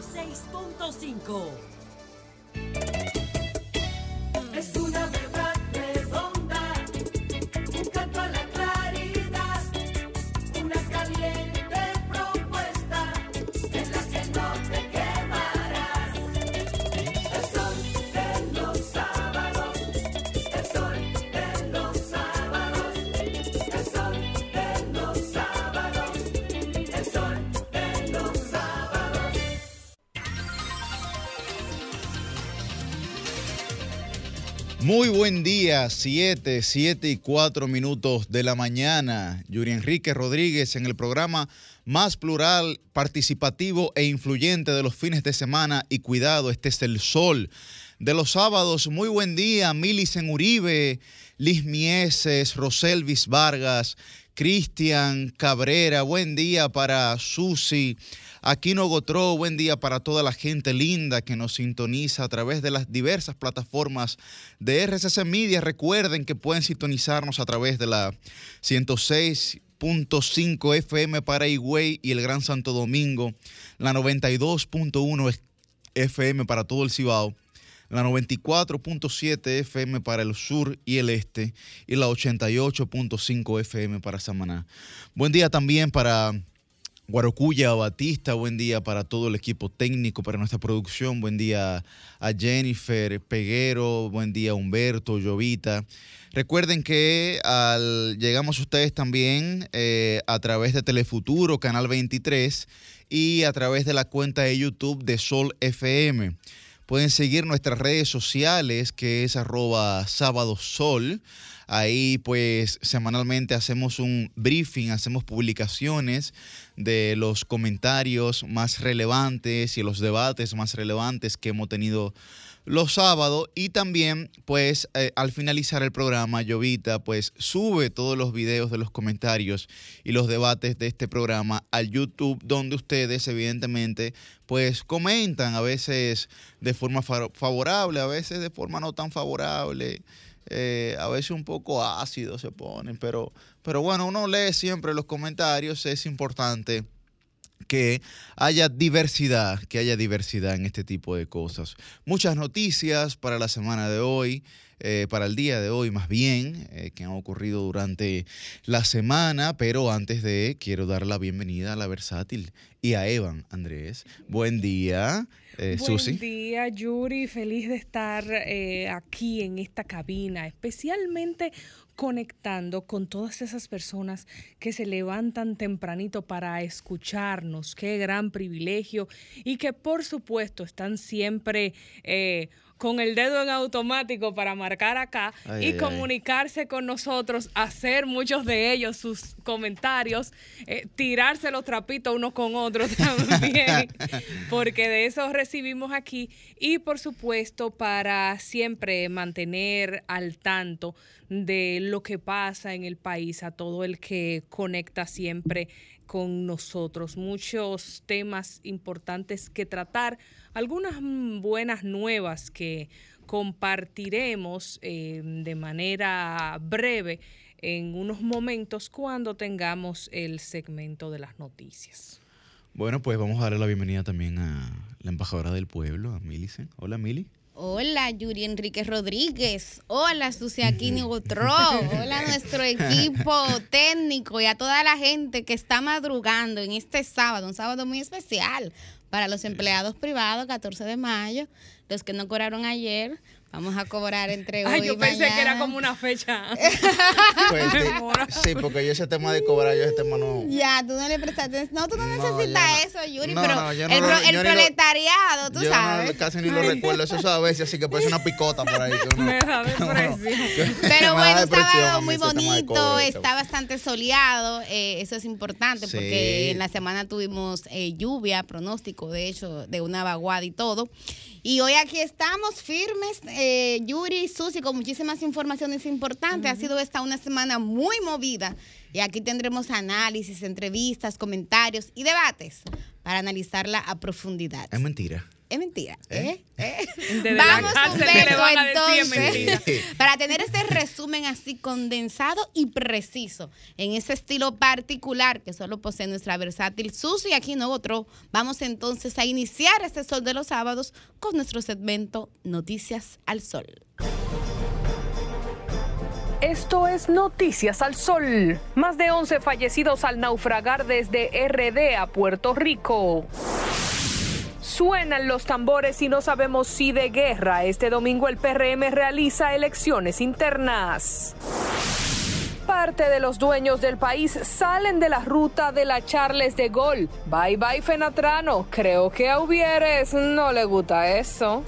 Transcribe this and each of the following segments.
106.5. buen día, 7, 7 y 4 minutos de la mañana. Yuri Enrique Rodríguez en el programa más plural, participativo e influyente de los fines de semana. Y cuidado, este es el sol de los sábados. Muy buen día, Milicen Uribe, Liz Mieses, Roselvis Vargas, Cristian Cabrera. Buen día para Susi. Aquino Gotró, buen día para toda la gente linda que nos sintoniza a través de las diversas plataformas de RCC Media. Recuerden que pueden sintonizarnos a través de la 106.5 FM para Higüey y el Gran Santo Domingo, la 92.1 FM para todo el Cibao, la 94.7 FM para el sur y el este y la 88.5 FM para Samaná. Buen día también para Guarocuya Batista, buen día para todo el equipo técnico, para nuestra producción, buen día a Jennifer Peguero, buen día a Humberto, Llovita. Recuerden que al, llegamos a ustedes también eh, a través de Telefuturo, Canal 23, y a través de la cuenta de YouTube de Sol FM. Pueden seguir nuestras redes sociales, que es arroba sábado sol. Ahí pues semanalmente hacemos un briefing, hacemos publicaciones de los comentarios más relevantes y los debates más relevantes que hemos tenido los sábados y también pues eh, al finalizar el programa Llovita pues sube todos los videos de los comentarios y los debates de este programa al YouTube donde ustedes evidentemente pues comentan a veces de forma fa- favorable, a veces de forma no tan favorable eh, a veces un poco ácido se ponen, pero, pero bueno, uno lee siempre los comentarios, es importante que haya diversidad, que haya diversidad en este tipo de cosas. Muchas noticias para la semana de hoy, eh, para el día de hoy más bien, eh, que han ocurrido durante la semana, pero antes de, quiero dar la bienvenida a la versátil y a Evan Andrés. Buen día, eh, Buen Susi. día, Yuri. Feliz de estar eh, aquí en esta cabina, especialmente conectando con todas esas personas que se levantan tempranito para escucharnos. Qué gran privilegio. Y que por supuesto están siempre eh, con el dedo en automático para marcar acá Ay, y ay, ay. comunicarse con nosotros, hacer muchos de ellos sus comentarios, eh, tirarse los trapitos unos con otros también, porque de eso recibimos aquí. Y por supuesto, para siempre mantener al tanto de lo que pasa en el país, a todo el que conecta siempre con nosotros. Muchos temas importantes que tratar, algunas mm, buenas nuevas que compartiremos eh, de manera breve en unos momentos cuando tengamos el segmento de las noticias. Bueno, pues vamos a darle la bienvenida también a la embajadora del pueblo, a Milicen. Hola, Mili. Hola, Yuri Enrique Rodríguez. Hola, Susiaquini Gutro. Hola, nuestro equipo técnico y a toda la gente que está madrugando en este sábado, un sábado muy especial para los empleados privados, 14 de mayo. Los que no cobraron ayer, vamos a cobrar entre hoy Ay, y yo pensé que era mañana. como una fecha. Pues, sí, sí, porque yo ese tema de cobrar, yo ese tema no. Ya, tú no le prestaste. No, tú no, No, necesitas eso, Yuri, no, pero no, yo no el, lo- pro- el proletariado, tú yo sabes. no, casi ni lo recuerdo. Eso es a veces, así que parece una picota por ahí. uno- Me da depresión. Pero bueno, mí muy bonito, cobro, está bastante soleado, eh, eso es importante Sí. porque en la semana tuvimos eh, lluvia, pronóstico de hecho de una vaguada y todo. Y hoy aquí estamos firmes, eh, Yuri y Susi, con muchísimas informaciones importantes. Ha sido esta una semana muy movida y aquí tendremos análisis, entrevistas, comentarios y debates para analizarla a profundidad. Es mentira. Es mentira. ¿Eh? ¿Eh? Vamos, Humberto, entonces, para tener este resumen así condensado y preciso, en ese estilo particular que solo posee nuestra versátil Susi aquí en otro, vamos entonces a iniciar este Sol de los Sábados con nuestro segmento Noticias al Sol. Esto es Noticias al Sol. Más de 11 fallecidos al naufragar desde RD a Puerto Rico. Suenan los tambores y no sabemos si de guerra. Este domingo el PRM realiza elecciones internas. Parte de los dueños del país salen de la ruta de la Charles de Gaulle. Bye bye Fenatrano. Creo que a Hubieres no le gusta eso.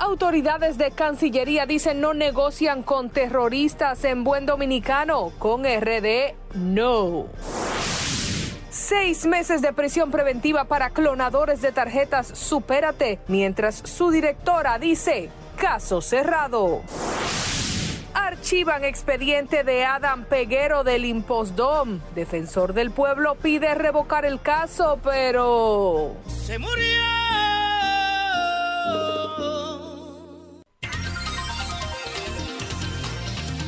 Autoridades de Cancillería dicen no negocian con terroristas en buen dominicano. Con RD, no. Seis meses de prisión preventiva para clonadores de tarjetas Supérate, mientras su directora dice caso cerrado. Archivan expediente de Adam Peguero del Impostdom. Defensor del pueblo pide revocar el caso, pero... Se murió.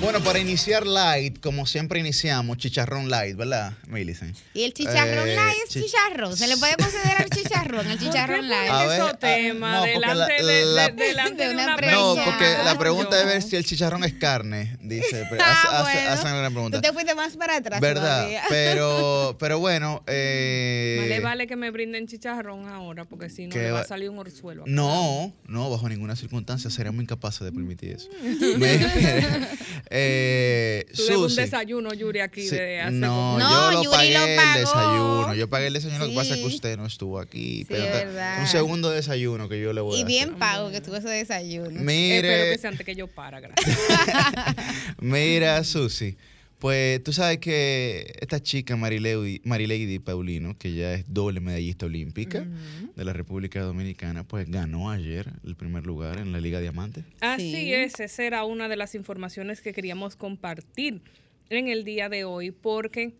Bueno, para iniciar light, como siempre iniciamos, chicharrón light, ¿verdad, Millicent? Y el chicharrón Eh, light es chi- chicharrón. Se le puede considerar chicharrón, el chicharrón light. A ver, ah, temas no, porque delante, la- de, de- la- delante De de una. No, porque la pregunta es ver si el chicharrón es carne, dice. pero Ah, hace- hace- bueno. hacen una pregunta. Tú te fuiste más para atrás ¿Verdad? todavía. Pero, pero bueno, eh, Más le vale que me brinden chicharrón ahora, porque si no le va a salir un orzuelo. No, no, bajo ninguna circunstancia seríamos incapaces de permitir eso. Mire, eh, debes un desayuno, Yuri, aquí sí, de hace no, como- No, yo lo Yuri pagué lo el desayuno. Yo pagué el desayuno. Lo que pasa es que Sí. usted no estuvo aquí. Sí, pero verdad. un segundo desayuno que yo le voy a Y bien hacer. pago que tuvo ese desayuno. Espero Mire, que sea antes que yo para, gracias. Mira, Susi, pues tú sabes que esta chica Marilady, Marilady Paulino, que ya es doble medallista olímpica de la República Dominicana, pues ganó ayer el primer lugar en la Liga Diamante. Así Sí. es, esa era una de las informaciones que queríamos compartir en el día de hoy, porque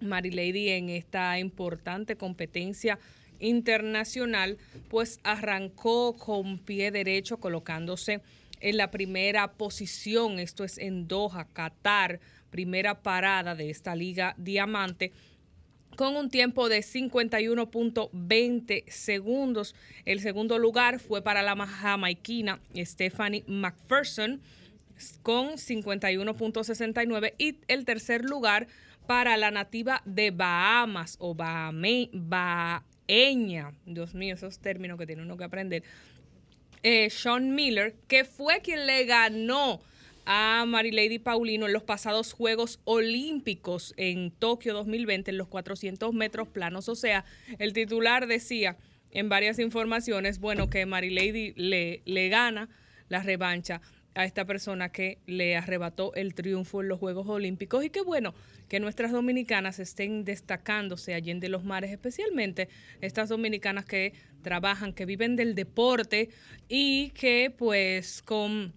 Marilady en esta importante competencia internacional, pues arrancó con pie derecho, colocándose en la primera posición, esto es en Doha, Qatar, primera parada de esta liga diamante con un tiempo de 51.20 segundos. El segundo lugar fue para la jamaiquina Stephanie McPherson con 51.69 y el tercer lugar para la nativa de Bahamas o Bahame, Baeña. Dios mío, esos términos que tiene uno que aprender. Eh, Sean Miller, que fue quien le ganó a Marilady Paulino en los pasados Juegos Olímpicos en Tokio 2020 en los 400 metros planos. O sea, el titular decía en varias informaciones, bueno, que Marilady le, le gana la revancha a esta persona que le arrebató el triunfo en los Juegos Olímpicos y qué bueno que nuestras dominicanas estén destacándose allí en de los mares, especialmente estas dominicanas que trabajan, que viven del deporte y que pues con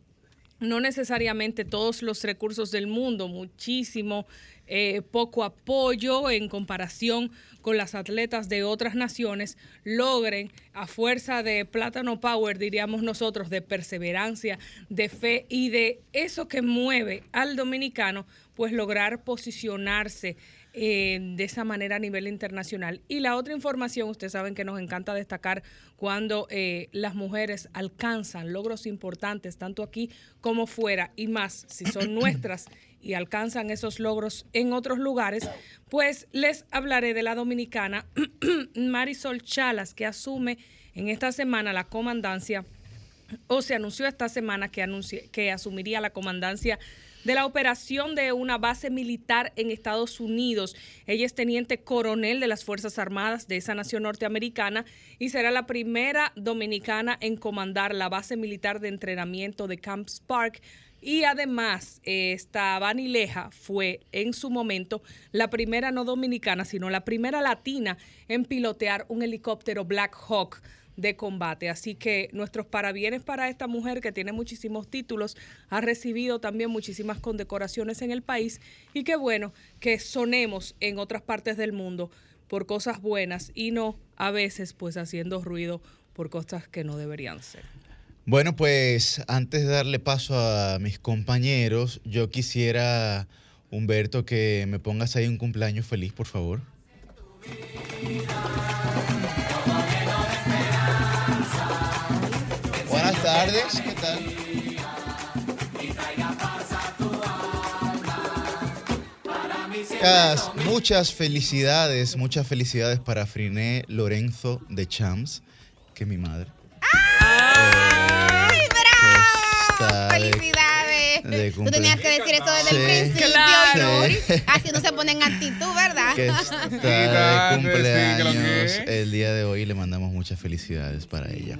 no necesariamente todos los recursos del mundo, muchísimo eh, poco apoyo en comparación con las atletas de otras naciones, logren a fuerza de plátano power, diríamos nosotros, de perseverancia, de fe y de eso que mueve al dominicano, pues lograr posicionarse eh, de esa manera a nivel internacional. Y la otra información, ustedes saben que nos encanta destacar cuando eh, las mujeres alcanzan logros importantes, tanto aquí como fuera, y más si son nuestras y alcanzan esos logros en otros lugares, pues les hablaré de la dominicana Marisol Chalas, que asume en esta semana la comandancia o se anunció esta semana que, anunci- que asumiría la comandancia de la operación de una base militar en Estados Unidos. Ella es teniente coronel de las Fuerzas Armadas de esa nación norteamericana y será la primera dominicana en comandar la base militar de entrenamiento de Camps Park. Y además, esta Vanileja fue en su momento la primera no dominicana, sino la primera latina en pilotear un helicóptero Black Hawk de combate. Así que nuestros parabienes para esta mujer que tiene muchísimos títulos, ha recibido también muchísimas condecoraciones en el país y qué bueno que sonemos en otras partes del mundo por cosas buenas y no a veces pues haciendo ruido por cosas que no deberían ser. Bueno, pues antes de darle paso a mis compañeros, yo quisiera, Humberto, que me pongas ahí un cumpleaños feliz, por favor. Tardes, ¿qué tal? Muchas, muchas felicidades, muchas felicidades para Friné Lorenzo de Champs, que es mi madre. ¡Ay, Está bravo! de- ¡Felicidades! de Tú tenías que decir eso desde Sí. el principio, Claro. Así no se pone en actitud, ¿verdad? que está de cumpleaños el día de hoy le mandamos muchas felicidades para ella.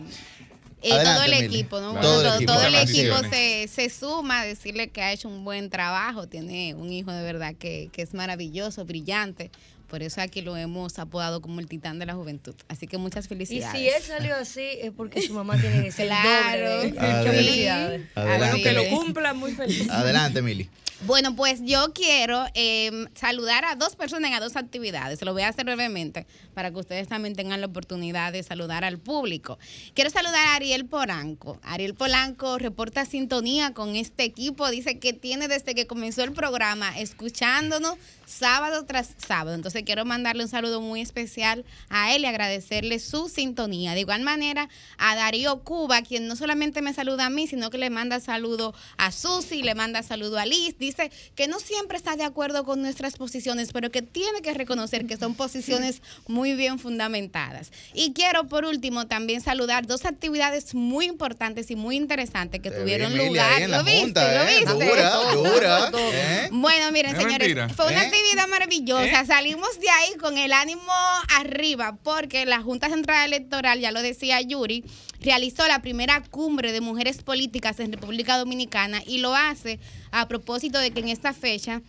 Eh, todo el Mili. equipo, ¿no? Claro. Bueno, Todo el todo, equipo. todo el equipo se, se suma a decirle que ha hecho un buen trabajo. Tiene un hijo de verdad que, que es maravilloso, brillante. Por eso aquí lo hemos apodado como el titán de la juventud. Así que muchas Y felicidades. si él salió así es porque su mamá tiene que ser Claro. doble. de- Adelante. Bueno, que lo cumpla muy feliz. Adelante, Mili. Bueno, pues yo quiero eh, saludar a dos personas en a dos actividades. Lo voy a hacer brevemente para que ustedes también tengan la oportunidad de saludar al público. Quiero saludar a Ariel Polanco. Ariel Polanco reporta sintonía con este equipo. Dice que tiene desde que comenzó el programa escuchándonos sábado tras sábado. Entonces quiero mandarle un saludo muy especial a él y agradecerle su sintonía. De igual manera a Darío Cuba, quien no solamente me saluda a mí, sino que le manda saludo a Susi, le manda saludo a Liz. Dice que no siempre está de acuerdo con nuestras posiciones, pero que tiene que reconocer que son posiciones muy bien fundamentadas. Y quiero por último también saludar dos actividades muy importantes y muy interesantes que Te tuvieron vi, lugar. ¿Lo viste? junta, ¿Lo ¿eh? viste? Dura, dura. ¿eh? Bueno, miren, Es señores, mentira. fue una ¿Eh? actividad maravillosa. Salimos de ahí con el ánimo arriba, porque la Junta Central Electoral, ya lo decía Yuri, realizó la primera cumbre de mujeres políticas en República Dominicana y lo hace a propósito de que en esta fecha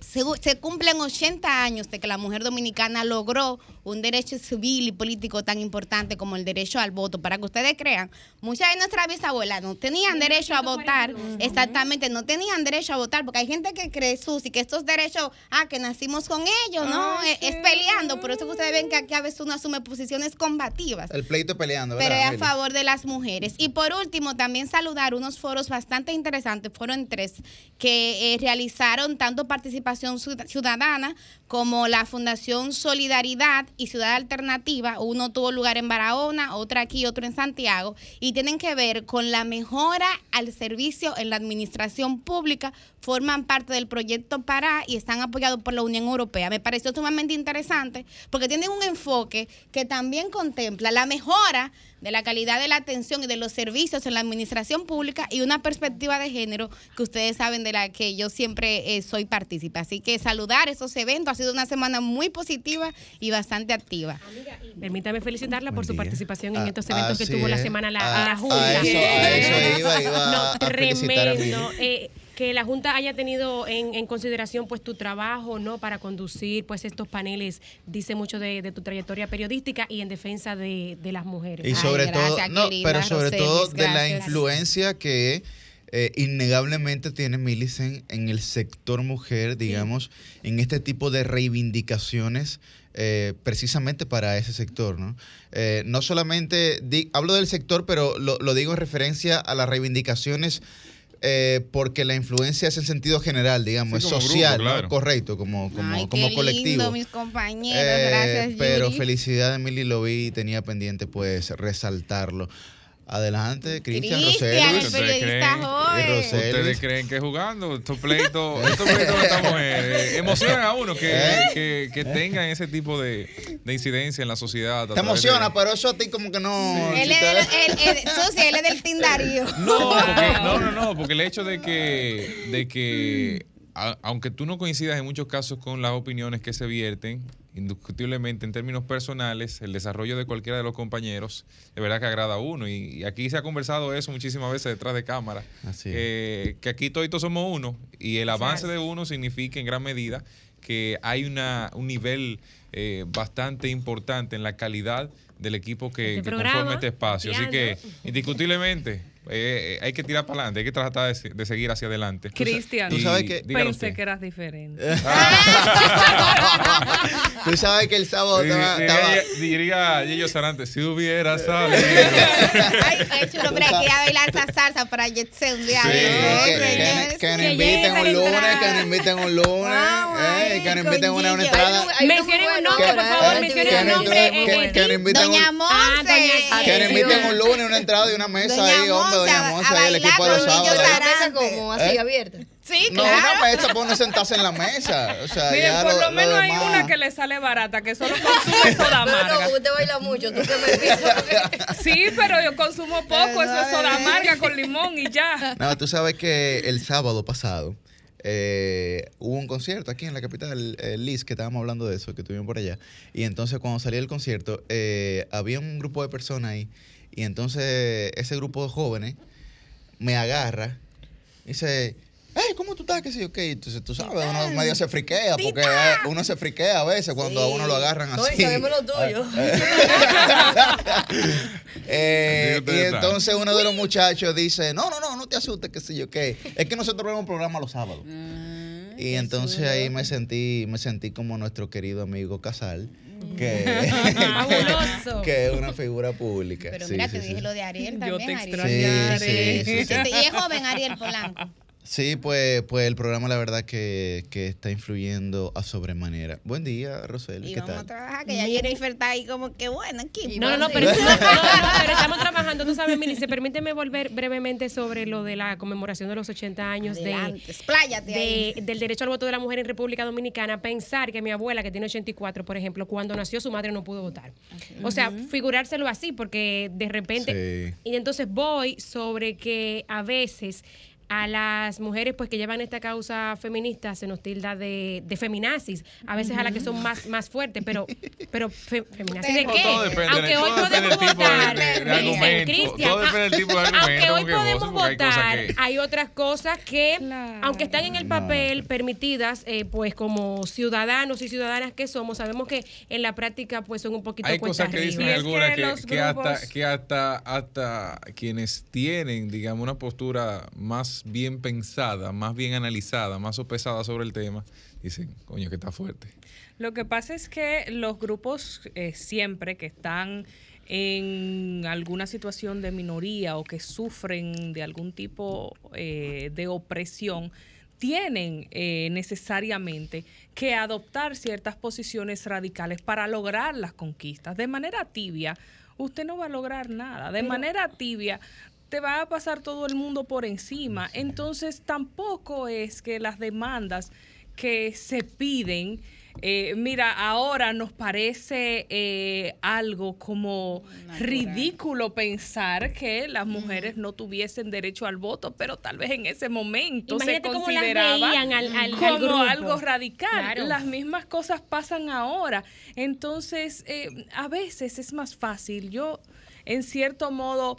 se, cumplen 80 años de que la mujer dominicana logró un derecho civil y político tan importante como el derecho al voto. Para que ustedes crean, muchas de nuestras bisabuelas no tenían derecho a votar, exactamente, no tenían derecho a votar, porque hay gente que cree, Susi, que estos derechos, ah, que nacimos con ellos, ¿no? Ay, es, peleando, por eso que ustedes ven que aquí a veces uno asume posiciones combativas El pleito peleando, pero ¿verdad? es a favor de las mujeres. Y por último, también saludar unos foros bastante interesantes, fueron tres, que eh, realizaron tanto participación ciud- ciudadana como la Fundación Solidaridad y Ciudad Alternativa. Uno tuvo lugar en Barahona, otro aquí, otro en Santiago, y tienen que ver con la mejora al servicio en la administración pública. Forman parte del proyecto Pará y están apoyados por la Unión Europea. Me pareció sumamente interesante porque tienen un enfoque que también contempla la mejora de la calidad de la atención y de los servicios en la administración pública y una perspectiva de género que ustedes saben de la que yo siempre eh, soy partícipe. Así que saludar esos eventos. Ha sido una semana muy positiva y bastante activa. Permítame felicitarla por su participación Ah, en estos eventos que así tuvo la semana la, Ah, la Junta. a eso- a eso iba, iba no, tremendo. eh, que la Junta haya tenido en, en consideración pues tu trabajo no para conducir pues estos paneles dice mucho de, de tu trayectoria periodística y en defensa de, de las mujeres. Y Ay, sobre gracias, todo, no, pero sobre Roselis, todo de la influencia que eh, innegablemente tiene Millicent en el sector mujer, digamos, en este tipo de reivindicaciones. eh, precisamente para ese sector, ¿no? Eh, no solamente, di- hablo del sector, pero lo, lo digo en referencia a las reivindicaciones eh, porque la influencia es en sentido general, digamos, Sí, es grupo, social, correcto, como, como, Ay, como qué colectivo. lindo, mis compañeros. Eh, Gracias, pero Yuri. felicidades, Emily, lo vi y tenía pendiente pues resaltarlo. Adelante, Cristian Cristian, el Roseli. ¿Ustedes periodista creen? ¿Ustedes creen que jugando? Estos pleitos, estos pleitos de esta mujer eh, emocionan a uno que, ¿Eh? que, que tengan ese tipo de, de incidencia en la sociedad. Te emociona, de- pero eso a ti como que no... Él es, él, él- es del Tindario. No, porque, no, no, no, porque el hecho de que, de que a- aunque tú no coincidas en muchos casos con las opiniones que se vierten, indiscutiblemente en términos personales, el desarrollo de cualquiera de los compañeros de verdad que agrada a uno. Y, y aquí se ha conversado eso muchísimas veces detrás de cámara. Así es. que, que aquí todos somos uno y el avance de uno significa en gran medida que hay una, un nivel eh, bastante importante en la calidad del equipo que, Este que conforma este espacio. Así que, indiscutiblemente, eh, hay que tirar para adelante, hay que tratar de, se- de seguir hacia adelante. Cristian, tú sabes que- dígalo pensé usted. que eras diferente. Tú sabes que el sábado estaba... estaba- Diría, diría Gillo Sarante, si hubiera salido. Ay, qué chulo. Hombre, hay que ir a bailar esa salsa para Yetzel un día. Sí, que, que- que nos inviten un lunes, que nos inviten un lunes, eh, que nos inviten una, una entrada. Mencionen un nombre, por favor, ¿eh? mencionen que un nos nombre. inviten- que- eh, nos inviten Doña un- Monse. Ah, inviten un lunes, una entrada y una mesa ahí, hombre, Monse, doña a- Monse, a el bailar equipo de los sábados. Como así ¿Eh? abierta. Sí, No, claro. una mesa para uno sentarse en la mesa. O sea, Miren, ya por lo, lo menos hay demás- una que le sale barata, que solo consume soda amarga. no, usted baila mucho, tú que me dices. Sí, pero yo consumo poco, eso es soda amarga con limón y ya. No, tú sabes que el sábado pasado eh, hubo un concierto aquí en la capital, eh, Liz, que estábamos hablando de eso, que estuvimos por allá. Y entonces cuando salí del concierto, eh, había un grupo de personas ahí. Y entonces ese grupo de jóvenes me agarra y dice, hey, ¿cómo tú estás? Que sí, ok. Entonces tú sabes, uno medio se friquea, porque eh, uno se friquea a veces cuando a uno lo agarran No, así. sabemos lo tuyo. Eh, Sí, y entonces uno de los muchachos dice, no, no, no, no te asustes, que sé yo qué. Es que nosotros vemos un programa los sábados. Mm, y entonces ahí me sentí, me sentí como nuestro querido amigo Casal, que, Fabuloso. que es una figura pública. Pero Sí, mira, sí, te sí. dije lo de Ariel Yo también. te Ariel. extrañaré. Sí, sí, sí. Y es joven Ariel Polanco. Sí, pues, pues el programa la verdad que, que está influyendo a sobremanera. Buen día, Rosel, Y ¿qué vamos a tal? trabajar, que ya Jennifer está ahí como que bueno, aquí. No, no, no, pero, no, no, no, pero estamos trabajando. Tú sabes, Milice, permíteme volver brevemente sobre lo de la conmemoración de los 80 años Adelante, de- del derecho al voto de la mujer en República Dominicana. Pensar que mi abuela, que tiene 84, por ejemplo, cuando nació su madre no pudo votar. O sea, figurárselo así, porque de repente. Sí. Y entonces voy sobre que a veces a las mujeres pues que llevan esta causa feminista se nos tilda de, de feminazis, a veces a las que son más, más fuertes, pero, pero fe- feminazis de qué? Aunque hoy podemos votar, aunque hoy podemos votar, hay otras cosas que, Claro. aunque están en el papel permitidas, eh, pues como ciudadanos y ciudadanas que somos, sabemos que en la práctica pues son un poquito Hay cosas que dicen algunas que que, hasta, que hasta, hasta quienes tienen, digamos, una postura más bien pensada, más bien analizada, más sopesada sobre el tema, dicen, coño, que está fuerte. Lo que pasa es que los grupos eh, siempre que están en alguna situación de minoría o que sufren de algún tipo eh, de opresión, tienen eh, necesariamente que adoptar ciertas posiciones radicales para lograr las conquistas. De manera tibia, usted no va a lograr nada. De manera tibia, te va a pasar todo el mundo por encima. Entonces, tampoco es que las demandas que se piden, eh, mira, ahora nos parece eh, algo como ridículo pensar que las mujeres no tuviesen derecho al voto, pero tal vez en ese momento se Imagínate las consideraba veían al- como algo radical. Claro. Las mismas cosas pasan ahora. Entonces, eh, a veces es más fácil. Yo, en cierto modo,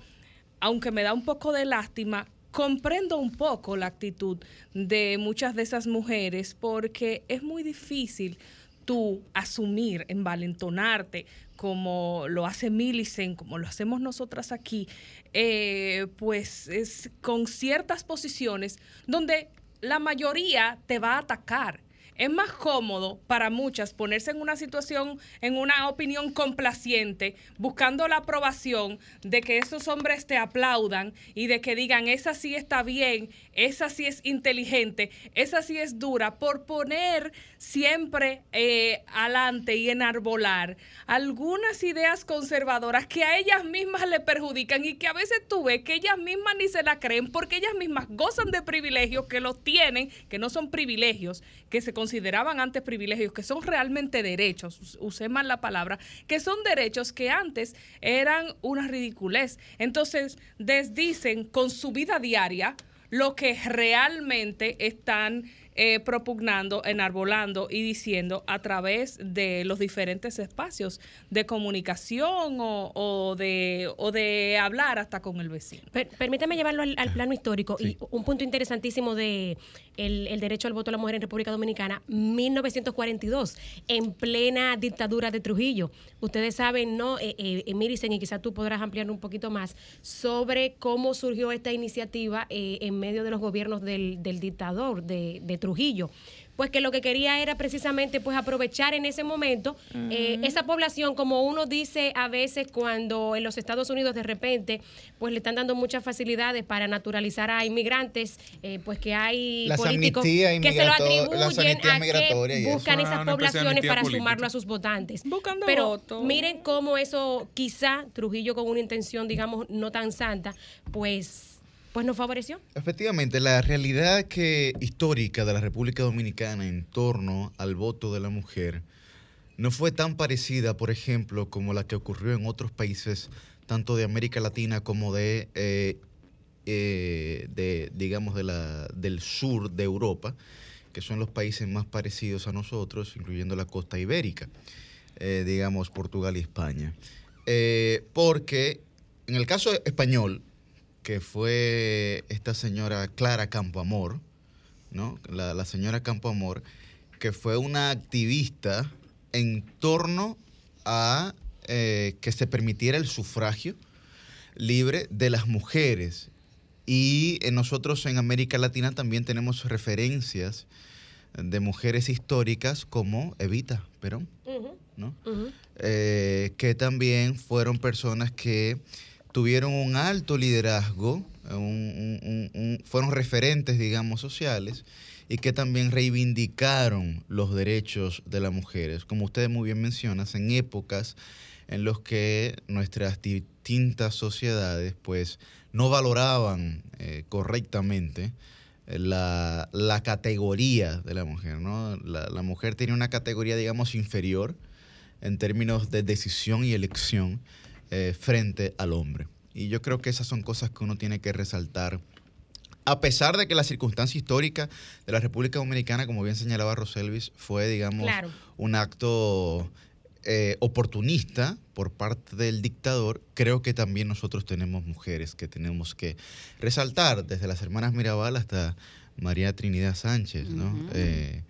aunque me da un poco de lástima, comprendo un poco la actitud de muchas de esas mujeres porque es muy difícil tú asumir, envalentonarte, como lo hace Millicent, como lo hacemos nosotras aquí, eh, pues es con ciertas posiciones donde la mayoría te va a atacar. Es más cómodo para muchas ponerse en una situación, en una opinión complaciente, buscando la aprobación de que esos hombres te aplaudan y de que digan, esa sí está bien, esa sí es inteligente, esa sí es dura, por poner siempre eh, adelante y enarbolar algunas ideas conservadoras que a ellas mismas le perjudican y que a veces tú ves que ellas mismas ni se la creen porque ellas mismas gozan de privilegios que los tienen, que no son privilegios, que se consideraban antes privilegios, que son realmente derechos, us- usé mal la palabra, que son derechos que antes eran una ridiculez. Entonces, desdicen con su vida diaria lo que realmente están eh, propugnando, enarbolando y diciendo a través de los diferentes espacios de comunicación o, o de, o de hablar hasta con el vecino. Per- permítame llevarlo al, al plano histórico y un punto interesantísimo de el, el derecho al voto de la mujer en República Dominicana, 1942, en plena dictadura de Trujillo. Ustedes saben, ¿no? Eh, eh, eh, y quizás tú podrás ampliar un poquito más sobre cómo surgió esta iniciativa eh, en medio de los gobiernos del, del dictador de, de Trujillo. Pues que lo que quería era precisamente pues aprovechar en ese momento eh, esa población, como uno dice a veces cuando en los Estados Unidos de repente pues le están dando muchas facilidades para naturalizar a inmigrantes, eh, pues que hay Las políticos que se lo atribuyen a que buscan esas poblaciones para política. sumarlo a sus votantes. Buscando Pero votos. miren cómo eso quizá Trujillo con una intención digamos no tan santa, pues pues nos favoreció. Efectivamente, la realidad que histórica de la República Dominicana en torno al voto de la mujer no fue tan parecida, por ejemplo, como la que ocurrió en otros países, tanto de América Latina como de, eh, eh, digamos, de la, del sur de Europa, que son los países más parecidos a nosotros, incluyendo la costa ibérica, eh, digamos, Portugal y España. Porque en el caso español, que fue esta señora Clara Campoamor, ¿no? La, la señora Campoamor, que fue una activista en torno a eh, que se permitiera el sufragio libre de las mujeres. Y eh, nosotros en América Latina también tenemos referencias de mujeres históricas como Evita Perón, ¿no? Eh, que también fueron personas que tuvieron un alto liderazgo, un- fueron referentes, digamos, sociales, y que también reivindicaron los derechos de las mujeres, como ustedes muy bien mencionan, en épocas en los que nuestras distintas sociedades pues no valoraban eh, correctamente eh, la, la categoría de la mujer, ¿no? La, la mujer tenía una categoría, digamos, inferior en términos de decisión y elección eh, frente al hombre. Y yo creo que esas son cosas que uno tiene que resaltar. A pesar de que la circunstancia histórica de la República Dominicana, como bien señalaba Roselvis, fue, digamos, Claro. un acto eh, oportunista por parte del dictador, creo que también nosotros tenemos mujeres que tenemos que resaltar, desde las hermanas Mirabal hasta María Trinidad Sánchez, ¿no? Eh,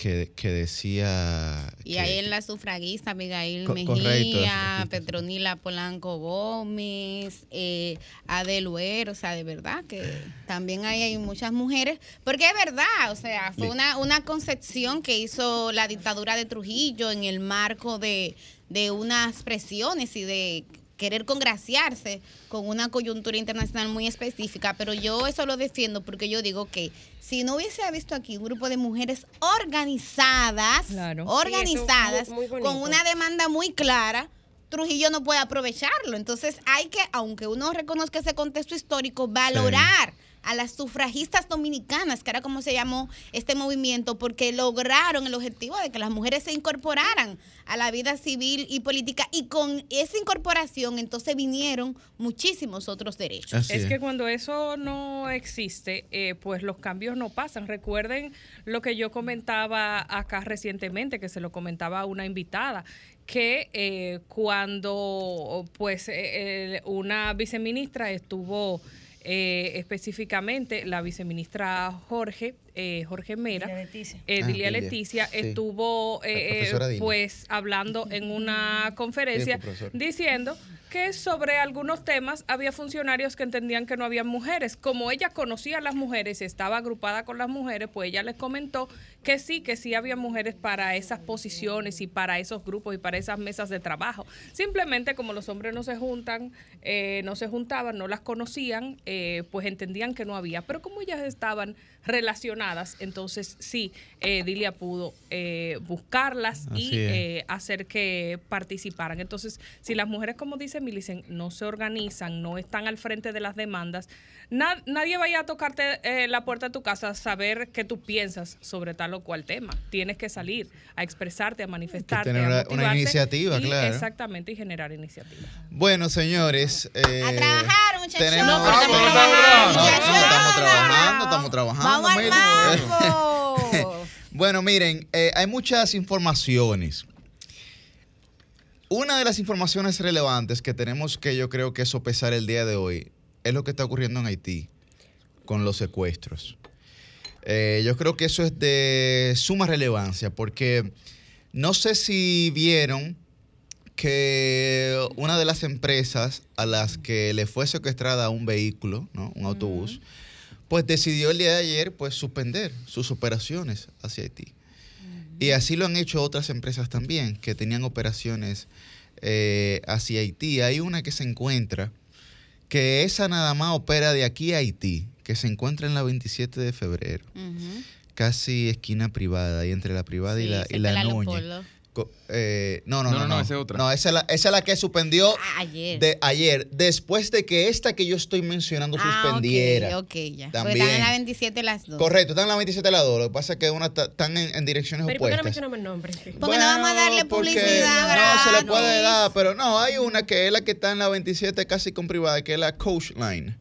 que, que decía... Y que- ahí en la sufragista, Abigail Co- Mejía. Petronila Polanco Gómez, eh, Adel o sea, de verdad que también ahí hay muchas mujeres, porque es verdad, o sea, fue una, una concepción que hizo la dictadura de Trujillo en el marco de, de unas presiones y de querer congraciarse con una coyuntura internacional muy específica, pero yo eso lo defiendo porque yo digo que si no hubiese visto aquí un grupo de mujeres organizadas, Claro. organizadas, Sí, eso es muy- muy con una demanda muy clara, Trujillo no puede aprovecharlo. Entonces hay que, aunque uno reconozca ese contexto histórico, valorar a las sufragistas dominicanas, que era como se llamó este movimiento, porque lograron el objetivo de que las mujeres se incorporaran a la vida civil y política y con esa incorporación entonces vinieron muchísimos otros derechos. Así Es es. que cuando eso no existe, eh, pues los cambios no pasan. Recuerden lo que yo comentaba acá recientemente, que se lo comentaba a una invitada, que eh, cuando pues eh, eh, una viceministra estuvo eh, específicamente, la viceministra Jorge, eh, Jorge Mera, Dilia Leticia. eh, Ah, Dilia Dilia, Leticia, sí. estuvo eh, pues hablando en una conferencia diciendo que sobre algunos temas había funcionarios que entendían que no había mujeres. Como ella conocía a las mujeres y estaba agrupada con las mujeres, pues ella les comentó que sí, que sí había mujeres para esas posiciones y para esos grupos y para esas mesas de trabajo. Simplemente como los hombres no se juntan, eh, no se juntaban, no las conocían, eh, pues entendían que no había. Pero como ellas estaban relacionadas, entonces sí, eh, Dilia pudo eh, buscarlas y Así eh, hacer que participaran. Entonces, si las mujeres, como dice Milicen, no se organizan, no están al frente de las demandas, na- nadie vaya a tocarte eh, la puerta de tu casa a saber qué tú piensas sobre tal o cual tema. Tienes que salir a expresarte, a manifestarte, tener a una- iniciativa, y claro. Exactamente, y generar iniciativas. Bueno, señores. eh, A trabajar, muchachos. Tenemos, No, pero estamos No, no, trabajando. no, estamos trabajando, estamos trabajando. Vamos al Meli. mambo. Bueno, miren, eh, hay muchas informaciones. Una de las informaciones relevantes que tenemos que yo creo que sopesar el día de hoy es lo que está ocurriendo en Haití con los secuestros. Eh, yo creo que eso es de suma relevancia porque no sé si vieron que una de las empresas a las que le fue secuestrada un vehículo, ¿no? un autobús, pues decidió el día de ayer pues suspender sus operaciones hacia Haití. Y así lo han hecho otras empresas también que tenían operaciones eh, hacia Haití. Hay una que se encuentra, que esa nada más opera de aquí a Haití, que se encuentra en la 27 de febrero, casi esquina privada, y entre la privada y la, y la eh, no, no, No, no, no, no, esa es otra. No, esa es la, esa es la que suspendió Ah, ayer. de ayer, después de que esta que yo estoy mencionando Ah, suspendiera. ok, ok, ya. Porque También. están en la 27 las dos. Correcto, están en la 27 de la 2. Lo que pasa es que una están en, en direcciones Pero ¿y por qué no opuestas. mencionamos el nombre? Porque no vamos a darle porque publicidad No, se le puede dar, pero no, hay una que es la que está en la 27 casi con privada, que es la Coach Line.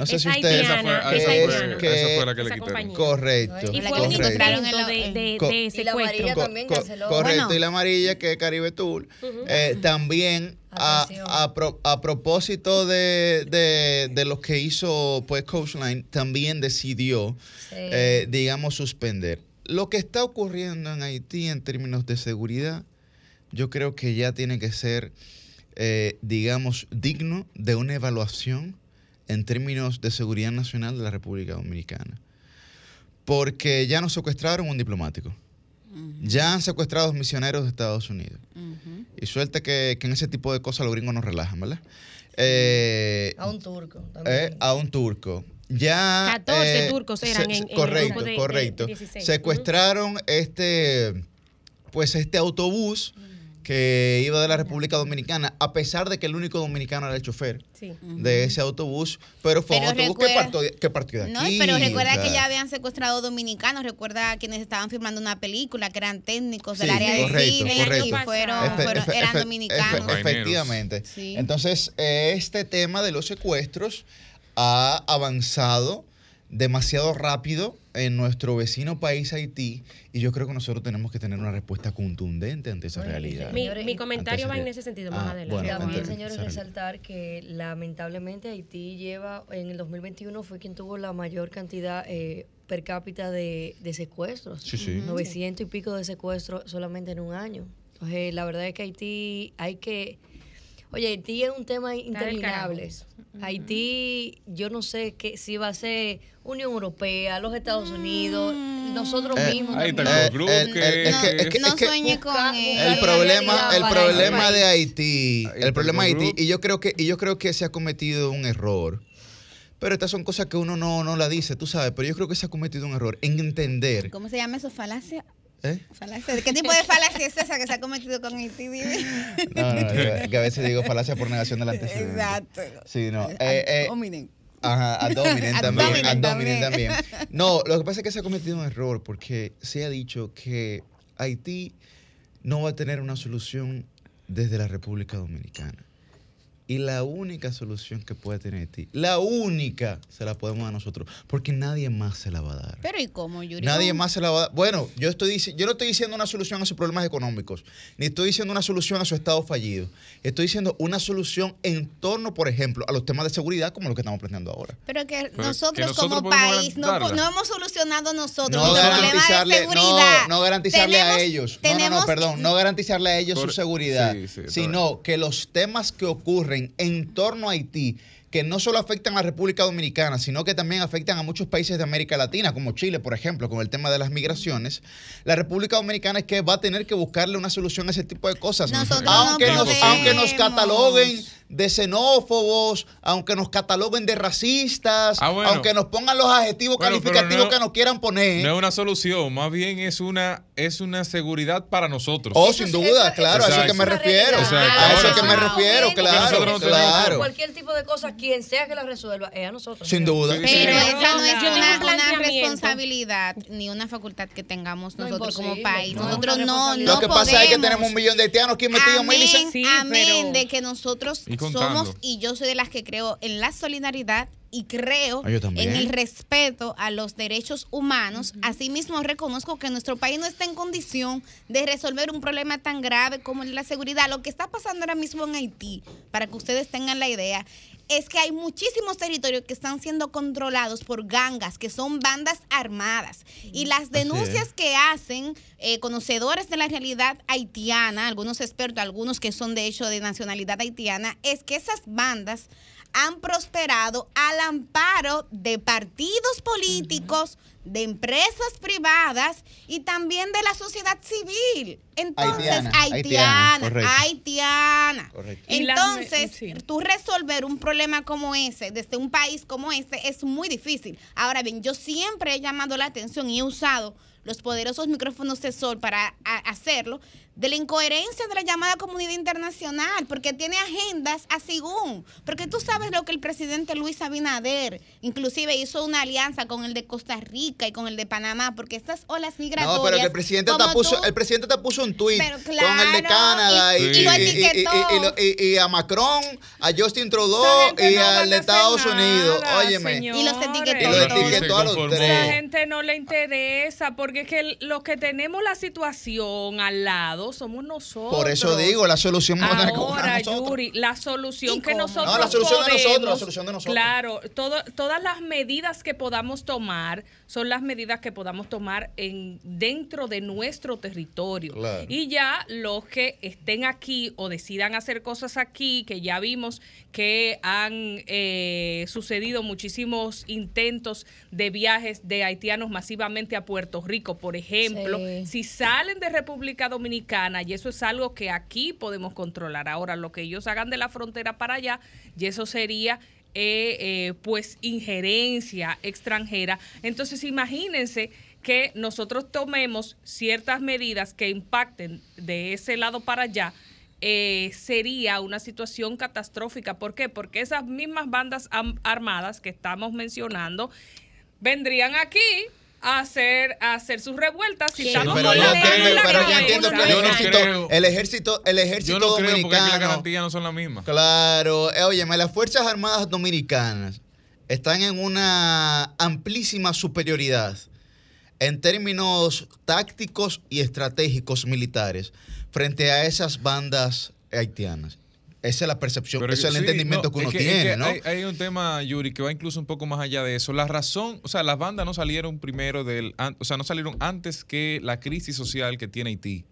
No sé Es si ustedes... Esa fue, haitiana, esa es fue- haitiana. esa fue la que le quitaron. compañía. Correcto. Y la fue un intento en de, la- de, de Y la amarilla también co- canceló. correcto, Bueno. y la amarilla que es Caribe Tour. Eh, también a, Atención. a pro- a propósito de, de- de lo que hizo pues Coachline, también decidió, Sí. eh, digamos, suspender. Lo que está ocurriendo en Haití en términos de seguridad, yo creo que ya tiene que ser, eh, digamos, digno de una evaluación en términos de seguridad nacional de la República Dominicana. Porque ya nos secuestraron un diplomático. Ya han secuestrado a misioneros de Estados Unidos. Y suerte que, que en ese tipo de cosas los gringos nos relajan, ¿verdad? Eh, A un turco también. eh, a un turco. Ya. 14 eh, turcos eran se- en- en el correcto, grupo de- de- correcto. de 16. Secuestraron este, pues este autobús que iba de la República Dominicana, a pesar de que el único dominicano era el chofer Sí. de ese autobús, pero fue Pero un autobús que partió, de- que partió de No, aquí. pero recuerda que ya habían secuestrado dominicanos, recuerda quienes estaban filmando una película, que eran técnicos del área de correcto, cine correcto. y fueron, Efe- fueron- efe- eran efe- dominicanos. efe- efectivamente. Sí. Entonces, eh, este tema de los secuestros ha avanzado demasiado rápido en nuestro vecino país Haití y yo creo que nosotros tenemos que tener una respuesta contundente ante esa realidad. Mi, comentario va en ese sentido Ah, más adelante. bueno, También, antes- señores, resaltar que lamentablemente Haití lleva, en el 2021 fue quien tuvo la mayor cantidad eh, per cápita de, de secuestros. Sí, sí. 900 y pico de secuestros solamente en un año. Entonces, la verdad es que Haití hay que... Oye, Haití es un tema interminable. Haití, yo no sé que si va a ser Unión Europea, los Estados Unidos, nosotros Eh, mismos. ahí está. Eh, el club el- el- es que- es que- No sueñe con. El problema, el problema de. Haití, el está problema de Haití, y yo creo que, y yo creo que se ha cometido un error. Pero estas son cosas que uno no, no la dice, tú sabes, pero yo creo que se ha cometido un error en entender. ¿Cómo se llama eso? ¿Falacia? ¿Eh? ¿Qué tipo de falacia es esa que se ha cometido con? Dime. No, no, que que a veces digo falacia por negación del antecedente. Exacto. Sí, no. eh, eh. Ajá, Ad también, también. también. No, lo que pasa es que se ha cometido un error porque se ha dicho que Haití no va a tener una solución desde la República Dominicana. Y la única solución que puede tener Haití, la única, se la podemos dar nosotros, porque nadie más se la va a dar. Pero ¿y cómo, Yuri? Nadie más se la va a dar. Bueno, yo, estoy, yo no estoy diciendo una solución a sus problemas económicos, ni estoy diciendo una solución a su estado fallido. Estoy diciendo una solución en torno, por ejemplo, a los temas de seguridad como lo que estamos planteando ahora. Pero que nosotros, nosotros como país no, no hemos solucionado nosotros No los problemas de garantizarle, seguridad. no, no garantizarle a Tenemos- ellos. No, no, no, perdón, no garantizarle a ellos Por- su seguridad, sí, sí, está sino que los temas que ocurren en torno a Haití, que no solo afectan a la República Dominicana, sino que también afectan a muchos países de América Latina, como Chile, por ejemplo, con el tema de las migraciones, la República Dominicana es que va a tener que buscarle una solución a ese tipo de cosas. Nosotros no aunque, nos, podemos. aunque nos cataloguen de xenófobos, aunque nos cataloguen de racistas, Ah, bueno. aunque nos pongan los adjetivos Bueno, calificativos no- que nos quieran poner. No es una solución, más bien es una, es una seguridad para nosotros. Oh, sin duda, eso- claro, a eso eso es que me refiero. Exacto. A eso es que me refiero, claro, nosotros no claro. Cualquier tipo de cosas, quien sea que la resuelva, es a nosotros. Sin duda. Pero esa no es una, responsabilidad ni una facultad que tengamos No, nosotros como país. No, nosotros no, no Lo que pasa es que tenemos un millón de haitianos aquí metidos en Amén. Sí, amén pero- de que nosotros Y somos, y yo soy de las que creo en la solidaridad y creo Ah, en el respeto a los derechos humanos. Asimismo, reconozco que nuestro país no está en condición de resolver un problema tan grave como la seguridad. Lo que está pasando ahora mismo en Haití, para que ustedes tengan la idea, es que hay muchísimos territorios que están siendo controlados por gangas, que son bandas armadas. Y las es. denuncias que hacen eh, conocedores de la realidad haitiana, algunos expertos, algunos que son de hecho de nacionalidad haitiana, es que esas bandas han prosperado al amparo de partidos políticos, de empresas privadas y también de la sociedad civil. Entonces, Haitiana, haitiana, Entonces, sí. tú resolver un problema como ese desde un país como este es muy difícil. Ahora bien, yo siempre he llamado la atención y he usado los poderosos micrófonos de sol para hacerlo, de la incoherencia de la llamada comunidad internacional, porque tiene agendas a según. Porque tú sabes lo que el presidente Luis Abinader inclusive hizo una alianza con el de Costa Rica y con el de Panamá, porque estas olas migratorias... No, pero que el presidente, te puso, tú- el presidente te puso un tuit Pero con el de claro, Canadá y, y- y y- y- etiquetó. y- y lo- y- y a Macron, a Justin Trudeau y no al de Estados nada, Unidos. Óyeme. señores. Y los etiquetó. A los tres. Esa gente no le interesa porque es que los que tenemos la situación al lado somos nosotros. Por eso digo, la solución vamos a tener que buscar Ahora, nosotros. Yuri, la solución ¿Y que nosotros No, la solución de nosotros, la podemos- solución de nosotros. Claro, todo- todas las medidas que podamos tomar son las medidas que podamos tomar en dentro de nuestro territorio. Claro. Y ya los que estén aquí o decidan hacer cosas aquí, que ya vimos que han eh, sucedido muchísimos intentos de viajes de haitianos masivamente a Puerto Rico, por ejemplo, Sí. si salen de República Dominicana, y eso es algo que aquí podemos controlar. Ahora, lo que ellos hagan de la frontera para allá, y eso sería eh, eh, pues injerencia extranjera. Entonces, imagínense que nosotros tomemos ciertas medidas que impacten de ese lado para allá. eh, sería una situación catastrófica. ¿Por qué? Porque esas mismas bandas armadas que estamos mencionando vendrían aquí a hacer, a hacer sus revueltas. Si estamos pero con yo, la ley creo, la pero yo entiendo que el Yo no ejército, creo. el ejército, el ejército Yo no creo porque las dominicano. garantías no son las mismas. Claro, eh, óyeme, las Fuerzas Armadas Dominicanas están en una amplísima superioridad en términos tácticos y estratégicos militares frente a esas bandas haitianas. Esa es la percepción, ese es el sí, entendimiento no, que uno es tiene, que ¿no? Hay, hay un tema, Yuri, que va incluso un poco más allá de eso. La razón, o sea, las bandas no salieron primero del, an- o sea, no salieron antes que la crisis social que tiene Haití.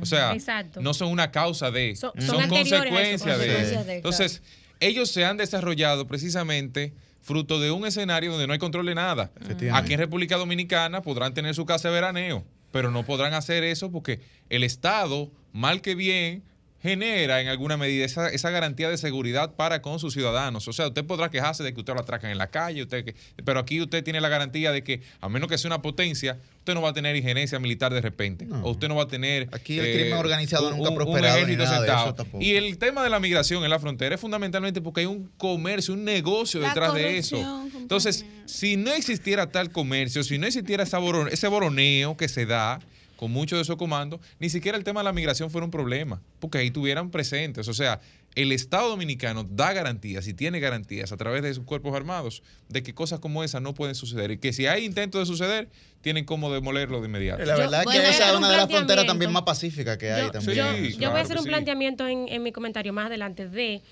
O sea, Exacto. no son una causa de, Son- son, son anteriores a eso, consecuencias de. de, Entonces, ellos se han desarrollado precisamente fruto de un escenario donde no hay control de nada. Aquí en República Dominicana podrán tener su casa de veraneo, pero no podrán hacer eso porque el Estado, mal que bien, genera en alguna medida esa, esa garantía de seguridad para con sus ciudadanos. O sea, usted podrá quejarse de que usted lo atracan en la calle, usted que, pero aquí usted tiene la garantía de que, a menos que sea una potencia, usted no va a tener injerencia militar de repente. No. O usted no va a tener... eh, Aquí el crimen organizado nunca ha un ejército sentado. Y el tema de la migración en la frontera es fundamentalmente porque hay un comercio, un negocio La detrás de eso. Entonces, si no existiera tal comercio, si no existiera esa ese boroneo que se da con muchos de esos comandos, ni siquiera el tema de la migración fuera un problema, porque ahí tuvieran presentes. O sea, el Estado dominicano da garantías y tiene garantías a través de sus cuerpos armados de que cosas como esas no pueden suceder y que si hay intentos de suceder, tienen como demolerlo de inmediato. La Yo verdad voy que a esa es un una de las fronteras también más pacíficas que hay yo, también. yo- Sí, yo claro voy a hacer un sí. planteamiento en, en mi comentario más adelante de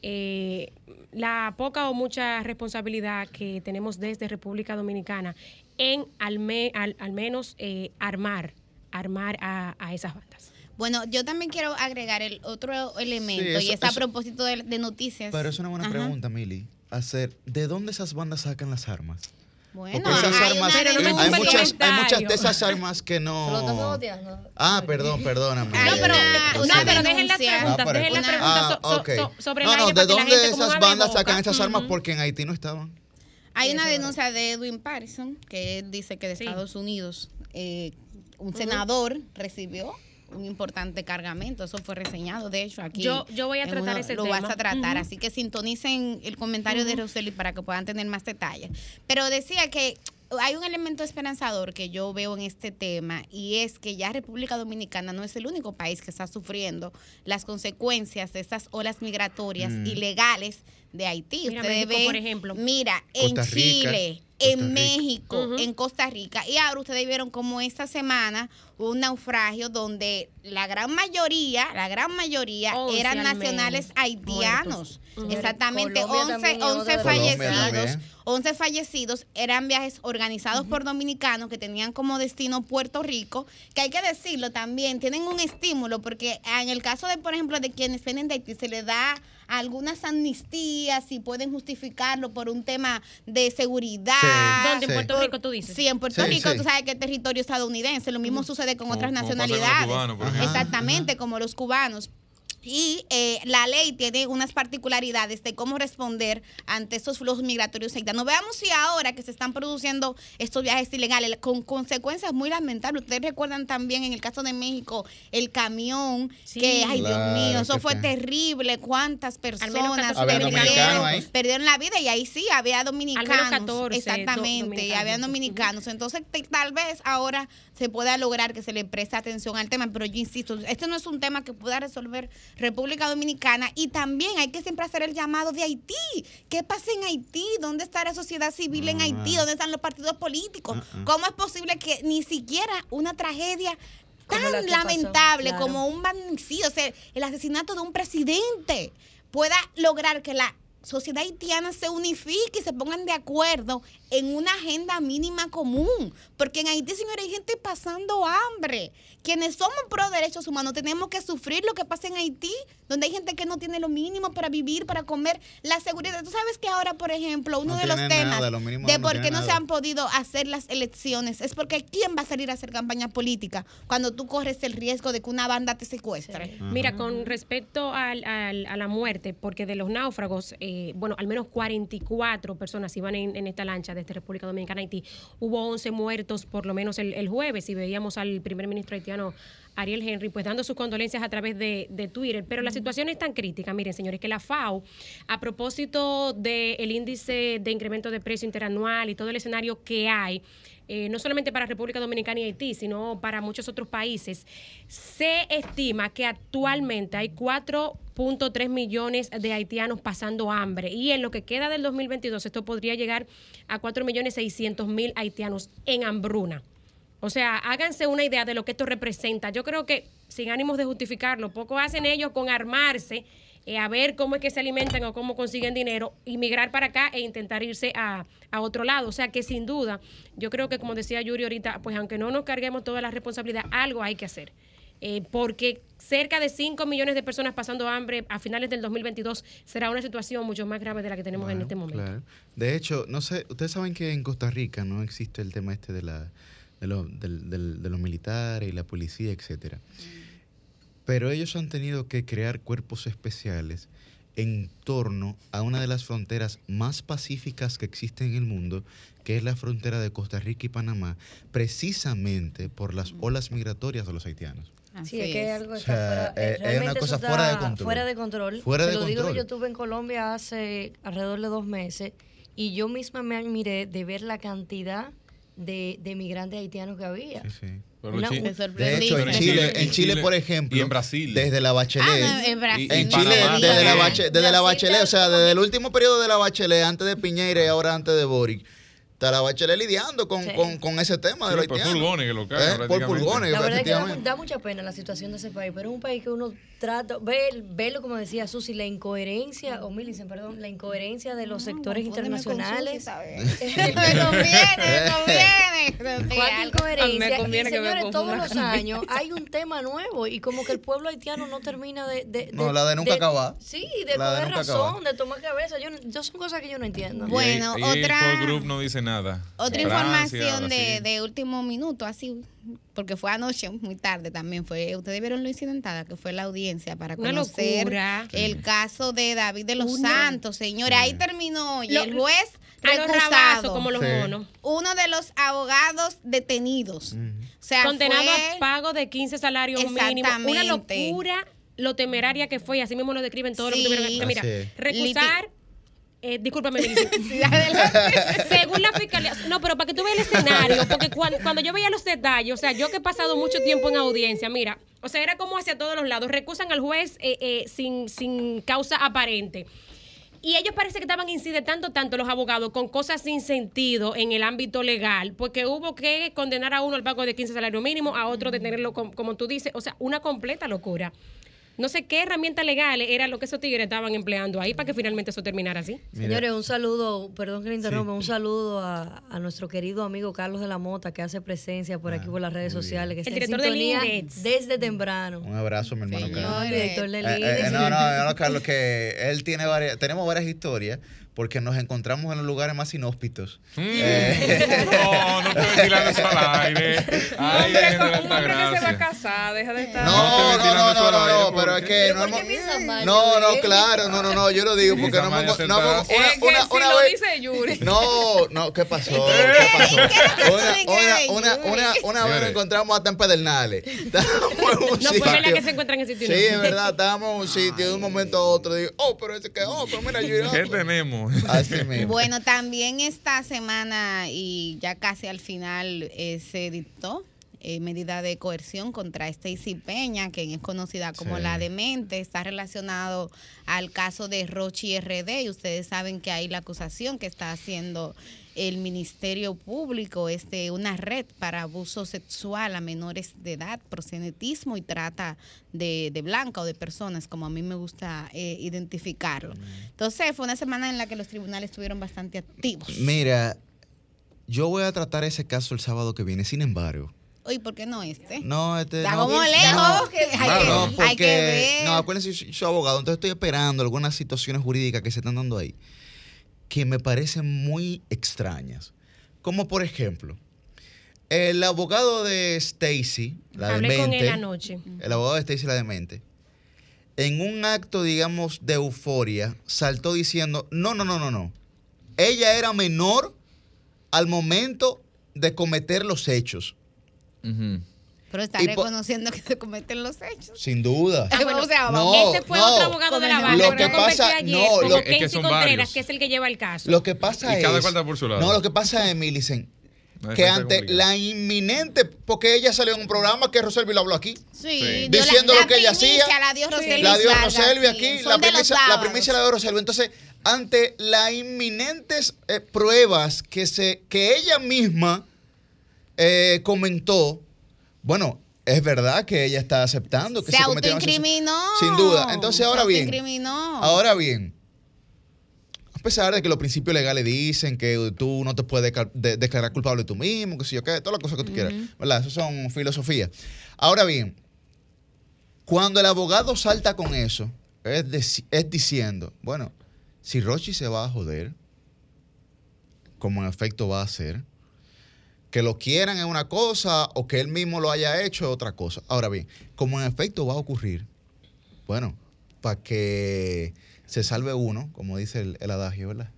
eh, la poca o mucha responsabilidad que tenemos desde República Dominicana en al, me- al, al menos eh, armar, armar a, a esas bandas. Bueno, yo también quiero agregar el otro elemento Sí, eso- y es a eso- propósito de, de noticias. Pero es una buena Ajá. pregunta, Mili. Hacer, ¿de dónde esas bandas sacan las armas? Bueno, Porque esas hay armas, una Pero no hay muchas, hay muchas de esas armas que ¿Se lo estás no. Ah, perdón, perdóname. Hay No, pero, una no, pero dejen las denuncia. preguntas, Ah, dejen las preguntas Ah, so- so- sobre no, no, ¿de dónde esas bandas boca. sacan esas armas? Porque en Haití no estaban. Hay una denuncia de Edwin Patterson que dice que de Sí. Estados Unidos eh, un senador recibió un importante cargamento. Eso fue reseñado, de hecho, aquí. Yo- yo voy a tratar uno- ese Lo tema. vas a tratar, así que sintonicen el comentario de Roseli para que puedan tener más detalles. Pero decía que hay un elemento esperanzador que yo veo en este tema y es que ya República Dominicana no es el único país que está sufriendo las consecuencias de estas olas migratorias Mm. ilegales de Haití. Mira, Ustedes México, ven, por ejemplo. Mira, en Rica, Chile, en Rica. México, en Costa Rica. Y ahora ustedes vieron como esta semana hubo un naufragio donde la gran mayoría, la gran mayoría eran al nacionales haitianos. Exactamente, Colombia 11, también es 11 otra de las- Colombia fallecidos. también. 11 fallecidos eran viajes organizados por dominicanos que tenían como destino Puerto Rico, que hay que decirlo también, tienen un estímulo porque en el caso de, por ejemplo, de quienes vienen de Haití, se les da algunas amnistías y pueden justificarlo por un tema de seguridad. Sí, ¿Dónde? En sí. Puerto Rico, tú dices. Sí, en Puerto Sí, Rico, sí. tú sabes que es territorio estadounidense. Lo mismo sucede con Como- otras como nacionalidades. cubanos, por ejemplo. Exactamente, como los cubanos. Y eh, la ley tiene unas particularidades de cómo responder ante esos flujos migratorios haitianos. Veamos si ahora que se están produciendo estos viajes ilegales con consecuencias muy lamentables. Ustedes recuerdan también en el caso de México el camión Sí. que, ay Dios mío, eso fue terrible. Cuántas personas menos 14 Había perdieron, la vida y ahí sí había dominicanos. 14 do- exactamente, dominicanos. había dominicanos. Entonces, te- tal vez ahora se pueda lograr que se le preste atención al tema, pero yo insisto, este no es un tema que pueda resolver República Dominicana y también hay que siempre hacer el llamado de Haití. ¿Qué pasa en Haití? ¿Dónde está la sociedad civil en Ah. Haití? ¿Dónde están los partidos políticos? Ah, ah. ¿Cómo es posible que ni siquiera una tragedia Como la tan lamentable claro. como un magnicidio, o sea, el asesinato de un presidente, pueda lograr que la sociedad haitiana se unifique y se pongan de acuerdo en una agenda mínima común. Porque en Haití, señores, hay gente pasando hambre. Quienes somos pro derechos humanos tenemos que sufrir lo que pasa en Haití, donde hay gente que no tiene lo mínimo para vivir, para comer, la seguridad. Tú sabes que ahora, por ejemplo, uno No de los temas nada, lo mínimo de no por qué no se han podido hacer las elecciones es porque ¿quién va a salir a hacer campaña política cuando tú corres el riesgo de que una banda te secuestre? Mira, con respecto al- al- a la muerte, porque de los náufragos, eh, bueno, al menos 44 personas iban en, en esta lancha desde República Dominicana a Haití. Hubo 11 muertos por lo menos el, el jueves y veíamos al primer ministro haitiano Ariel Henry pues dando sus condolencias a través de, de Twitter. Pero la situación es tan crítica, miren señores, que la FAO, a propósito del índice de incremento de precio interanual y todo el escenario que hay, eh, no solamente para República Dominicana y Haití, sino para muchos otros países, se estima que actualmente hay 4.3 millones de haitianos pasando hambre y en lo que queda del 2022 esto podría llegar a 4 millones 600 mil haitianos en hambruna. O sea, háganse una idea de lo que esto representa. Yo creo que, sin ánimos de justificarlo, poco hacen ellos con armarse eh, a ver cómo es que se alimentan o cómo consiguen dinero, y migrar para acá e intentar irse a, a otro lado. O sea que sin duda, yo creo que como decía Yuri ahorita, pues aunque no nos carguemos toda la responsabilidad, algo hay que hacer. Eh, porque cerca de 5 millones de personas pasando hambre a finales del 2022 será una situación mucho más grave de la que tenemos en este momento. claro. De hecho, no sé, ustedes saben que en Costa Rica no existe el tema este de la de, lo- del- del- de los militares y la policía, etcétera. Pero ellos han tenido que crear cuerpos especiales en torno a una de las fronteras más pacíficas que existen en el mundo, que es la frontera de Costa Rica y Panamá, precisamente por las olas migratorias de los haitianos. Sí, es que algo O está sea, fuera, eh, eh, es una realmente cosa eso fuera de está control. Fuera de control. Fuera Te de lo digo que yo estuve en Colombia hace alrededor de dos meses y yo misma me admiré de ver la cantidad de, de migrantes haitianos que había. Sí, sí. Pero Una- De hecho, en Chile, en Chile, por ejemplo, y en Brasil. desde la Bachelet, Ah, no, en Brasil. En Panamá Chile, desde la, Brasil bache- desde la Bachelet, o sea, desde el último periodo de la Bachelet, antes de Piñeira y ahora antes de Boric, está la Bachelet lidiando con, Sí. con, con ese tema Sí, de los por haitianos. furgones que lo cargan Eh, Por furgones, La verdad es que da mucha pena la situación de ese país, pero es un país que uno trata, ve, verlo como decía Susi, la incoherencia, o Millicent, perdón, la incoherencia de los sectores confúndeme con internacionales. Me conviene, me conviene. Cuánta incoherencia. Me conviene y que me señores, todos los años hay un tema nuevo y como que el pueblo haitiano no termina de... de- No, de- la de nunca acabar. Sí, de La de coger razón, acabar. de tomar cabeza. Yo, no- yo son cosas que yo no entiendo. Y Bueno, ahí- ahí otra- El core group no dice nada. Otra Francia, información de, de último minuto, así, porque fue anoche, muy tarde también, fue, ustedes vieron lo incidentada, que fue la audiencia para Una conocer locura. el caso de David de los Una- Santos, señores, ahí terminó y Lo- el juez recusado, como los Sí. monos. uno de los abogados detenidos, o sea, condenado fue- a pago de 15 salarios mínimos. Una locura lo temeraria que fue, y así mismo lo describen todos Sí. los que tuvieron que- Mira, recusar eh, discúlpame, Melissa. Según la fiscalía, no, pero para que tú veas el escenario, porque cuan- cuando, yo veía los detalles, o sea, yo que he pasado mucho tiempo en audiencia, mira, o sea, era como hacia todos los lados, recusan al juez eh, eh, sin, sin causa aparente. Y ellos parece que estaban incidentando tanto los abogados con cosas sin sentido en el ámbito legal, porque hubo que condenar a uno al pago de 15 salarios mínimos, a otro detenerlo com- como tú dices, o sea, una completa locura. No sé qué herramientas legales era lo que esos tigres estaban empleando ahí para que finalmente eso terminara así. Señores, un saludo, perdón que le interrumpa, un saludo a, a nuestro querido amigo Carlos de la Mota que hace presencia por aquí por las redes sociales, que El está en director del sintonía INDEX. desde temprano. Un abrazo, mi hermano Carlos. No, el director del Eh, eh, no, no, no, Carlos, que él tiene varias, tenemos varias historias porque nos encontramos en los lugares más inhóspitos. Eh, No, no estoy tirando eso al aire. Ay, un hombre que se va a casar, deja de estar. No, no, no, no, no, no, pero es que no hemos- No, no, claro, no, no, no, yo lo digo porque no hemos, no una, una, una vez. No, no, ¿qué pasó? ¿Qué pasó? Una, una, una, una, una vez nos encontramos hasta en Pedernales. Estábamos en un No, pues verdad que se encuentran en sitio Sí, es verdad, estábamos en un sitio de un momento a otro. Digo, oh, pero ese que, oh, pero mira, yo. ¿Qué tenemos? Así mismo. Bueno, también esta semana y ya casi al final eh, se dictó eh, medida de coerción contra Stacy Peña, quien es conocida como Sí. la demente, está relacionado al caso de Rochi RD y ustedes saben que hay la acusación que está haciendo el Ministerio Público es de una red para abuso sexual a menores de edad, proxenetismo y trata de, de blanca o de personas, como a mí me gusta eh, identificarlo. Entonces fue una semana en la que los tribunales estuvieron bastante activos. Mira, yo voy a tratar ese caso el sábado que viene, sin embargo. Oye, ¿por qué no este? No, este. Está no, como no, lejos, que hay, no, que, no, hay porque, que ver. no, acuérdense, yo soy abogado, entonces estoy esperando algunas situaciones jurídicas que se están dando ahí que me parecen muy extrañas. Como por ejemplo, el abogado de Stacy, la Hablé con demente, él anoche. el abogado de Stacy, la demente, en un acto, digamos, de euforia, saltó diciendo, no, no, no, no, no. Ella era menor al momento de cometer los hechos. Pero está reconociendo que se cometen los hechos. Sin duda. Ah, bueno, o sea, no, Ese fue no. otro abogado de la Lo barra. que Yo conversé pasa- ayer no, lo- es que son Contreras, varios. que es el que lleva el caso. Lo que pasa Y es. cada cual está por su lado. No, lo que pasa es, Millicent, La que ante complicada. la inminente. Porque ella salió en un programa que Roselvi lo habló aquí. Sí, Sí. Diciendo la, lo que ella la hacía. La dio Roselvi. La dio Roselvi sí. aquí. Son La primicia, la primicia la dio Roselvi. Entonces, ante las inminentes eh, pruebas que, se, que ella misma eh, comentó, bueno, es verdad que ella está aceptando que Se se, autoincriminó. Sin duda. Entonces, ahora Se bien. autoincriminó. Ahora bien, a pesar de que los principios legales dicen que tú no te puedes de- declarar culpable tú mismo, que si yo qué, todas las cosas que tú quieras, ¿verdad? Eso son filosofías. Ahora bien, cuando el abogado salta con eso, es, es diciendo, bueno, si Rochi se va a joder, como en efecto va a hacer, que lo quieran es una cosa o que él mismo lo haya hecho es otra cosa. Ahora bien, como en efecto va a ocurrir, bueno, para que se salve uno, como dice el, el adagio, ¿verdad?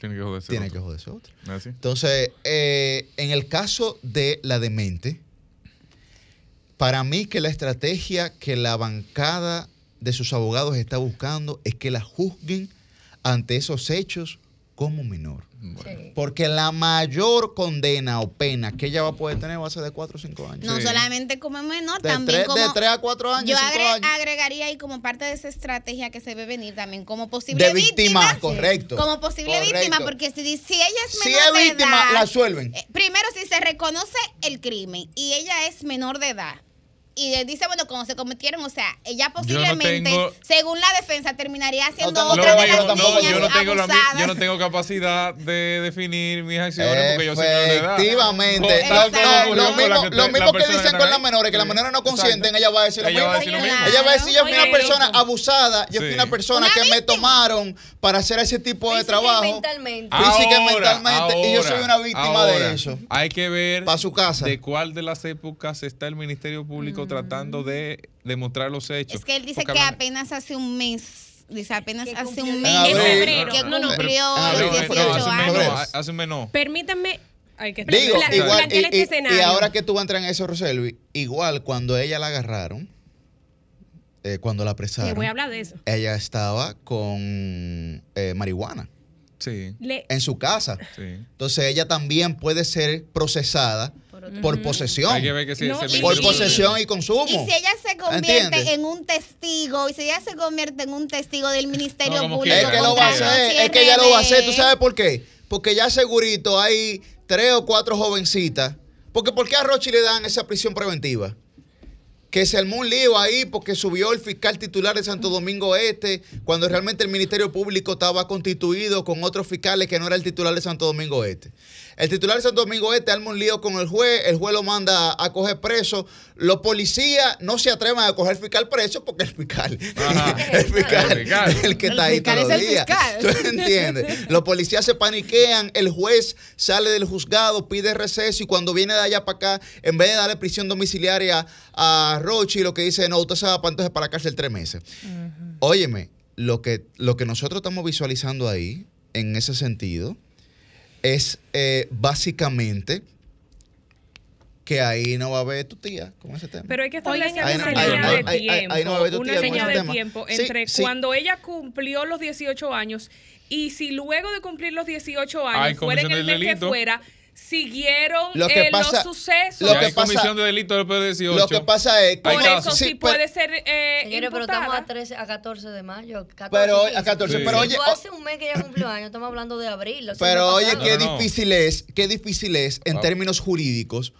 Tiene que joderse. Tiene otro. que joderse otro. ¿Así? Entonces, eh, en el caso de la demente, para mí que la estrategia que la bancada de sus abogados está buscando es que la juzguen ante esos hechos como menor. Sí. Porque la mayor condena o pena que ella va a poder tener va a ser de 4 o 5 años. No Sí. solamente como menor, De también 3 como... de tres a 4 años, Yo 5 agre- años. agregaría ahí como parte de esa estrategia que se ve venir también como posible De víctima, correcto. Como posible Correcto. víctima, porque si, si ella es Si menor es de víctima, edad, la suelven. eh, primero si se reconoce el crimen y ella es menor de edad y él dice, bueno, como se cometieron, o sea, ella posiblemente, tengo- según la defensa, terminaría siendo tengo- otra No, de yo, las no, niñas yo no tengo la yo no tengo capacidad de definir mis acciones porque yo soy menor de edad. Efectivamente. Lo mismo, que lo mismo que dicen con las menores, que las menores no consienten, ella va a decir lo Ella va a mismo. decir lo Claro. mismo. Ella va a decir, yo fui una persona abusada, yo fui Sí. una persona Una que me tomaron para hacer ese tipo de Física y trabajo. mentalmente. Física y Ahora, mentalmente, y yo soy una víctima de eso. Hay que ver Pa' su casa. de cuál de las épocas está el Ministerio Público tratando de demostrar los hechos. Es que él dice Porque que apenas hace un mes, dice apenas hace un mes febrero. que No, no, cumplió los en abril, 18 hace un mes febrero. no, años. hace un mes no. Permítanme Hay que Digo, igual, y, este y- y escenario. ahora que tú vas a entrar en eso, Roselvi, igual cuando ella la agarraron, eh, cuando la Te apresaron, voy a hablar de eso. ella estaba con eh, marihuana. Sí. Le- en su casa. Sí. Entonces ella también puede ser procesada por posesión. Hay que ver que si No, ese y- Por posesión y consumo. Y si ella se convierte ¿Entiendes? en un testigo, y si ella se convierte en un testigo del Ministerio No, Público. Es que lo va a hacer, es que ella lo va a hacer. ¿Tú sabes por qué? Porque ya segurito hay tres o cuatro jovencitas. Porque ¿por qué a Rochi le dan esa prisión preventiva? Que se armó un lío ahí porque subió el fiscal titular de Santo Domingo Este, cuando realmente el Ministerio Público estaba constituido con otros fiscales que no era el titular de Santo Domingo Este. El titular de Santo Domingo Este arma un lío con el juez, el juez lo manda a coger preso. Los policías no se atrevan a coger al fiscal preso porque el fiscal, el fiscal, El fiscal. el que El está ahí fiscal todos es los el días. fiscal. ¿Tú entiendes? Los policías se paniquean, el juez sale del juzgado, pide receso y cuando viene de allá para acá, en vez de darle prisión domiciliaria a Rochi, lo que dice, no, usted se va para entonces para la cárcel tres meses. Óyeme, lo que, lo que nosotros estamos visualizando ahí, en ese sentido, es eh, básicamente que ahí no va a haber tu tía con ese tema. Pero hay que establecer una línea de ahí- ahí- ahí no va a haber tiempo, tu una tía ese de tema. tiempo entre sí. cuando ella cumplió los 18 años y si luego de cumplir los 18 Hay años, fuera en el mes que delito. fuera, siguieron Lo que eh, pasa- los sucesos. lo que hay pasa- comisión de delito después de 18. lo que pasa es que Por eso sí, pero- puede ser eh, Señores, pero estamos a, 13, a 14 de mayo. 14, Pero, 15. a 14, Sí. pero oye, o- hace un mes que ya cumplió años, estamos hablando de abril. Pero oye, qué No, no, no. difícil es, qué difícil es en Ah. términos jurídicos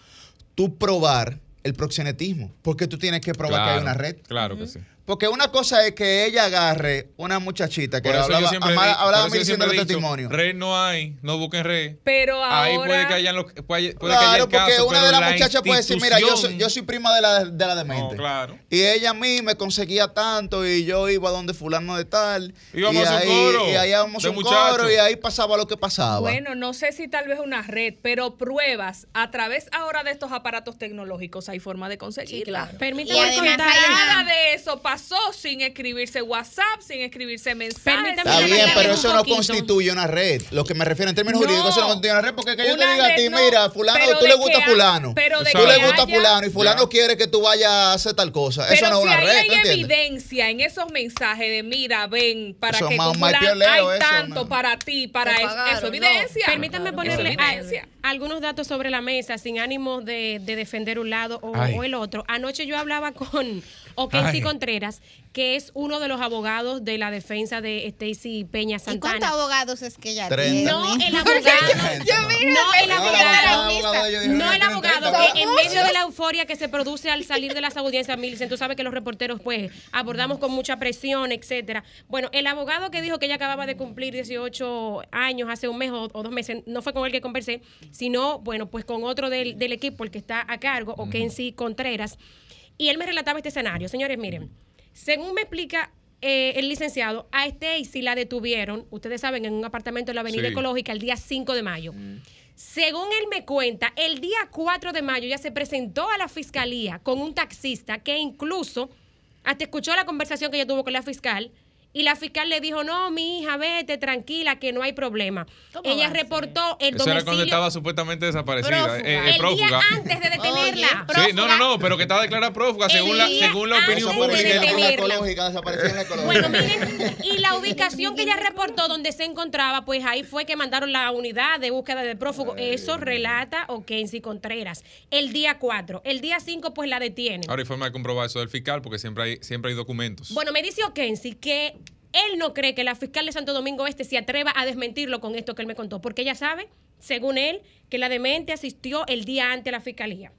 tú probar el proxenetismo, porque tú tienes que probar que hay Claro, una red. Claro que sí. Porque una cosa es que ella agarre una muchachita que Por eso hablaba, yo siempre, hablaba por eso yo mil siempre cientos he de dicho, testimonios. red no hay, no busquen red. Pero ahora... Ahí puede que haya, lo, puede, puede que haya Claro, el caso, porque una de las la muchachas puede decir, mira, yo soy, yo soy prima de la, de la demente. No, claro. Y ella a mí me conseguía tanto y yo iba donde fulano de tal. Íbamos y a un ahí, coro Y ahí íbamos un muchachos. coro y ahí pasaba lo que pasaba. Bueno, no sé si tal vez una red, pero pruebas a través ahora de estos aparatos tecnológicos hay forma de conseguirla. Sí, claro. Permítame contar- Nada de eso pasó sin escribirse WhatsApp, sin escribirse mensajes. Permítame Está bien, pero eso no constituye una red. Lo que me refiero en términos No. jurídicos, eso no constituye una red porque que yo te diga a ti, no, mira, fulano, pero tú de le gusta a fulano. pero de tú que le gusta a fulano y fulano Ya. quiere que tú vayas a hacer tal cosa. Pero eso no es si una ahí red, hay evidencia en esos mensajes de mira, ven, para Eso que es más- más pioleo, hay eso, tanto no. para ti, para eso. pagaron, eso no. evidencia. Permítanme ponerle algunos datos sobre la mesa sin ánimo de, de defender un lado o el otro. Anoche yo hablaba con Okensi Ay. Contreras, que es uno de los abogados de la defensa de Stacy Peña ¿Y cuántos Santana. abogados es que ella tiene? No el Yo abogado, mira, no el abogado, no el abogado, 30. que en medio de la euforia que se produce al salir de las audiencias, Millicent, tú sabes que los reporteros pues abordamos con mucha presión, etcétera. Bueno, el abogado que dijo que ella acababa de cumplir 18 años hace un mes o, o dos meses, no fue con el que conversé, sino, bueno, pues con otro del, del equipo, el que está a cargo, Okensi Contreras, y él me relataba este escenario. Señores, miren, según me explica eh, el licenciado, a Stacy la detuvieron, ustedes saben, en un apartamento en la Avenida Sí. Ecológica el día 5 de mayo. Según él me cuenta, el día 4 de mayo ya se presentó a la fiscalía con un taxista que incluso hasta escuchó la conversación que ella tuvo con la fiscal y la fiscal le dijo, no, mi hija, vete, tranquila, que no hay problema. ¿Cómo Ella reportó el Eso era cuando domicilio estaba supuestamente desaparecida. Prófuga. eh, eh, el día antes de detenerla. Oye, Sí, no, no, no, pero que estaba declarada prófuga El según la, según la opinión pública. Bueno, miren, y la ubicación que ella reportó donde se encontraba, pues ahí fue que mandaron la unidad de búsqueda de prófugo. Eso relata Okensi Contreras. El día 4. El día 5, pues la detienen. Ahora hay forma de comprobar eso del fiscal porque siempre hay, siempre hay documentos. Bueno, me dice Okensi que él no cree que la fiscal de Santo Domingo Este se atreva a desmentirlo con esto que él me contó, porque ella sabe, según él, que la demente asistió el día antes a la fiscalía.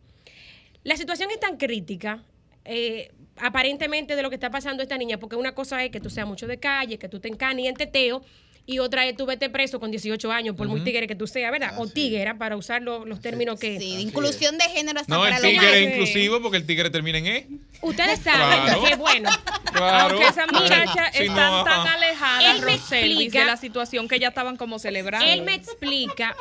La situación es tan crítica, eh, aparentemente, de lo que está pasando esta niña, porque una cosa es que tú seas mucho de calle, que tú te encanes y en teteo, y otra es tú vete preso con 18 años, por muy tigre que tú seas, ¿verdad? o tiguera, para usar lo- los términos que... Sí, inclusión de género hasta No, para el los tigre es inclusivo porque el tigre termina en E. Ustedes saben Claro. que, bueno, Claro. Aunque esas muchachas Sí, están no, tan ajá. alejadas, Él me Roselvis, explica- de la situación que ya estaban como celebrando. Él me explica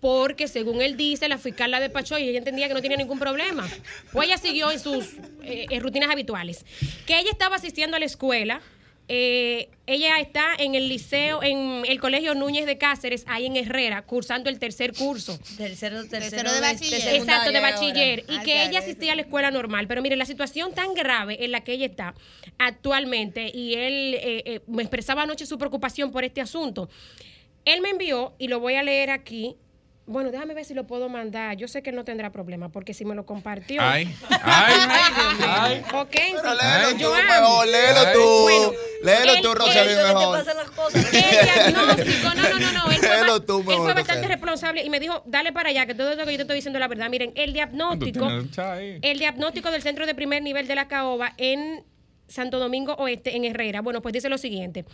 porque según él dice, la fiscal la despachó y ella entendía que no tenía ningún problema. Pues ella siguió en sus eh, en rutinas habituales. Que ella estaba asistiendo a la escuela. Eh, ella está en el liceo, en el colegio Núñez de Cáceres, ahí en Herrera, cursando el tercer curso. Tercero, tercero, Tercero de bachiller. Exacto, de ahora. bachiller. Y Ah, que claro, ella asistía a la escuela normal. Pero mire, la situación tan grave en la que ella está actualmente, y él eh, eh, me expresaba anoche su preocupación por este asunto. Él me envió, y lo voy a leer aquí. Bueno, déjame ver si lo puedo mandar. Yo sé que no tendrá problema, porque si me lo compartió. Ay, ay, ay. Ok, Pero léelo tú mejor, léelo Ay. tú. Bueno, léelo el- tú, Rosalía, te mejor. pasan las cosas. El diagnóstico, no, no, no, no. Él fue, Léelo tú él fue mejor, bastante Rosario. responsable y me dijo, dale para allá, que todo esto que yo te estoy diciendo es la verdad. Miren, el diagnóstico, el diagnóstico del centro de primer nivel de la caoba en Santo Domingo Oeste, en Herrera. Bueno, pues dice lo siguiente.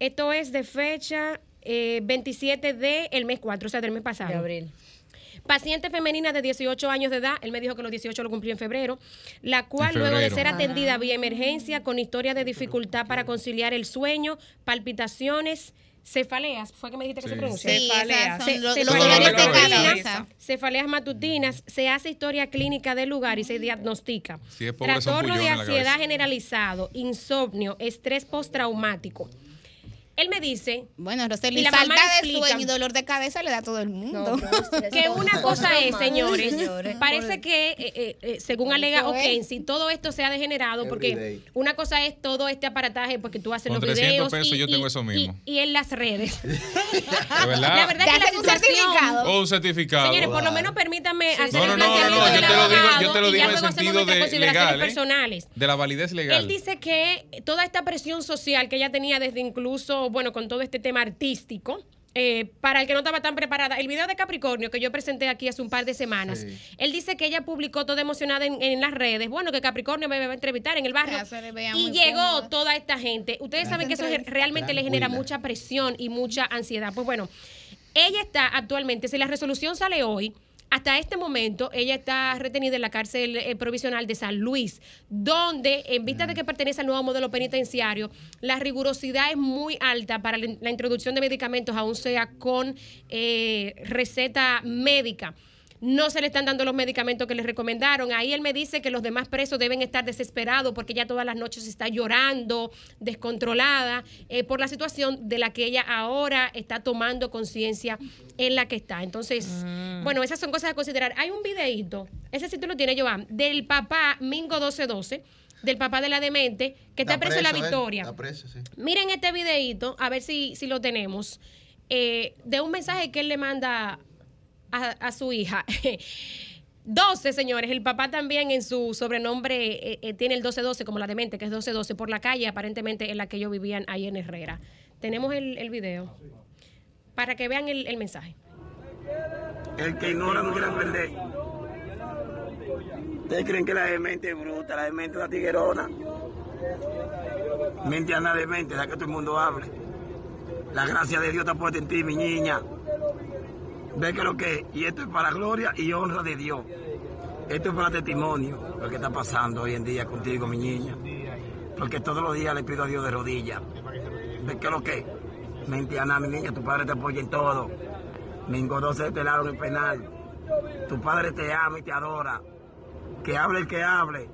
Esto es de fecha eh, 27 del mes 4, o sea, del mes pasado. De abril. Paciente femenina de 18 años de edad, él me dijo que los 18 lo cumplió en febrero, la cual luego de ser atendida vía emergencia con historia de dificultad para conciliar el sueño, palpitaciones, cefaleas, fue que me dijiste que se pronuncia. Sí, Cefaleas. esas son Se- los, se- los dolor de dolores de cabeza. cabeza. Cefaleas matutinas, se hace historia clínica del lugar y se diagnostica. Si es pobre, Trastorno de ansiedad generalizado, insomnio, estrés postraumático. Él me dice Bueno, Roseli, Y la falta de explica. sueño y dolor de cabeza le da a todo el mundo. que una cosa es, señores, Señores, parece que, eh, eh, eh, según alega es. Okensi, todo esto se ha degenerado porque Everyday. una cosa es todo este aparataje porque tú haces Con los 300 videos pesos y, yo tengo y- eso mismo. y- y en las redes. ¿De verdad? La verdad Te que la hacen un situación... certificado. O un certificado. Señores, por lo menos permítanme hacer No, no, el no, no, planteamiento no, yo del te lo digo, yo abogado te lo y digo ya en luego hacemos sentido nuestras de consideraciones legal, personales. De la validez legal. Él dice que toda esta presión social que ella tenía desde incluso, bueno, con todo este tema artístico, eh, para el que no estaba tan preparada, el video de Capricornio que yo presenté aquí hace un par de semanas, él dice que ella publicó toda emocionada en, en las redes, bueno, que Capricornio me va a entrevistar en el barrio, veía y llegó cómoda. toda esta gente. Ustedes saben que eso realmente le genera mucha presión y mucha ansiedad. Pues bueno, ella está actualmente, si la resolución sale hoy, hasta este momento, ella está retenida en la cárcel eh, provisional de San Luis, donde, en vista de que pertenece al nuevo modelo penitenciario, la rigurosidad es muy alta para la, introducción de medicamentos, aún sea con eh, receta médica. No se le están dando los medicamentos que le recomendaron. Ahí él me dice que los demás presos deben estar desesperados porque ella todas las noches está llorando, descontrolada, eh, por la situación de la que ella ahora está tomando conciencia en la que está. Entonces, bueno, esas son cosas a considerar. Hay un videíto, ese sí tú lo tienes, Joan, del papá Mingo 1212, del papá de la demente, que está, preso en la él, Victoria. Está preso, sí. Miren este videíto, a ver si, si lo tenemos, eh, de un mensaje que él le manda a, su hija. 12, señores. El papá también en su sobrenombre eh, eh, tiene el 1212, como la demente, que es 1212, por la calle, aparentemente en la que ellos vivían ahí en Herrera. Tenemos el, el video para que vean el, el mensaje. El que ignora no quiere aprender. Ustedes creen que la demente es bruta, la demente es una tiguerona. Mente a nada demente, deja que todo el mundo hable. La gracia de Dios está puesta en ti, mi niña. Ve que lo que. Y esto es para gloria y honra de Dios. Esto es para testimonio, lo que está pasando hoy en día contigo, mi niña. Porque todos los días le pido a Dios de rodillas. Ve que lo que es. Mente a nada, mi niña, tu padre te apoya en todo. Mingo 12 de este lado en el penal. Tu padre te ama y te adora. Que hable el que hable.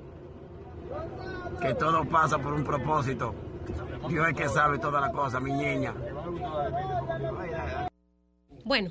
Que todo pasa por un propósito. Dios es que sabe todas las cosas, mi niña. Bueno,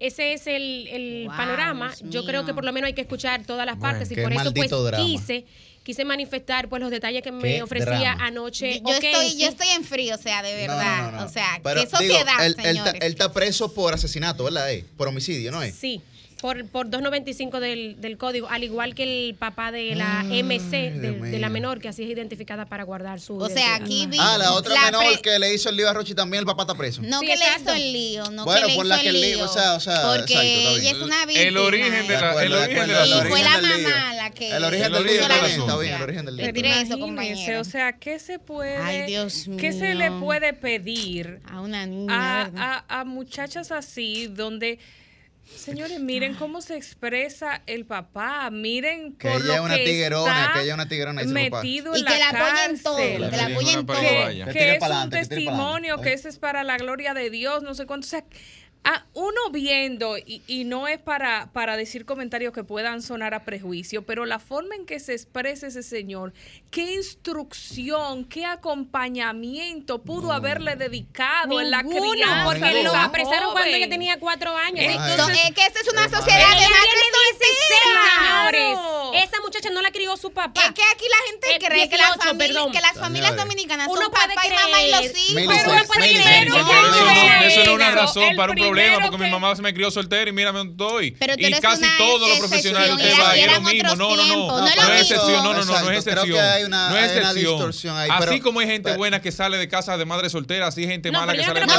ese es el, el Wow, panorama. Dios Yo creo que por lo menos hay que escuchar todas las Bueno, partes y por eso pues drama. quise quise manifestar pues los detalles que me ofrecía drama. anoche. Yo estoy, yo estoy en frío, o sea, de verdad. no, no, no. O sea, Pero, qué sociedad, digo, él, él, señores. está- él está preso por asesinato, ¿verdad? eh? Por homicidio, ¿no es? Sí, por, por 295 del, del código, al igual que el papá de la Ay, MC, de, la mío. menor, que así es identificada para guardar su. o sea, aquí vi. Ah, la otra la menor que le hizo el lío a Rochi también, el papá está preso. No Sí, que le hizo el lío, no Bueno, que le por hizo la que el lío. lío, o sea, o sea, porque exacto, ella es una El víctima. origen de la- De acuerdo, el origen de la- el Y fue la mamá la que El origen El del lío está bien, el origen del lío. Retire compañero. O sea, ¿qué se puede, Ay, Dios ¿qué se le mío. puede pedir A una niña. a, ¿verdad? a- a muchachas así donde Señores, miren cómo se expresa el papá, miren Que por ella lo es una que tiguerona, está que ella es una tiguerona, metido en Y la que la apoyen todo, que la apoyen todo. Que que, tire es un que testimonio, pa'lante. que ese es para la gloria de Dios, no sé cuánto. O sea, a uno viendo, y, y no es para, para decir comentarios que puedan sonar a prejuicio, pero la forma en que se expresa ese señor, qué instrucción, qué acompañamiento pudo haberle dedicado en la crianza. porque lo esa apresaron cuando ella tenía cuatro años. So, es que esta es una sociedad de Ella más tiene 16 soltera. señores. Esa muchacha no la crió su papá. Es que aquí la gente Eh, cree que, las 18, familias- perdón. que las familias dominicanas Uno son puede papá y mamá y los hijos. Pero uno puede Millicent, creer, no, eso, no, no, eso no es una razón para un problema, primero porque que- mi mamá se me crió soltera y mira dónde estoy. Pero y casi todos los profesionales y usted era- va y es lo mismo. No, no, no. no es es lo mismo. excepción, no, no, no, no es excepción. no es excepción. Así como hay gente pero- buena que sale de casa de madre soltera, así hay gente mala que sale de no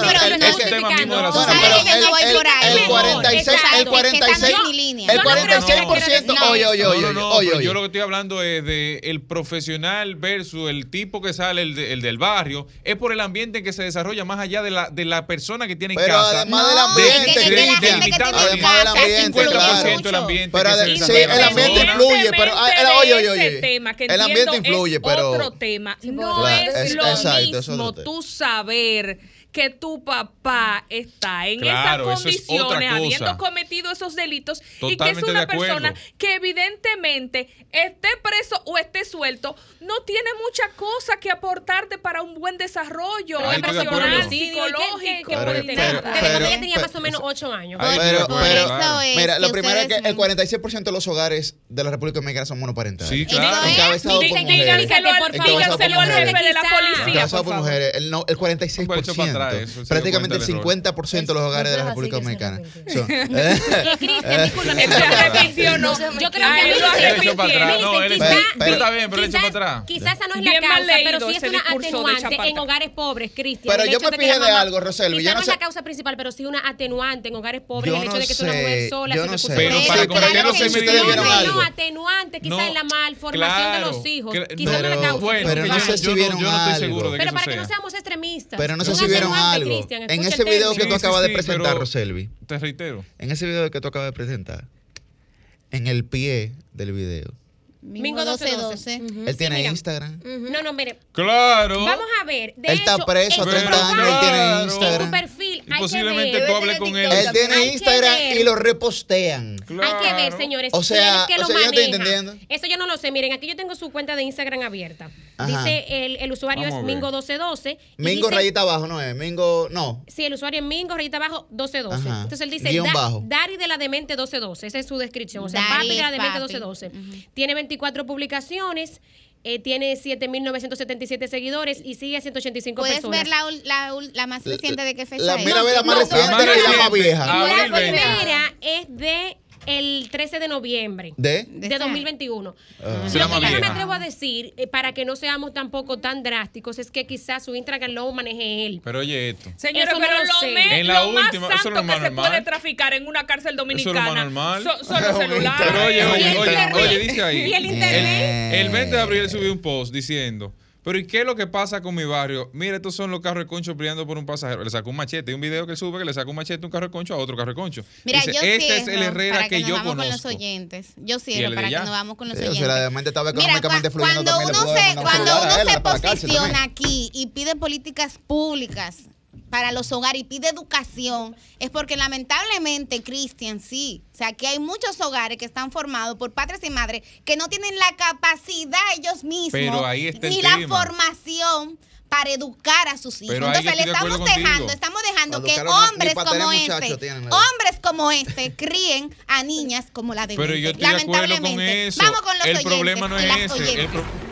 Es el tema mismo de la justificando. Bueno, ¿Sabes pero que no voy el, por ahí? el, el Mejor, 46, exacto, el que 46, estás en mi línea. el Yo no creo que 46%, quiera oye, oye, oye, yo lo que estoy hablando es de el profesional versus el tipo que sale, el, de- el del barrio, es por el ambiente en que se desarrolla más allá de la, de la persona que tiene en casa. además del No, ambiente, Cristian. Además del ambiente, influye claro. 50% el ambiente. Pero que de- se sí, el desarrolla. ambiente influye, pero ah, oye, oye, oye. tema, que El ambiente influye, es pero otro tema. No Claro, es, es- lo exacto, eso es mismo tú saber que tu papá está en Claro, esas es condiciones, habiendo cometido esos delitos, y que es una persona que evidentemente esté preso o esté suelto, no tiene mucha cosa que aportarte para un buen desarrollo de emocional, psicológico. Ella tenía más o menos 8 años. Pero, Por pero, eso claro. es mira, lo que primero es que el 46% de los hogares de la República Dominicana son monoparentales. Sí, claro. Encabezados por Dí- mujeres. Díganselo al- por jefe de la policía, Encabezados por por mujeres. El, no, el 46%. Eso prácticamente el dio cuenta del 50% de los hogares de la República Dominicana. Cristian, discúlpame. Él no. Yo creo que lo Él pero- está bien, pero quizás- para atrás. Quizás esa no es la mal causa, leído pero sí es una atenuante en hogares pobres, Cristian. Pero yo me fijé de algo, Roselvi, Quizás no es la causa principal, pero sí una atenuante en hogares pobres. El hecho de que es una mujer sola, sin recursos. Pero económicos. para- Pero ¿por qué claro no atenuante quizás No, en la malformación claro, de los hijos. Quizás no es la pero- causa. bueno, pero no sé si yo vieron yo no estoy algo. seguro de que Pero para que no seamos extremistas. Pero no sé Un si vieron atenuante, algo. En ese video que tú Sí, sí, acabas de sí, presentar, Roselvi. Te reitero. En ese video que tú acabas de presentar, en el pie del video, Mingo 1212. Ujú, él sí, tiene mira. Instagram. No, no, mire. Claro. Vamos a ver. De Él está preso a su 30 años, él tiene Claro. En su Instagram. perfil Y hay posiblemente que ver. tú hables con él. Él tiene Instagram y lo repostean. Hay que ver, Claro. señores. O sea, que o lo sea, yo no estoy maneja. entendiendo. Eso yo no lo sé. Miren, aquí yo tengo su cuenta de Instagram abierta. Ajá. Dice el, el usuario Vamos es ver. Mingo1212. y Mingo dice- rayita abajo, ¿no es? Mingo, no. Sí, el usuario es Mingo, rayita abajo, 1212. Ajá. Entonces él dice Guión Da-. Dari de la Demente 1212. Esa es su descripción. O sea, Dari papi de la Demente papi. 1212. Tiene 24 publicaciones. Eh, tiene 7.977 seguidores y sigue a 185 Puedes personas. ver la, la, la más reciente de qué fecha La, es. mira, ve la más no, reciente no, y la no, más no, vieja. La abril 20. primera es de el 13 de noviembre. ¿De? de, este 2021. Ah. Esa es la Lo más que yo me vieja. atrevo a decir, eh, para que no seamos tampoco tan drásticos, es que quizás su Instagram lo maneje él. Pero oye esto. Señores, Eso no pero lo lo, sé. me- En la lo más última, eso es santo lo más que se normal. puede traficar en una cárcel Eso es lo más dominicana normal. son, son los celulares. Pero oye, Y oye, el oye, oye, dice ahí. Y el internet. El 20 de abril subió un post diciendo, pero ¿y qué es lo que pasa con mi barrio? Mira, estos son los carros de concho peleando por un pasajero. Le sacó un machete. Hay un video que él sube que le sacó un machete a un carro de concho a otro carro de concho. Mira, Dice, yo este es el Herrera para que, nos yo vamos con los oyentes. Yo ¿Y cierro para que nos vamos con los Sí, o oyentes. sea, la estaba Mira, económicamente fluyendo cuando también. le uno se, cuando uno se posiciona aquí y pide políticas públicas para los hogares y pide educación, es porque lamentablemente, Cristian, sí. O sea, que hay muchos hogares que están formados por padres y madres que no tienen la capacidad ellos mismos, Pero ahí está el ni la tema. formación para educar a sus hijos. Pero Entonces le estamos dejando, contigo. estamos dejando que una- hombres como este, tienen hombres como este, críen a niñas como la de Pero yo estoy de acuerdo con Lamentablemente. eso. Vamos con los el oyentes problema no es las ese. El oyentes. pro-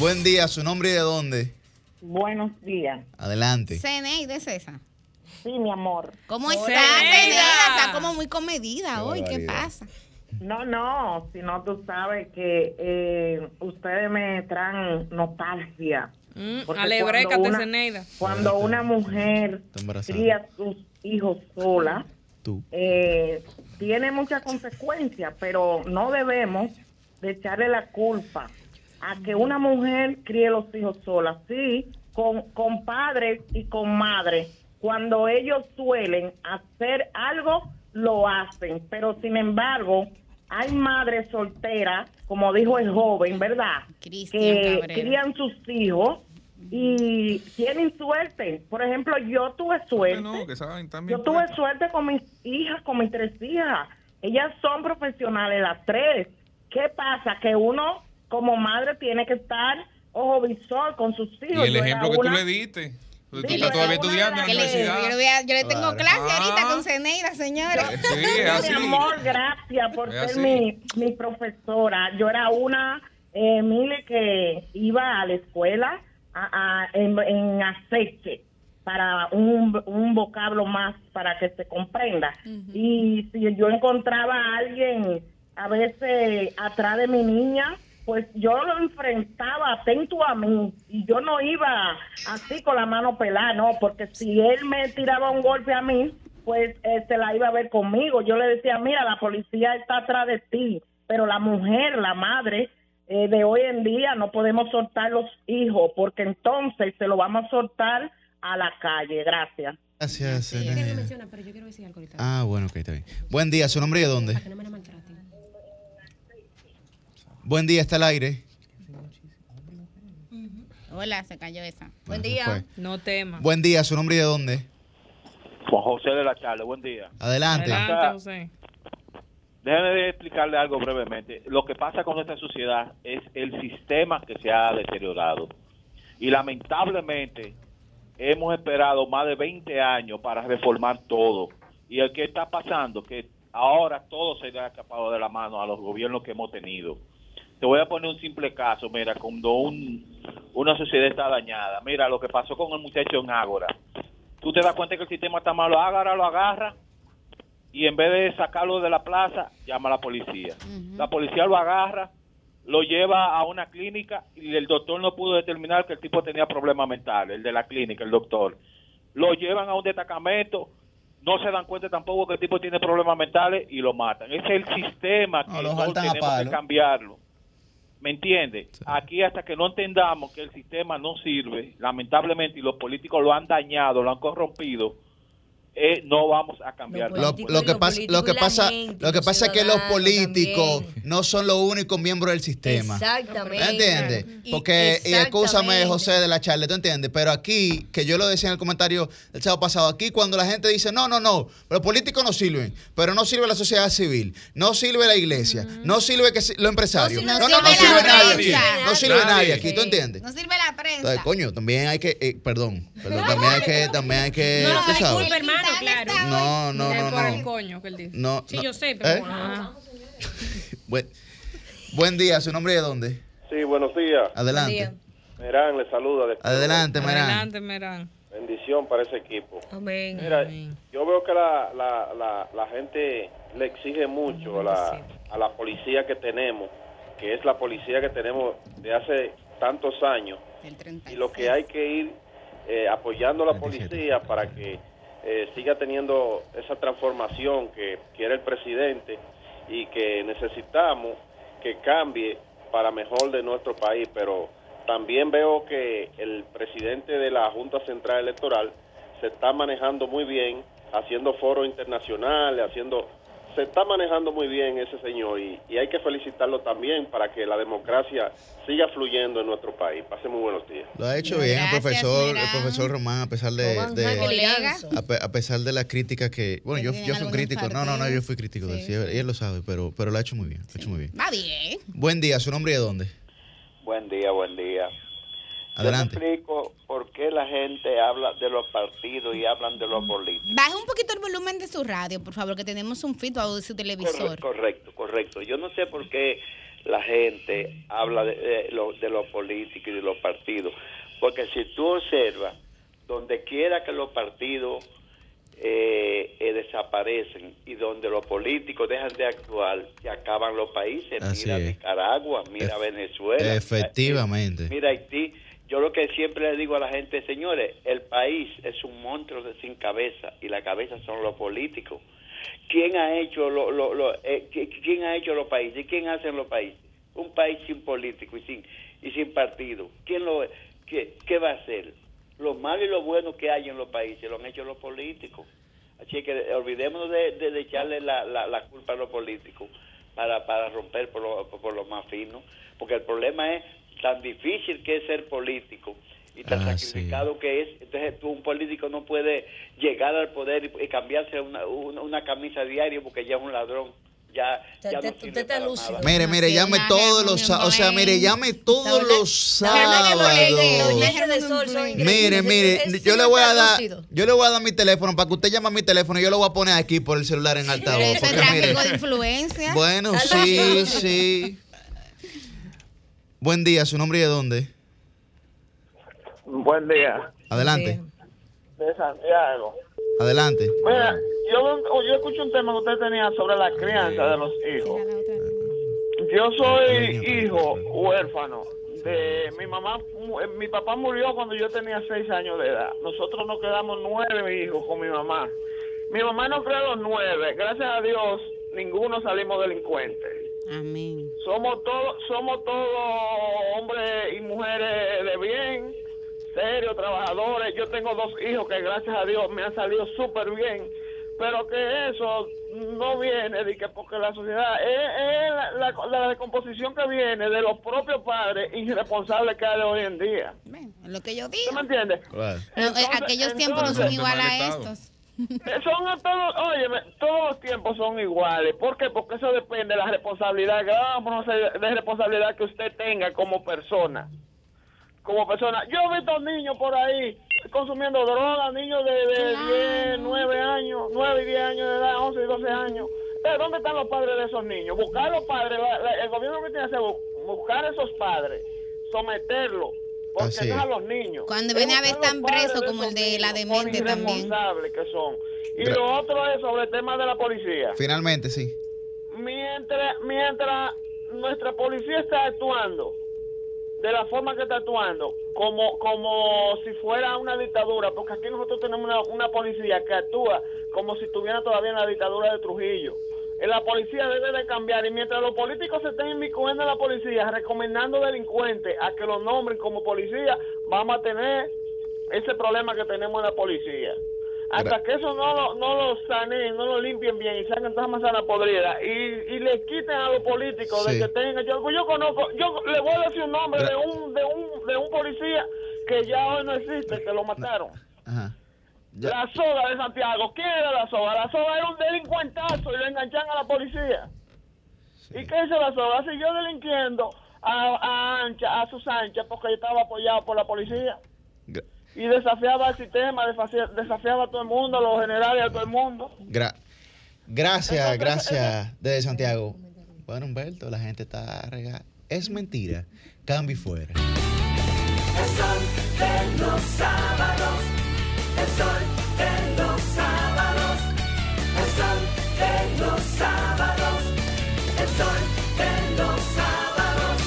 Buen día, ¿su nombre y de dónde? Buenos días. Adelante. Ceneide César. Sí, mi amor. ¿Cómo Hola, está, Ceneida. Ceneida? Está como muy comedida hoy. ¿Qué barbaridad. pasa? No, no, sino tú sabes que eh, ustedes me traen nostalgia. Mm, cuando una-. Cuando una mujer cría sus hijos sola, Tú. eh, tiene muchas consecuencias, pero no debemos de echarle la culpa a que una mujer críe los hijos sola. Sí, con, con padres y con madres. Cuando ellos suelen hacer algo, lo hacen, pero sin embargo, hay madres solteras, como dijo el joven, ¿verdad? Cristian Que Cabrera. crían sus hijos y tienen suerte. Por ejemplo, yo tuve suerte. No, que saben también. Yo tuve suerte con mis hijas, con mis tres hijas. Ellas son profesionales, las tres. ¿Qué pasa? Que uno, como madre, tiene que estar ojo visor con sus Y hijos. el Yo era ejemplo que tú le diste. Tú Sí, estás todavía estudiando en la universidad. yo, le voy a- yo le tengo Claro. clase ahorita Ah. con Ceneida, señores. Sí, es así. Mi amor, gracias por Es ser así. mi, mi profesora. Yo era una, eh, mire, que iba a la escuela a- a- en, en aceite para un, un vocablo más para que se comprenda. Y si yo encontraba a alguien a veces atrás de mi niña, pues yo lo enfrentaba atento a mí y yo no iba así con la mano pelada, no, porque si él me tiraba un golpe a mí, pues eh, se la iba a ver conmigo. Yo le decía, mira, la policía está atrás de ti, pero la mujer, la madre eh, de hoy en día no podemos soltar los hijos porque entonces se lo vamos a soltar a la calle. Gracias. Gracias, Ella no Zenaida. menciona, pero yo quiero decir algo ahorita. Ah, bueno, ok, está bien. Buen día, ¿su nombre y de dónde? Para que no me. Buen día, está al aire. Hola, se cayó esa. Bueno, Buen día. fue. No tema. Buen día, ¿su nombre y de dónde? Juan José de la Charla, buen día. Adelante. Adelante, José. Déjeme de explicarle algo brevemente. Lo que pasa con esta sociedad es el sistema que se ha deteriorado. Y lamentablemente hemos esperado más de 20 años para reformar todo. Y el que está pasando, que ahora todo se le ha escapado de la mano a los gobiernos que hemos tenido. Te voy a poner un simple caso, mira, cuando un, una sociedad está dañada. Mira lo que pasó con el muchacho en Ágora. Tú te das cuenta que el sistema está malo, Ágora lo agarra y en vez de sacarlo de la plaza, llama a la policía. La policía lo agarra, lo lleva a una clínica y el doctor no pudo determinar que el tipo tenía problemas mentales, el de la clínica, el doctor. Lo llevan a un destacamento, no se dan cuenta tampoco que el tipo tiene problemas mentales y lo matan. Ese es el sistema que No, lo no saltan a tenemos que cambiarlo. ¿Me entiende? Aquí hasta que no entendamos que el sistema no sirve, lamentablemente, y los políticos lo han dañado, lo han corrompido, eh, no vamos a cambiarlo. Lo, lo que pasa, lo que pasa, lo que pasa es que los políticos no son los únicos miembros del sistema. Exactamente. ¿Me entiendes? Y- Porque, y escúchame, exactamente. José de la charla, ¿tú entiendes? Pero aquí, que yo lo decía en el comentario del sábado pasado, aquí cuando la gente dice, no, no, no, los políticos no sirven, pero no sirve la sociedad civil, no sirve la iglesia, no sirve que si- los empresarios, No no, sirve no, sirve nadie prensa. aquí, no sirve nadie Nadie. aquí, ¿tú entiendes? No sirve la prensa. Entonces, coño, también hay que, eh, perdón, perdón, también hay que, también hay que, No, tú sabes. disculpe, hermano, claro. No, no, Es no, por el no. coño que él dice. No, Sí, no. yo sé, pero ¿Eh? ajá. Buen, buen día, ¿su nombre de dónde? Sí, buenos días. Adelante. Merán le saluda. de- Adelante, Merán. Adelante, Merán. Bendición para ese equipo. Amén. Mira, yo veo que la, la, la, la gente le exige mucho a la, a la policía que tenemos, que es la policía que tenemos de hace tantos años, y lo que hay que ir eh, apoyando a la policía para que eh, siga teniendo esa transformación que quiere el presidente y que necesitamos que cambie para mejor de nuestro país, pero también veo que el presidente de la Junta Central Electoral se está manejando muy bien, haciendo foros internacionales, haciendo se está manejando muy bien ese señor y, y hay que felicitarlo también para que la democracia siga fluyendo en nuestro país. Pase muy buenos días. Lo ha hecho bien el Gracias, profesor, el profesor Román, a pesar de, de- a, pe- a pesar de las críticas que, bueno, yo, yo soy crítico, no, no, no, yo fui crítico, de Sí, sí, él, él lo sabe, pero, pero lo ha hecho muy bien, lo ha hecho muy bien. Va bien. Buen día, ¿su nombre y de dónde? Buen día, buen día. Adelante. Yo explico por qué la gente habla de los partidos y hablan de los políticos. Baje un poquito el volumen de su radio, por favor, que tenemos un feedback de su televisor. Corre- correcto, correcto. Yo no sé por qué la gente habla de, de lo- de los políticos y de los partidos. Porque si tú observas, donde quiera que los partidos eh, eh, desaparecen y donde los políticos dejan de actuar, se acaban los países. Así mira es. Nicaragua, mira Venezuela. Efectivamente. Mira Haití, yo lo que siempre le digo a la gente, señores, el país es un monstruo de sin cabeza y la cabeza son los políticos. ¿Quién ha hecho lo, eh, qui- quién ha hecho los países? ¿Quién hacen los países? Un país sin político y sin y sin partido. ¿Quién lo qué, qué va a hacer? Lo malo y lo bueno que hay en los países lo han hecho los políticos. Así que olvidémonos de, de- de echarle la, la- la culpa a los políticos. para, para romper por lo, por lo más fino, porque el problema es tan difícil que es ser político y tan Ah, sí. sacrificado que es. Entonces tú, un político no puede llegar al poder y, y cambiarse una, una, una camisa diario porque ya es un ladrón. Ya, ya usted- no sirve usted está para nada. Mire, mire, llame todos los sábados. O sea, mire, llame todos los sábados. Mire, mire, yo le voy a dar, yo le voy a dar mi teléfono para que usted llame a mi teléfono y yo lo voy a poner aquí por el celular en altavoz. Porque mire, de influencia. bueno, sí, sí. Buen día, ¿su nombre y de dónde? Buen día. Adelante, De Santiago. adelante. Mira, yo, yo escuché un tema que usted tenía sobre la crianza de los hijos. Yo soy hijo huérfano de mi mamá. eh, Mi papá murió cuando yo tenía seis años de edad. Nosotros nos quedamos nueve hijos con mi mamá. Mi mamá nos creó los nueve. Gracias a Dios, ninguno salimos delincuentes. Amén. Somos todos, somos todos hombres y mujeres de bien, serios, trabajadores. Yo tengo dos hijos que gracias a Dios me han salido súper bien, pero que eso no viene de que porque la sociedad es, es la, la- la descomposición que viene de los propios padres irresponsables que hay de hoy en día. Es lo que yo digo. ¿Tú me entiendes? No, eh, Entonces- aquellos tiempos no son igual a estos. Son a todos, óyeme, todos los tiempos son iguales. ¿Por qué? Porque eso depende de la responsabilidad, de responsabilidad que usted tenga como persona. Como persona. Yo he visto niños por ahí consumiendo droga, niños de, de 10, 9 años, 9 y 10 años de edad, 11 y 12 años. Eh, ¿Dónde están los padres de esos niños? Buscar los padres, la- la- el gobierno que tiene que hacer, bu- buscar a esos padres, someterlos, porque Así no es. a los niños. Cuando viene a ver están presos como el de la demente también. que son. Y Gra- lo otro es sobre el tema de la policía. Finalmente, sí. Mientras, mientras nuestra policía está actuando de la forma que está actuando, como, como si fuera una dictadura, porque aquí nosotros tenemos una, una policía que actúa como si estuviera todavía en la dictadura de Trujillo. Eh, La policía debe de cambiar y mientras los políticos se estén inmiscuyendo en la policía, recomendando delincuentes a que los nombren como policía, vamos a tener ese problema que tenemos en la policía. Hasta que eso no lo, no lo sanen, no lo limpien bien y saquen toda esa manzana podrida y, y le quiten a los políticos Sí. de que tengan. Yo, yo conozco, yo le voy a decir un nombre Gra- de un, de, un, de un policía que ya hoy no existe, que lo mataron. Ajá. La soga de Santiago. ¿Quién era la soga? La soga era un delincuentazo y lo enganchan a la policía. ¿Y qué hizo la soga? Siguió delinquiendo a, a ancha, a sus anchas porque estaba apoyado por la policía. Gra- Y desafiaba al sistema, desafiaba, desafiaba a todo el mundo, a los generales, a todo el mundo. Gra- gracias, gracias desde Santiago. Bueno, Humberto, la gente está regada. Es mentira. Cambio y fuera. El sol de los sábados. El sol de los sábados. El sol de los sábados. El sol de los sábados.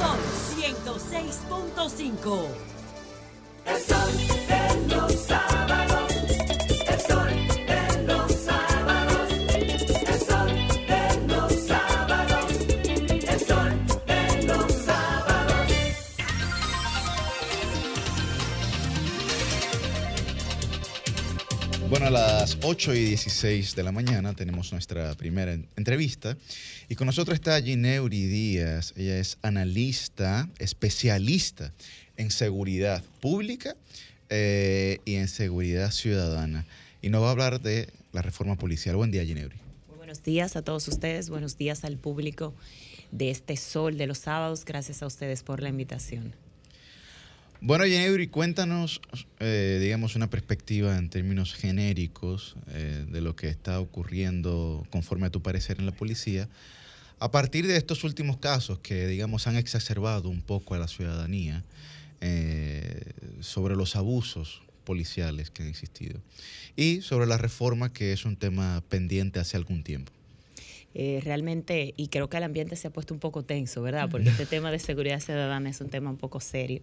Son 106.5. El sol de 8 y 16 de la mañana tenemos nuestra primera en- entrevista y con nosotros está Gineuri Díaz. Ella es analista, especialista en seguridad pública eh, y en seguridad ciudadana y nos va a hablar de la reforma policial. Buen día, Gineuri. Muy buenos días a todos ustedes, buenos días al público de este sol de los sábados. Gracias a ustedes por la invitación. Bueno, Gineuri, cuéntanos, eh, digamos, una perspectiva en términos genéricos eh, de lo que está ocurriendo conforme a tu parecer en la policía, a partir de estos últimos casos que, digamos, han exacerbado un poco a la ciudadanía eh, sobre los abusos policiales que han existido y sobre la reforma que es un tema pendiente hace algún tiempo. Eh, realmente, y creo que el ambiente se ha puesto un poco tenso, ¿verdad? Porque este tema de seguridad ciudadana es un tema un poco serio.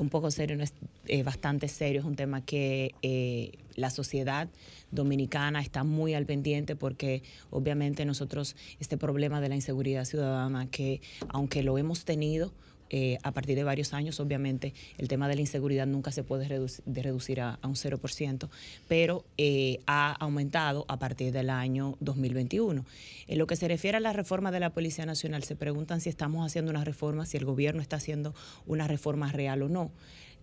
Un poco serio, no es eh, bastante serio, es un tema que eh, la sociedad dominicana está muy al pendiente porque obviamente nosotros este problema de la inseguridad ciudadana que aunque lo hemos tenido eh, a partir de varios años, obviamente, el tema de la inseguridad nunca se puede reducir, a, a un 0%, pero eh, ha aumentado a partir del año 2021. En lo que se refiere a la reforma de la Policía Nacional, se preguntan si estamos haciendo una reforma, si el gobierno está haciendo una reforma real o no.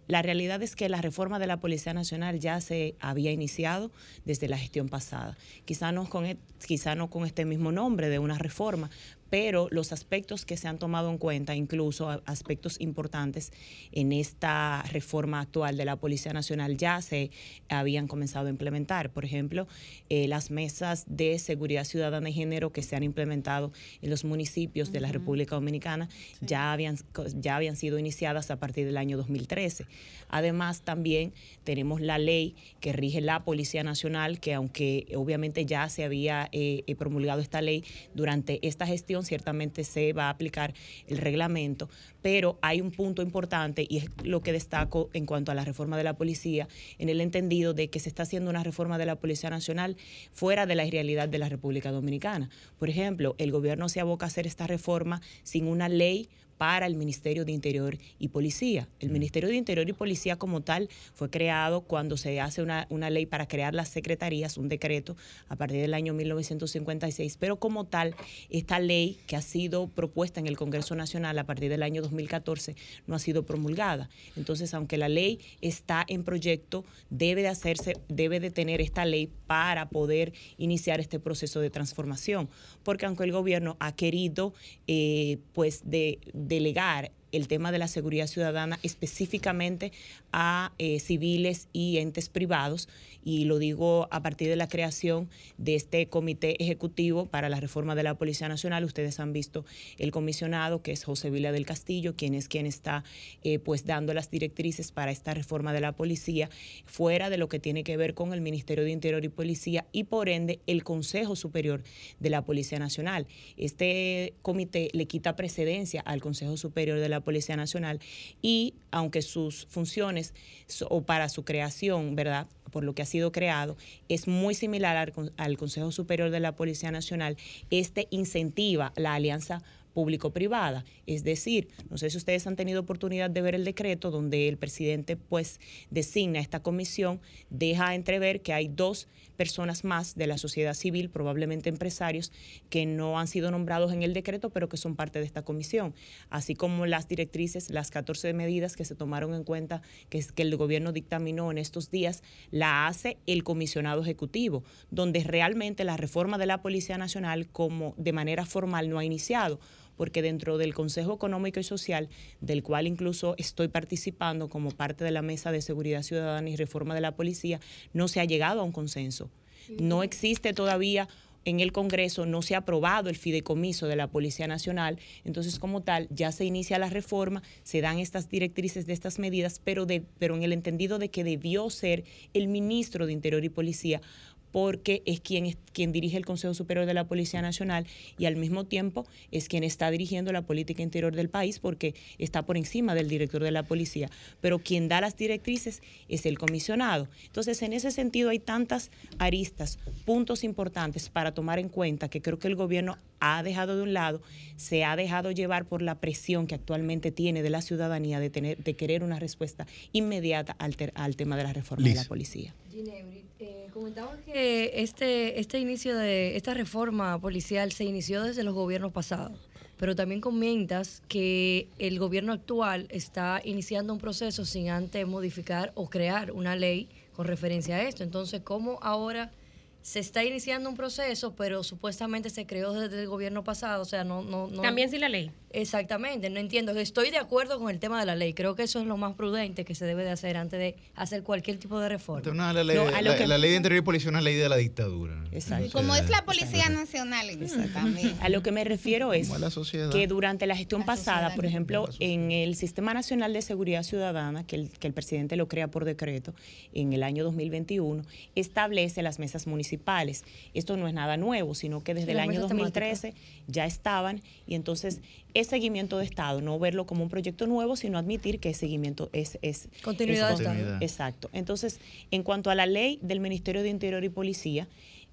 La realidad es que la reforma de la Policía Nacional ya se había iniciado desde la gestión pasada. Quizá no con, e- quizá no con este mismo nombre de una reforma, pero los aspectos que se han tomado en cuenta, incluso aspectos importantes en esta reforma actual de la Policía Nacional, ya se habían comenzado a implementar. Por ejemplo, eh, las mesas de seguridad ciudadana y género que se han implementado en los municipios de la República Dominicana ya, habían, ya habían sido iniciadas a partir del año 2013. Además, también tenemos la ley que rige la Policía Nacional, que aunque obviamente ya se había eh, eh, promulgado esta ley, durante esta gestión ciertamente se va a aplicar el reglamento, pero hay un punto importante y es lo que destaco en cuanto a la reforma de la policía, en el entendido de que se está haciendo una reforma de la Policía Nacional fuera de la realidad de la República Dominicana. Por ejemplo, el gobierno se aboca a hacer esta reforma sin una ley para el Ministerio de Interior y Policía. El Ministerio de Interior y Policía como tal fue creado cuando se hace una, una ley para crear las secretarías, un decreto a partir del año 1956, pero como tal, esta ley que ha sido propuesta en el Congreso Nacional a partir del año 2014 no ha sido promulgada. Entonces, aunque la ley está en proyecto, debe de hacerse, debe de tener esta ley para poder iniciar este proceso de transformación, porque aunque el gobierno ha querido eh, pues de delegar el tema de la seguridad ciudadana específicamente a eh, civiles y entes privados y lo digo a partir de la creación de este comité ejecutivo para la reforma de la Policía Nacional. Ustedes han visto el comisionado que es José Vila del Castillo, quien es quien está eh, pues dando las directrices para esta reforma de la policía fuera de lo que tiene que ver con el Ministerio de Interior y Policía y por ende el Consejo Superior de la Policía Nacional. Este comité le quita precedencia al Consejo Superior de la Policía Nacional y aunque sus funciones o para su creación, ¿verdad? por lo que ha sido creado, es muy similar al, al Consejo Superior de la Policía Nacional. Este incentiva la alianza público-privada. Es decir, no sé si ustedes han tenido oportunidad de ver el decreto donde el presidente pues designa esta comisión, deja entrever que hay dos personas más de la sociedad civil, probablemente empresarios, que no han sido nombrados en el decreto, pero que son parte de esta comisión, así como las directrices, las 14 medidas que se tomaron en cuenta, que es que el gobierno dictaminó en estos días, la hace el comisionado ejecutivo, donde realmente la reforma de la Policía Nacional como de manera formal no ha iniciado porque dentro del Consejo Económico y Social, del cual incluso estoy participando como parte de la Mesa de Seguridad Ciudadana y Reforma de la Policía, no se ha llegado a un consenso. No existe todavía en el Congreso, no se ha aprobado el fideicomiso de la Policía Nacional, entonces como tal ya se inicia la reforma, se dan estas directrices de estas medidas, pero, de, pero en el entendido de que debió ser el ministro de Interior y Policía porque es quien, es quien dirige el Consejo Superior de la Policía Nacional y al mismo tiempo es quien está dirigiendo la política interior del país porque está por encima del director de la policía. Pero quien da las directrices es el comisionado. Entonces, en ese sentido hay tantas aristas, puntos importantes para tomar en cuenta que creo que el gobierno ha dejado de un lado, se ha dejado llevar por la presión que actualmente tiene de la ciudadanía de, tener, de querer una respuesta inmediata al, ter- al tema de la reforma de la policía. Gineuri, eh, que este, este inicio de esta reforma policial se inició desde los gobiernos pasados, pero también comentas que el gobierno actual está iniciando un proceso sin antes modificar o crear una ley con referencia a esto. Entonces, ¿cómo ahora se está iniciando un proceso, pero supuestamente se creó desde el gobierno pasado? O sea, no... no, no También sin la ley. Exactamente, no entiendo. Estoy de acuerdo con el tema de la ley. Creo que eso es lo más prudente que se debe de hacer antes de hacer cualquier tipo de reforma. No, la, ley, No, la- que- la ley de interior y policía es una ley de la dictadura. Exacto. Como es la Policía Nacional en eso también. A lo que me refiero es la sociedad. que durante la gestión pasada, por ejemplo, en el Sistema Nacional de Seguridad Ciudadana, que el, que el presidente lo crea por decreto en el año 2021, establece las mesas municipales. Esto no es nada nuevo, sino que desde Sí, el año mesas 2013 ya estaban y entonces es seguimiento de Estado, no verlo como un proyecto nuevo, sino admitir que es seguimiento es... es Continuidad es de Estado. Exacto. Entonces, en cuanto a la ley del Ministerio de Interior y Policía,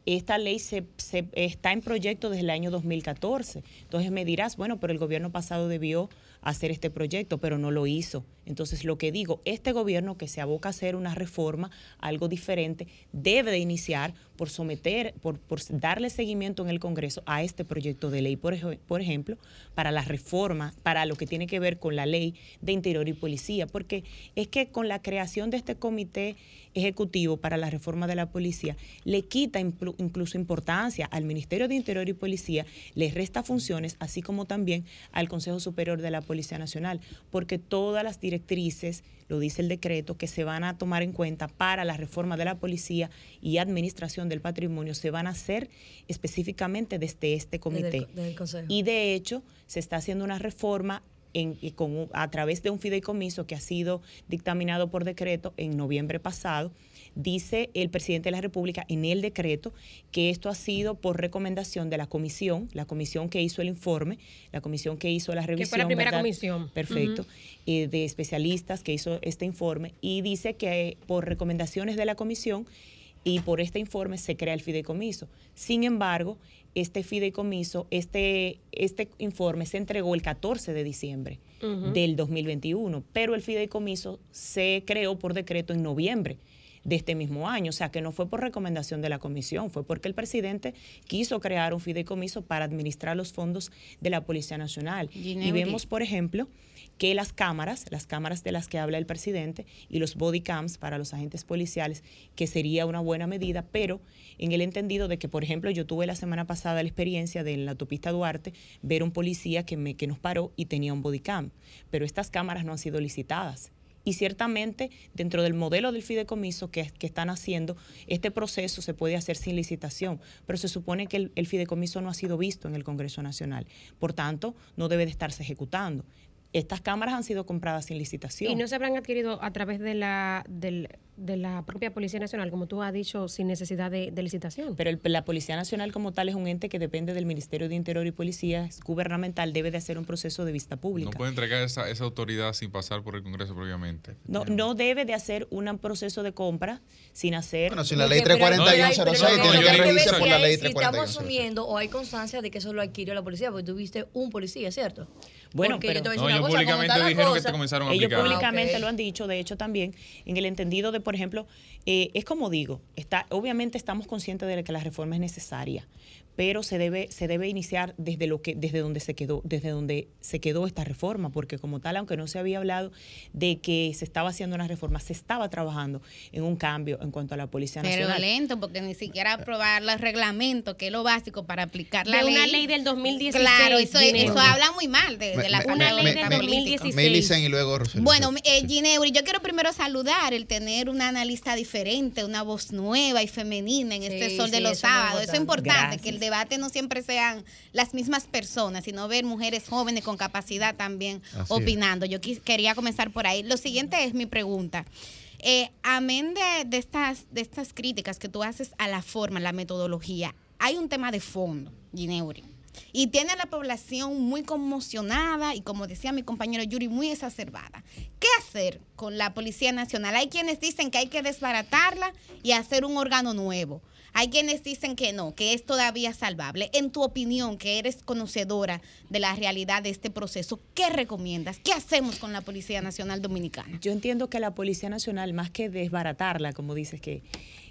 esta ley se, se- está en proyecto desde el año 2014. Entonces me dirás, bueno, pero el gobierno pasado debió hacer este proyecto, pero no lo hizo. Entonces, lo que digo, este gobierno que se aboca a hacer una reforma, algo diferente, debe de iniciar por someter, por, darle seguimiento en el Congreso a este proyecto de ley, por, por ejemplo, para la reforma, para lo que tiene que ver con la ley de interior y policía, porque es que con la creación de este comité ejecutivo para la reforma de la policía, le quita incluso importancia al Ministerio de Interior y Policía, le resta funciones, así como también al Consejo Superior de la Policía Nacional, porque todas las directrices, lo dice el decreto, que se van a tomar en cuenta para la reforma de la policía y administración del patrimonio, se van a hacer específicamente desde este comité. Desde el- desde el Consejo. Y de hecho, se está haciendo una reforma en- y con a través de un fideicomiso que ha sido dictaminado por decreto en noviembre pasado. Dice el presidente de la República en el decreto que esto ha sido por recomendación de la comisión, la comisión que hizo el informe, la comisión que hizo la Que revisión. fue la primera ¿verdad? comisión. Perfecto. Eh, de especialistas que hizo este informe y dice que por recomendaciones de la comisión y por este informe se crea el fideicomiso. Sin embargo, este fideicomiso, este, este informe se entregó el 14 de diciembre Ujú. del 2021, pero el fideicomiso se creó por decreto en noviembre de este mismo año, o sea que no fue por recomendación de la comisión, fue porque el presidente quiso crear un fideicomiso para administrar los fondos de la Policía Nacional. Y vemos, por ejemplo, que las cámaras, las cámaras de las que habla el presidente y los body cams para los agentes policiales, que sería una buena medida, pero en el entendido de que, por ejemplo, yo tuve la semana pasada la experiencia de en la autopista Duarte ver un policía que, me, que nos paró y tenía un body cam, pero estas cámaras no han sido licitadas. Y ciertamente, dentro del modelo del fideicomiso que, están haciendo, este proceso se puede hacer sin licitación, pero se supone que el fideicomiso no ha sido visto en el Congreso Nacional. Por tanto, no debe de estarse ejecutando. Estas cámaras han sido compradas sin licitación. Y no se habrán adquirido a través de la, del- de la propia Policía Nacional, como tú has dicho, sin necesidad de, de licitación. Pero el- la Policía Nacional como tal es un ente que depende del Ministerio de Interior y Policía, es gubernamental, debe de hacer un proceso de vista No pública. puede entregar esa, esa autoridad sin pasar por el Congreso previamente. No, no debe de hacer un proceso de compra sin hacer... Bueno, si la ley 34106 tiene que regirse por la ley Si estamos 34106. asumiendo o hay constancia de que eso lo adquirió la policía, porque tuviste un policía, ¿cierto? Bueno, Porque pero No, ellos cosa, públicamente está la dijeron que cosa- te comenzaron a Ellos aplicar. públicamente Ah, ok. lo han dicho, de hecho también, en el entendido de, por ejemplo, eh, es como digo, está, obviamente estamos conscientes de que la reforma es necesaria, pero se debe, se debe iniciar desde lo que, desde donde se quedó, desde donde se quedó esta reforma, porque como tal, aunque no se había hablado de que se estaba haciendo una reforma, se estaba trabajando en un cambio en cuanto a la Policía Pero Nacional. lento, porque ni siquiera aprobar los reglamentos, que es lo básico para aplicar la De ley. una ley del 2016, Claro, eso, eso habla muy mal de, de la Me- una me- ley me- de me- política. Melicen y luego. Bueno, eh, Gineuri, yo quiero primero saludar el tener una analista diferente, una voz nueva y femenina en este Sí, sol de los sábados. Eso es importante. importante, que el debate no siempre sean las mismas personas, sino ver mujeres jóvenes con capacidad también Así es. opinando. Yo quis- quería comenzar por ahí. Lo siguiente es mi pregunta. Eh, amén de, de estas, de estas críticas que tú haces a la forma, a la metodología, hay un tema de fondo, Gineuri. Y tiene a la población muy conmocionada y, como decía mi compañero Yuri, muy exacerbada. ¿Qué hacer con la Policía Nacional? Hay quienes dicen que hay que desbaratarla y hacer un órgano nuevo. Hay quienes dicen que no, que es todavía salvable. En tu opinión, que eres conocedora de la realidad de este proceso, ¿qué recomiendas? ¿Qué hacemos con la Policía Nacional Dominicana? Yo entiendo que la Policía Nacional, más que desbaratarla, como dices que,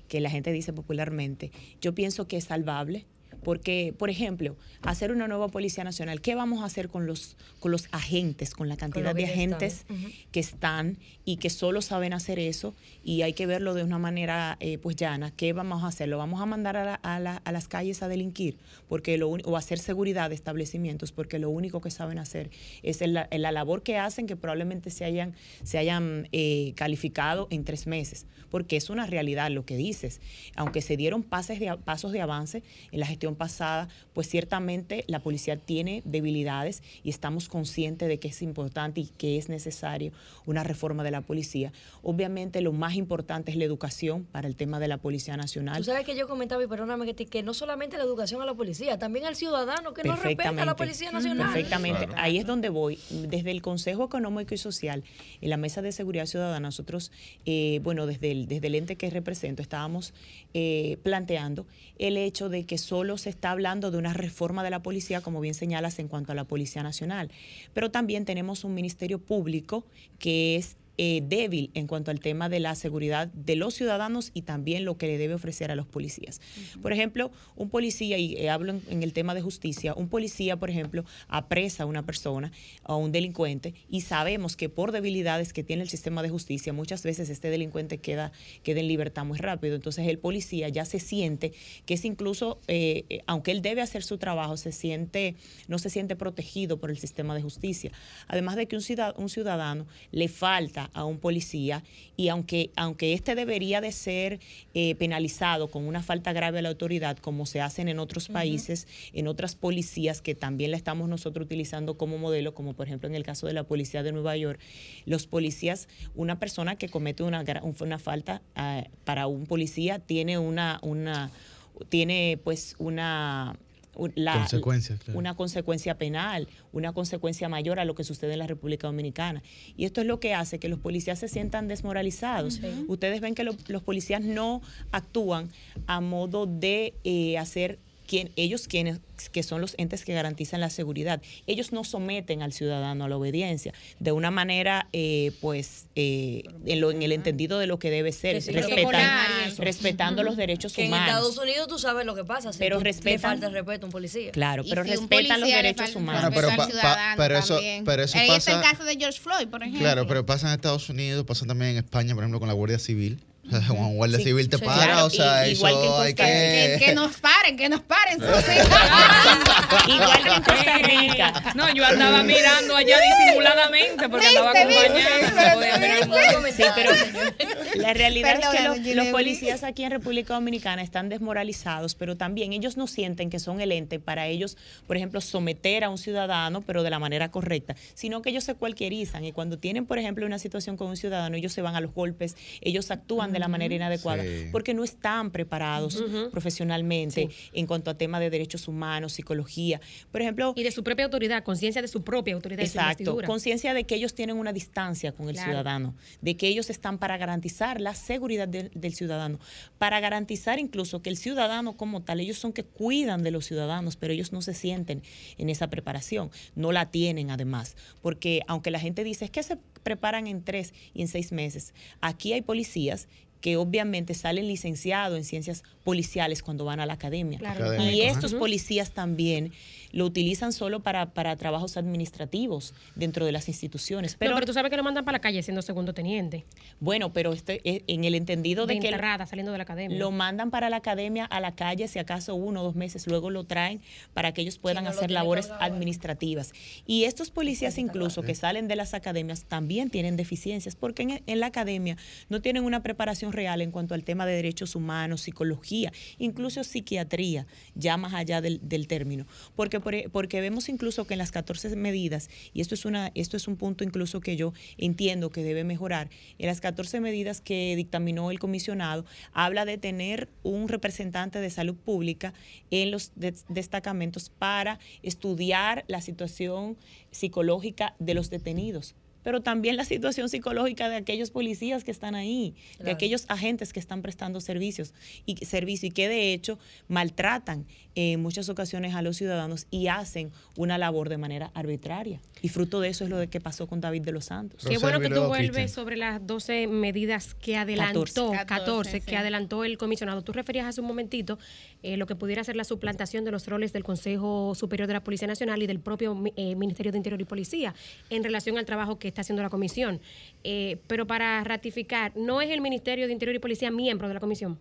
que la gente dice popularmente, yo pienso que es salvable. Porque, por ejemplo, hacer una nueva Policía Nacional, ¿qué vamos a hacer con los, con los agentes, con la cantidad lo de agentes que están y que solo saben hacer eso y hay que verlo de una manera eh, pues llana? ¿Qué vamos a hacer? ¿Lo vamos a mandar a, la- a la- a las calles a delinquir porque lo o a hacer seguridad de establecimientos porque lo único que saben hacer es el- la, la labor que hacen que probablemente se hayan, se hayan eh, calificado en tres meses? Porque es una realidad lo que dices. Aunque se dieron pases de, pasos de avance en la gestión pasada, pues ciertamente la policía tiene debilidades y estamos conscientes de que es importante y que es necesario una reforma de la policía. Obviamente lo más importante es la educación para el tema de la Policía Nacional. Tú sabes que yo comentaba, y perdóname que, te- que no solamente la educación a la policía, también al ciudadano que no respeta a la Policía Nacional. Perfectamente. Ahí es donde voy. Desde el Consejo Económico y Social, en la Mesa de Seguridad Ciudadana, nosotros, eh, bueno, desde el, desde el ente que represento, estábamos eh, planteando el hecho de que solo se está hablando de una reforma de la policía, como bien señalas, en cuanto a la Policía Nacional, pero también tenemos un Ministerio Público que es eh, débil en cuanto al tema de la seguridad de los ciudadanos y también lo que le debe ofrecer a los policías. Por ejemplo, un policía, y eh, hablo en, en el tema de justicia, un policía, por ejemplo, apresa a una persona o a un delincuente y sabemos que por debilidades que tiene el sistema de justicia, muchas veces este delincuente queda, queda en libertad muy rápido. Entonces el policía ya se siente que es incluso, eh, aunque él debe hacer su trabajo, se siente, no se siente protegido por el sistema de justicia. Además de que un ciudad- un ciudadano le falta a un policía y aunque, aunque este debería de ser eh, penalizado con una falta grave a la autoridad, como se hacen en otros países, en otras policías que también la estamos nosotros utilizando como modelo, como por ejemplo en el caso de la policía de Nueva York, los policías, una persona que comete una, una falta ah, para un policía tiene una, una tiene pues una un- la- Consecuencias, claro. una consecuencia penal, una consecuencia mayor a lo que sucede en la República Dominicana. Y esto es lo que hace que los policías se sientan desmoralizados. Ustedes ven que lo- los policías no actúan a modo de eh, hacer quien, ellos quienes que son los entes que garantizan la seguridad. Ellos no someten al ciudadano a la obediencia de una manera, eh, pues, eh, en, lo- en el entendido de lo que debe ser, sí, respetan- respetando los derechos Que en humanos. Estados Unidos tú sabes lo que pasa. Si Pero tú respetan- Le falta el respeto a un policía. Claro, pero respetan los derechos humanos. Bueno, pero pa- pa- pero eso, pero eso Ahí está el caso de George Floyd, por ejemplo. Claro, pero pasa en Estados Unidos, pasa también en España, por ejemplo, con la Guardia Civil. O sea, con un guardia Sí, civil te sí. para, Claro, o sea, y- eso igual que hay que... Que, que nos paren, que nos paren. Igual que en Costa Rica. No, yo andaba mirando allá disimuladamente porque andaba ¿Viste, viste? acompañando. no podía mirar el mundo. Sí, pero la realidad es que los, los policías aquí en República Dominicana están desmoralizados, pero también ellos no sienten que son el ente para ellos, por ejemplo, someter a un ciudadano, pero de la manera correcta, sino que ellos se cualquierizan y cuando tienen, por ejemplo, una situación con un ciudadano, ellos se van a los golpes, ellos actúan de la manera inadecuada, Sí. porque no están preparados profesionalmente en cuanto a temas de derechos humanos, psicología. Por ejemplo, Y de su propia autoridad, conciencia de su propia autoridad y su Exacto, conciencia de que ellos tienen una distancia con el Claro. ciudadano, de que ellos están para garantizar la seguridad del- del ciudadano, para garantizar incluso que el ciudadano como tal, ellos son que cuidan de los ciudadanos, pero ellos no se sienten en esa preparación, no la tienen además, porque aunque la gente dice es que se preparan en tres y en seis meses, aquí hay policías que obviamente salen licenciados en ciencias policiales cuando van a la academia. Claro. Y estos policías también lo utilizan solo para, para trabajos administrativos dentro de las instituciones. Pero, Pero, pero tú sabes que lo mandan para la calle siendo segundo teniente. bueno, pero este, eh, en el entendido de, De que entrada, saliendo de la academia. lo mandan para la academia a la calle, si acaso uno o dos meses, luego lo traen para que ellos puedan no hacer labores administrativas. Y estos policías incluso que salen de las academias también tienen deficiencias, porque en, en la academia no tienen una preparación real en cuanto al tema de derechos humanos, psicología, incluso psiquiatría, ya más allá del, término. Porque, por e- porque vemos incluso que en las 14 medidas, y esto es, una, esto es un punto incluso que yo entiendo que debe mejorar, en las 14 medidas que dictaminó el comisionado, habla de tener un representante de salud pública en los des- destacamentos para estudiar la situación psicológica de los detenidos pero también la situación psicológica de aquellos policías que están ahí, de aquellos agentes que están prestando servicios y servicio y que de hecho maltratan en muchas ocasiones a los ciudadanos y hacen una labor de manera arbitraria. Y fruto de eso es lo de que pasó con David de los Santos. Qué bueno que tú vuelves sobre las 12 medidas que adelantó, 14. 14, que sí. adelantó el comisionado. Tú referías hace un momentito eh, lo que pudiera ser la suplantación de los roles del Consejo Superior de la Policía Nacional y del propio eh, Ministerio de Interior y Policía en relación al trabajo que está haciendo la comisión. Eh, pero para ratificar, ¿no es el Ministerio de Interior y Policía miembro de la comisión?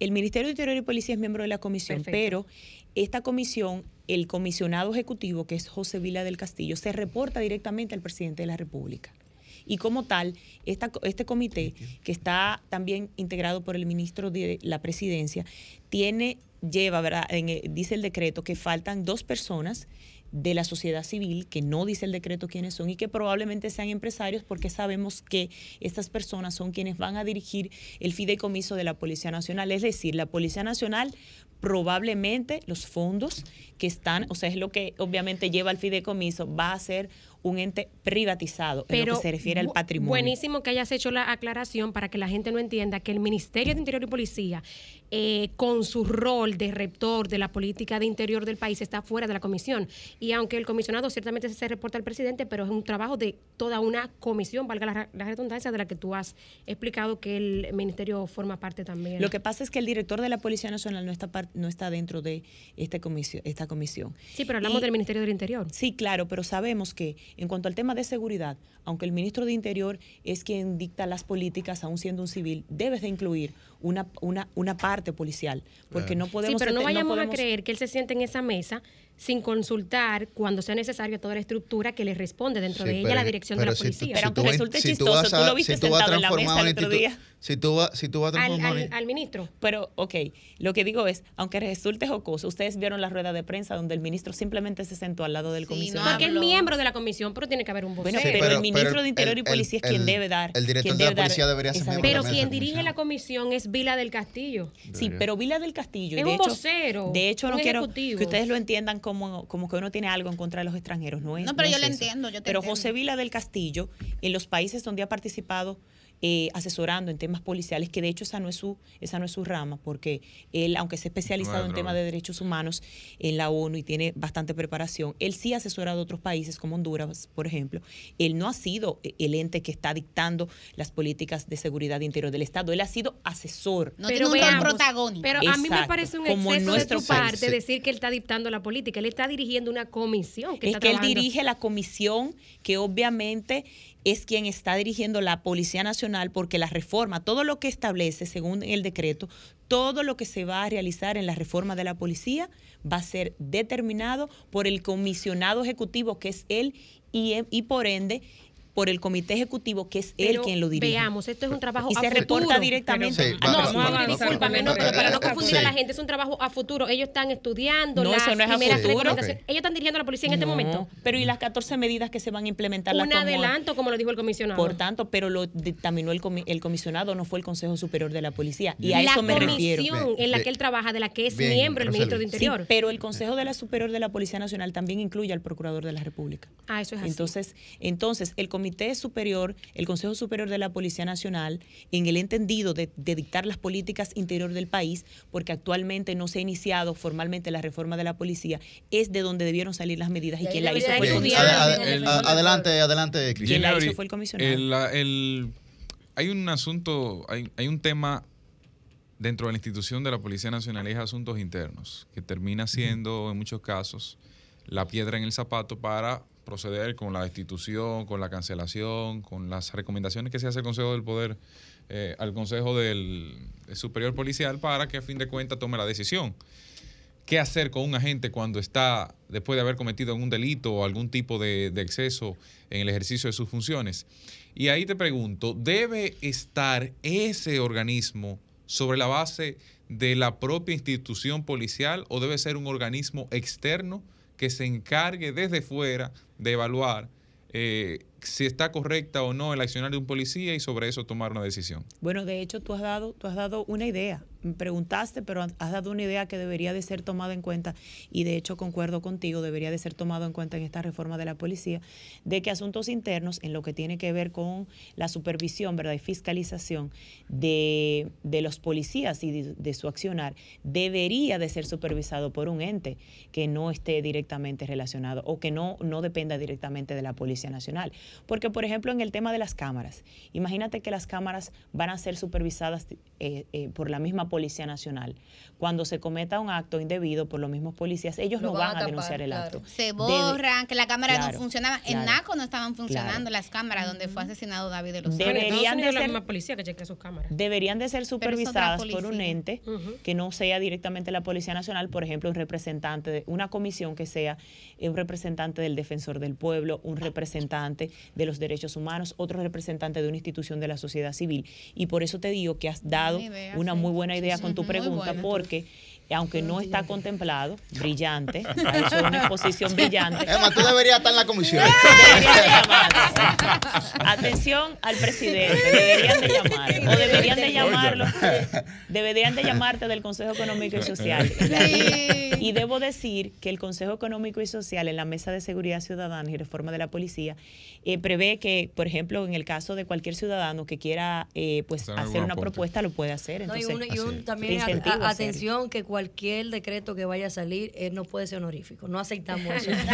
El Ministerio de Interior y Policía es miembro de la comisión, Perfecto. pero esta comisión, el comisionado ejecutivo, que es José Vila del Castillo, se reporta directamente al presidente de la República. Y como tal, esta, este comité, que está también integrado por el ministro de la Presidencia, tiene, lleva, ¿verdad? En, dice el decreto que faltan dos personas de la sociedad civil, que no dice el decreto quiénes son y que probablemente sean empresarios porque sabemos que estas personas son quienes van a dirigir el fideicomiso de la Policía Nacional. Es decir, la Policía Nacional probablemente los fondos que están, o sea, es lo que obviamente lleva al fideicomiso, va a ser un ente privatizado en lo Pero que se refiere al patrimonio. Buenísimo que hayas hecho la aclaración para que la gente no entienda que el Ministerio de Interior y Policía, eh, con su rol de rector de la política de interior del país, está fuera de la comisión. Y aunque el comisionado ciertamente se reporta al presidente, pero es un trabajo de toda una comisión, valga la, la redundancia, de la que tú has explicado que el ministerio forma parte también. Lo que pasa es que el director de la Policía Nacional no está, no está dentro de este comisión, esta comisión. Sí, pero hablamos Y- del Ministerio del Interior. Sí, claro, pero sabemos que en cuanto al tema de seguridad, aunque el ministro de Interior es quien dicta las políticas, aún siendo un civil, debes de incluir una, una, una parte policial, porque no podemos... Sí, pero no vayamos podemos- a creer que él se siente en esa mesa sin consultar cuando sea necesario toda la estructura que le responde dentro Sí, de ella pero- la dirección de la si tú- policía. si Pero aunque resulte si tú chistoso, tú a- lo viste si tú vas a sentado en la transformar mesa el otro día. Si tú vas, si tú a Al, transformar al- ministro. Pero, ok, lo que digo es, aunque resulte jocoso, ustedes vieron la rueda de prensa donde el ministro simplemente se sentó al lado del comisionado. Porque es miembro de la comisión, pero tiene que haber un vocero. Bueno, pero, el ministro de Interior y Policía es quien debe dar. el director de la debe dar policía debería ser miembro Pero de quien dirige la comisión es Vila del Castillo. Sí, pero Vila del Castillo. Es un vocero, De hecho, no quiero que ustedes lo entiendan como, como que uno tiene algo en contra de los extranjeros. No, es, No, pero yo eso. entiendo, yo te Pero entiendo. José Vila del Castillo, en los países donde ha participado eh, asesorando en temas policiales, que de hecho esa no es su esa no es su rama, porque él, aunque se ha especializado No es en temas de derechos humanos en la ONU y tiene bastante preparación, él sí ha asesorado a otros países como Honduras, por ejemplo. Él no ha sido el ente que está dictando las políticas de seguridad interior del Estado, él ha sido asesor. No tiene un protagónico. Pero a mí me parece un como exceso de tu parte Sí. decir que él está dictando la política. Él está dirigiendo una comisión que es está que él dirige la comisión que obviamente es quien está dirigiendo la Policía Nacional porque la reforma, todo lo que establece según el decreto, todo lo que se va a realizar en la reforma de la policía va a ser determinado por el comisionado ejecutivo que es él y, por ende por el comité ejecutivo que es él Pero quien lo dirige. Veamos, esto es un trabajo Y a se futuro. reporta directamente. Sí, Ah, no, vamos, no, vamos, vamos. discúlpame, no, pero para no Sí. confundir a la gente, es un trabajo a futuro. Ellos están estudiando No, las eso no es a primeras futuro. recomendaciones. Ellos están dirigiendo la policía en este momento. Pero ¿y las 14 medidas que se van a implementar? las Un adelanto, como lo dijo el comisionado. Por tanto, pero lo dictaminó el, comi- el comisionado, no fue el Consejo Superior de la Policía. Y a la eso me comisión refiero. en la que él trabaja, de la que es miembro el ministro de Sí, Interior. pero el Consejo de la Superior de la Policía Nacional también incluye al Procurador de la República. Ah, eso es así. Entonces, entonces, el Comité Superior, el Consejo Superior de la Policía Nacional, en el entendido de, de dictar las políticas interior del país, porque actualmente no se ha iniciado formalmente la reforma de la policía, es de donde debieron salir las medidas y, Y quien la hizo fue el comisionado. adelante, adelante, Cris. Quien la hizo fue el comisionado. el- la- el- hay un asunto, hay, hay un tema dentro de la institución de la Policía Nacional y es asuntos internos, que termina siendo en muchos casos la piedra en el zapato para proceder con la destitución, con la cancelación, con las recomendaciones que se hace el Consejo del Poder eh, al Consejo del, Superior Policial para que a fin de cuentas tome la decisión qué hacer con un agente cuando está, después de haber cometido algún delito o algún tipo de, de exceso en el ejercicio de sus funciones. Y ahí te pregunto, ¿debe estar ese organismo sobre la base de la propia institución policial o debe ser un organismo externo que se encargue desde fuera de evaluar eh, si está correcta o no el accionar de un policía y sobre eso tomar una decisión? Bueno, de hecho, tú has dado, tú has dado una idea. Preguntaste, pero has dado una idea que debería de ser tomada en cuenta y de hecho concuerdo contigo, debería de ser tomado en cuenta en esta reforma de la policía, de que asuntos internos, en lo que tiene que ver con la supervisión, ¿verdad? y fiscalización de, de los policías y de, su accionar, debería de ser supervisado por un ente que no esté directamente relacionado o que no, no dependa directamente de la Policía Nacional. Porque, por ejemplo, en el tema de las cámaras, imagínate que las cámaras van a ser supervisadas eh, eh, por la misma Policía Nacional. Cuando se cometa un acto indebido por los mismos policías, ellos Lo no van van a a, tapar, denunciar el claro. acto. Se Debe- borran, que la cámara Claro, no funcionaba. En claro. NACO no estaban funcionando Claro. las cámaras donde fue asesinado David de los Deberían de la ser- misma policía que chequea sus cámaras. deberían de ser supervisadas por un ente que no sea directamente la Policía Nacional, por ejemplo, un representante de una comisión que sea eh, un representante del defensor del pueblo, un representante de los derechos humanos, otro representante de una institución de la sociedad civil. Y por eso te digo que has dado idea, una sí. muy buena idea Con tu pregunta, porque aunque no está contemplado, brillante, ha hecho una exposición brillante. Emma, tú deberías estar en la comisión. Deberían de llamarse. Atención al presidente, deberían de llamar. O deberían de llamarlo, deberían de llamarte del Consejo Económico y Social. Y debo decir que el Consejo Económico y Social en la Mesa de Seguridad Ciudadana y Reforma de la Policía eh, prevé que, por ejemplo, en el caso de cualquier ciudadano que quiera eh, pues Hacer una aporte. propuesta, lo puede hacer. No, y Entonces, un- y un- también a- a- atención que cualquier decreto que vaya a salir eh, no puede ser honorífico. No aceptamos eso.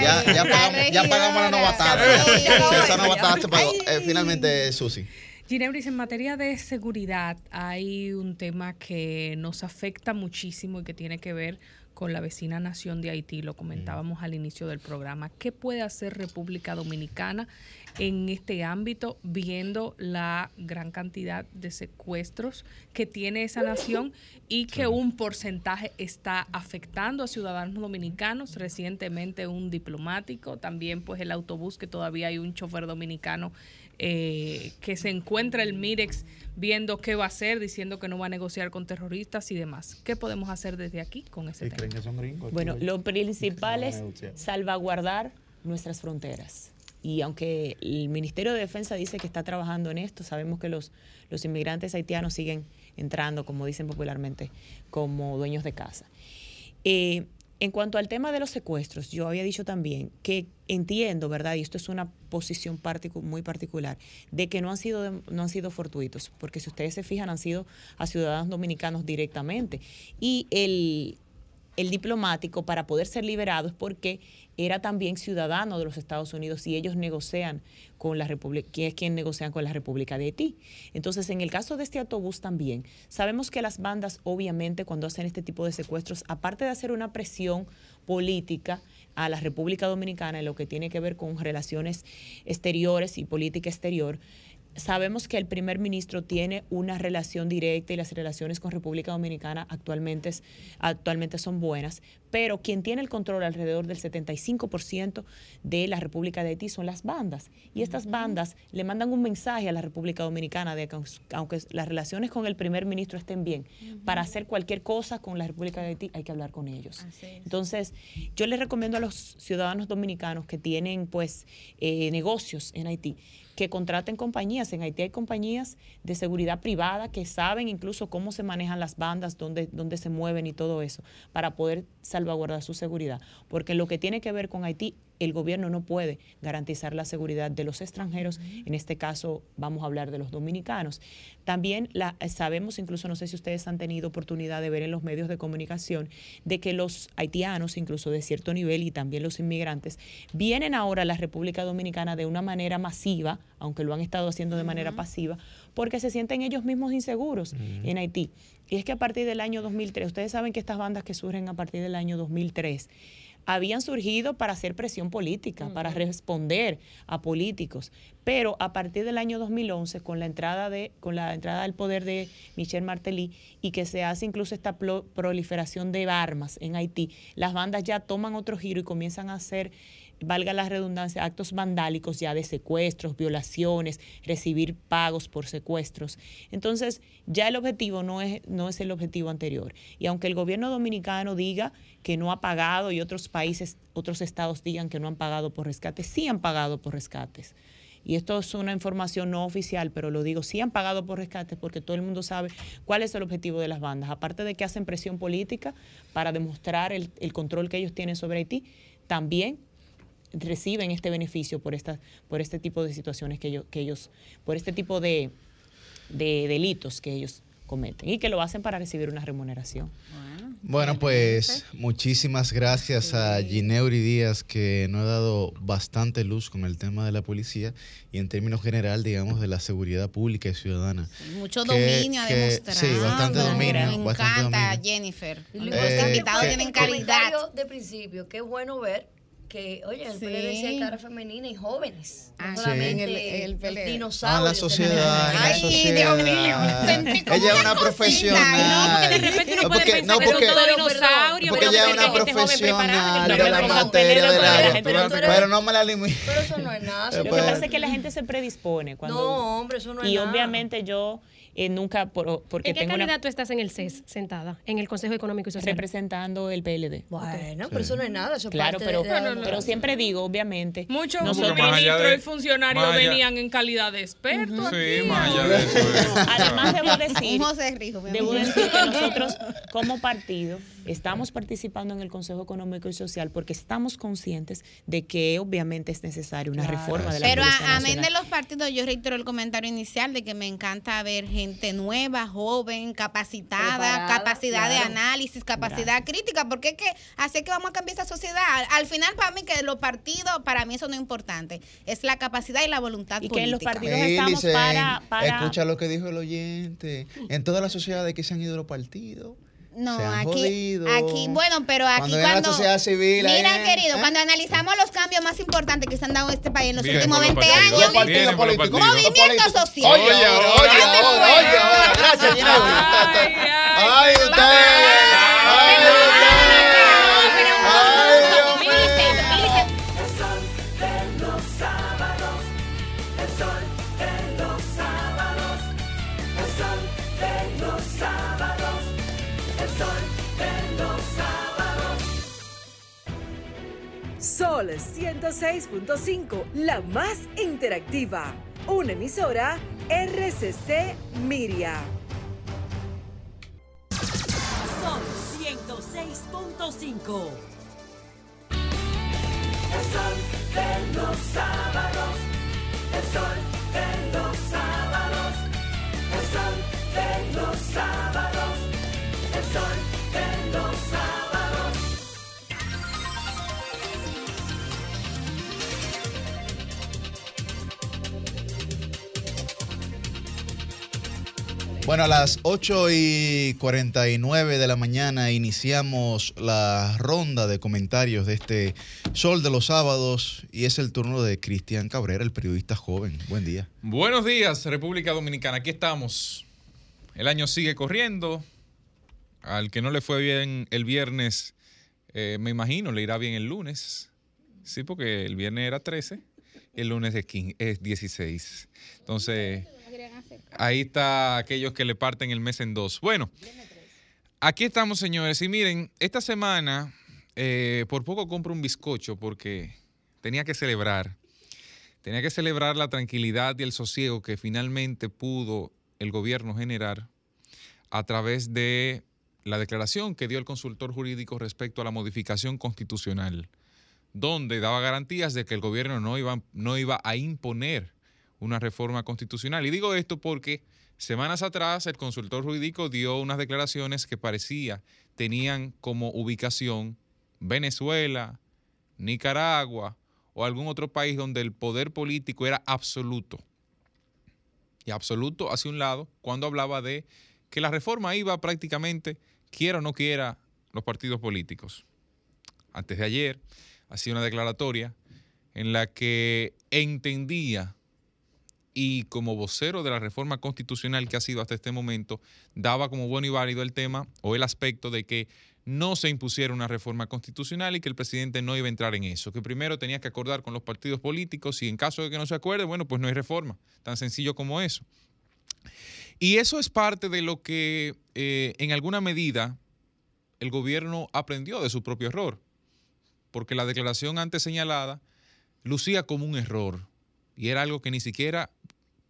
Ya, ya, pagamos, ya pagamos la novatada. Esa se pagó. Eh, finalmente, Susi. Ginebris, en materia de seguridad hay un tema que nos afecta muchísimo y que tiene que ver con la vecina nación de Haití, lo comentábamos al inicio del programa. ¿Qué puede hacer República Dominicana en este ámbito, viendo la gran cantidad de secuestros que tiene esa nación y que un porcentaje está afectando a ciudadanos dominicanos? Recientemente un diplomático, también pues el autobús que todavía hay un chofer dominicano eh, que se encuentra el Mirex viendo qué va a hacer, diciendo que no va a negociar con terroristas y demás. ¿Qué podemos hacer desde aquí con ese tema? que son gringos? Bueno, lo principal es salvaguardar nuestras fronteras. Y aunque el Ministerio de Defensa dice que está trabajando en esto, sabemos que los, los inmigrantes haitianos siguen entrando, como dicen popularmente, como dueños de casa. Eh, en cuanto al tema de los secuestros, yo había dicho también que entiendo, ¿verdad? Y esto es una posición muy particular, de que no han, sido no han sido fortuitos, porque si ustedes se fijan, han sido a ciudadanos dominicanos directamente. Y el, el diplomático para poder ser liberado es porque era también ciudadano de los Estados Unidos y ellos negocian con la República, es quien negocian con la República de Haití. Entonces, en el caso de este autobús también, sabemos que las bandas, obviamente, cuando hacen este tipo de secuestros, aparte de hacer una presión política a la República Dominicana en lo que tiene que ver con relaciones exteriores y política exterior, Sabemos que el primer ministro tiene una relación directa y las relaciones con República Dominicana actualmente, actualmente son buenas, pero quien tiene el control alrededor del 75% de la República de Haití son las bandas. Y estas bandas le mandan un mensaje a la República Dominicana de que aunque- las relaciones con el primer ministro estén bien, para hacer cualquier cosa con la República de Haití hay que hablar con ellos. Entonces, yo les recomiendo a los ciudadanos dominicanos que tienen pues eh, negocios en Haití que contraten compañías. En Haití hay compañías de seguridad privada que saben incluso cómo se manejan las bandas, dónde, dónde se mueven y todo eso, para poder salvaguardar su seguridad. Porque en lo que tiene que ver con Haití, el gobierno no puede garantizar la seguridad de los extranjeros. En este caso, vamos a hablar de los dominicanos. También la, sabemos, incluso no sé si ustedes han tenido oportunidad de ver en los medios de comunicación, de que los haitianos, incluso de cierto nivel, y también los inmigrantes, vienen ahora a la República Dominicana de una manera masiva, aunque lo han estado haciendo de manera pasiva, porque se sienten ellos mismos inseguros en Haití. Y es que a partir del año 2003, ustedes saben que estas bandas que surgen a partir del año 2003, habían surgido para hacer presión política, para responder a políticos, pero a partir del año 2011 con la entrada de con la entrada al poder de Michel Martelly y que se hace incluso esta proliferación de armas en Haití, las bandas ya toman otro giro y comienzan a hacer valga la redundancia, actos vandálicos ya de secuestros, violaciones, recibir pagos por secuestros. Entonces, ya el objetivo no es, no es el objetivo anterior. Y aunque el gobierno dominicano diga que no ha pagado y otros países, otros estados digan que no han pagado por rescates, sí han pagado por rescates. Y esto es una información no oficial, pero lo digo, sí han pagado por rescates porque todo el mundo sabe cuál es el objetivo de las bandas. Aparte de que hacen presión política para demostrar el, el control que ellos tienen sobre Haití, también reciben este beneficio por esta, por este tipo de situaciones que ellos, que ellos por este tipo de, de delitos que ellos cometen y que lo hacen para recibir una remuneración. Bueno, pues muchísimas gracias a Gineuri Díaz que nos ha dado bastante luz con el tema de la policía y en términos general, digamos, de la seguridad pública y ciudadana. Mucho Que- dominio ha que- demostrado. Sí, bastante dominio. Me bastante encanta, dominio. Jennifer. Los Eh, invitados tienen calidad. de principio, qué bueno ver que, oye, el Sí. PLD sí hay cara femenina y jóvenes. No Ah, sí. solamente en el- el los PLD. Ah, la sociedad, la Ay, sociedad. Dios mío, Ella es una profesional. No, porque de repente uno No, puede porque- pensar no, que son porque- todos dinosaurios, Porque ella es una joven profesional preparada. de la materia de pero no me la limité. Pero eso no es nada. Eh, Lo que pues- pasa es que la gente se predispone cuando No, hombre, eso no es y nada. obviamente yo eh, nunca por- porque ¿En qué tengo calidad una tú estás en el CES sentada? En el Consejo Económico y Social. representando el PLD. Bueno, pero eso no es nada. Eso es Claro, parte pero, de- de la pero siempre digo, obviamente, Muchos ministros de- y funcionarios venían en calidad de expertos. Sí, aquí. más allá de eso. eh. Además, debo decir, debo decir que nosotros, como partido, estamos participando en el Consejo Económico y Social porque estamos conscientes de que obviamente es necesaria una reforma de la Pero a- amén de los partidos, yo reitero el comentario inicial de que me encanta ver gente nueva, joven, capacitada, Preparada, capacidad de análisis, capacidad crítica, porque es que así es que vamos a cambiar esa sociedad. Al, al final, para mí, que los partidos, para mí eso no es importante, es la capacidad y la voluntad Y que en los política. partidos estamos para, para Escucha lo que dijo el oyente. En todas las sociedades que se han ido los partidos. No, se han aquí, jodido. aquí, bueno, pero aquí Cuando cuando... viene la sociedad civil, Mira, ¿eh? querido, ¿Eh? cuando analizamos los cambios más importantes que se han dado en este país en los últimos por los 20 partidos. años, partidos. movimiento social. Oye, oye, oye, ahora. Gracias, Ginebra. Ay, ay, Ay, usted. Ay, Sol 106.5, la más interactiva. Una emisora RCC Miria. Sol 106.5. El sol de los sábados, el sol de los sábados, el sol de los sábados, el sol Bueno, a las 8 y 49 de la mañana iniciamos la ronda de comentarios de este Sol de los Sábados y es el turno de Cristian Cabrera, el periodista joven. Buen día. Buenos días, República Dominicana. Aquí estamos. El año sigue corriendo. Al que no le fue bien el viernes, eh, me imagino, le irá bien el lunes. Sí, porque el viernes era 13, el lunes es, 15 es 16. Entonces, ahí está aquellos que le parten el mes en dos. Bueno, aquí estamos, señores. Y miren, esta semana eh, por poco compro un bizcocho porque tenía que celebrar. Tenía que celebrar la tranquilidad y el sosiego que finalmente pudo el gobierno generar a través de la declaración que dio el consultor jurídico respecto a la modificación constitucional, donde daba garantías de que el gobierno no iba, no iba a imponer una reforma constitucional. Y digo esto porque semanas atrás el consultor jurídico dio unas declaraciones que parecía tenían como ubicación Venezuela, Nicaragua o algún otro país donde el poder político era absoluto. Y absoluto hacia un lado cuando hablaba de que la reforma iba prácticamente, quiera o no quiera, los partidos políticos. Antes de ayer hacía una declaratoria en la que entendía y como vocero de la reforma constitucional que ha sido hasta este momento, daba como bueno y válido el tema o el aspecto de que no se impusiera una reforma constitucional y que el presidente no iba a entrar en eso, que primero tenía que acordar con los partidos políticos y en caso de que no se acuerde, bueno, pues no hay reforma, tan sencillo como eso. Y eso es parte de lo que eh, en alguna medida el gobierno aprendió de su propio error, porque la declaración antes señalada lucía como un error y era algo que ni siquiera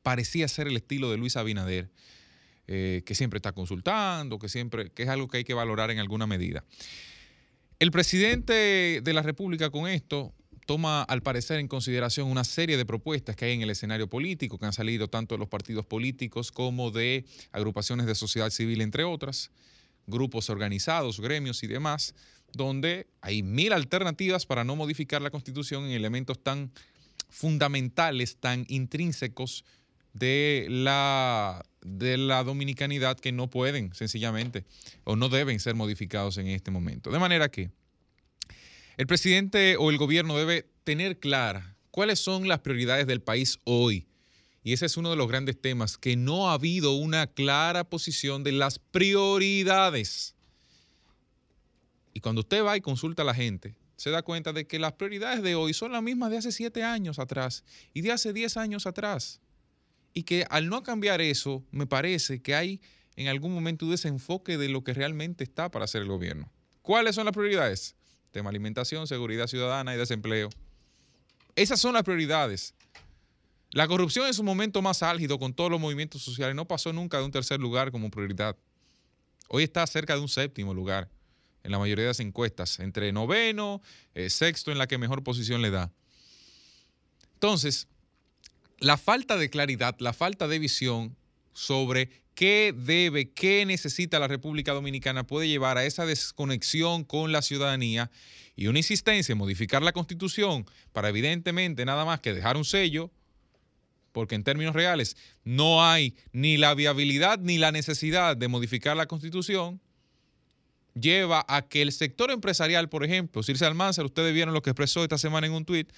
parecía ser el estilo de Luis Abinader, eh, que siempre está consultando, que siempre, que es algo que hay que valorar en alguna medida. El presidente de la República con esto toma al parecer en consideración una serie de propuestas que hay en el escenario político, que han salido tanto de los partidos políticos como de agrupaciones de sociedad civil, entre otras, grupos organizados, gremios y demás, donde hay mil alternativas para no modificar la constitución en elementos tan fundamentales, tan intrínsecos de la, de la dominicanidad que no pueden sencillamente o no deben ser modificados en este momento. De manera que El presidente o el gobierno debe tener clara cuáles son las prioridades del país hoy. Y ese es uno de los grandes temas, que no ha habido una clara posición de las prioridades. Y cuando usted va y consulta a la gente, se da cuenta de que las prioridades de hoy son las mismas de hace siete años atrás y de hace diez años atrás. Y que al no cambiar eso, me parece que hay en algún momento un desenfoque de lo que realmente está para hacer el gobierno. ¿Cuáles son las prioridades? Tema alimentación, seguridad ciudadana y desempleo. Esas son las prioridades. La corrupción en su momento más álgido con todos los movimientos sociales no pasó nunca de un tercer lugar como prioridad. Hoy está cerca de un séptimo lugar en la mayoría de las encuestas, entre noveno, eh, sexto en la que mejor posición le da. Entonces, la falta de claridad, la falta de visión sobre qué debe, qué necesita la República Dominicana puede llevar a esa desconexión con la ciudadanía y una insistencia en modificar la constitución para evidentemente nada más que dejar un sello, porque en términos reales no hay ni la viabilidad ni la necesidad de modificar la constitución, lleva a que el sector empresarial, por ejemplo, Circe Almanzar, ustedes vieron lo que expresó esta semana en un tuit,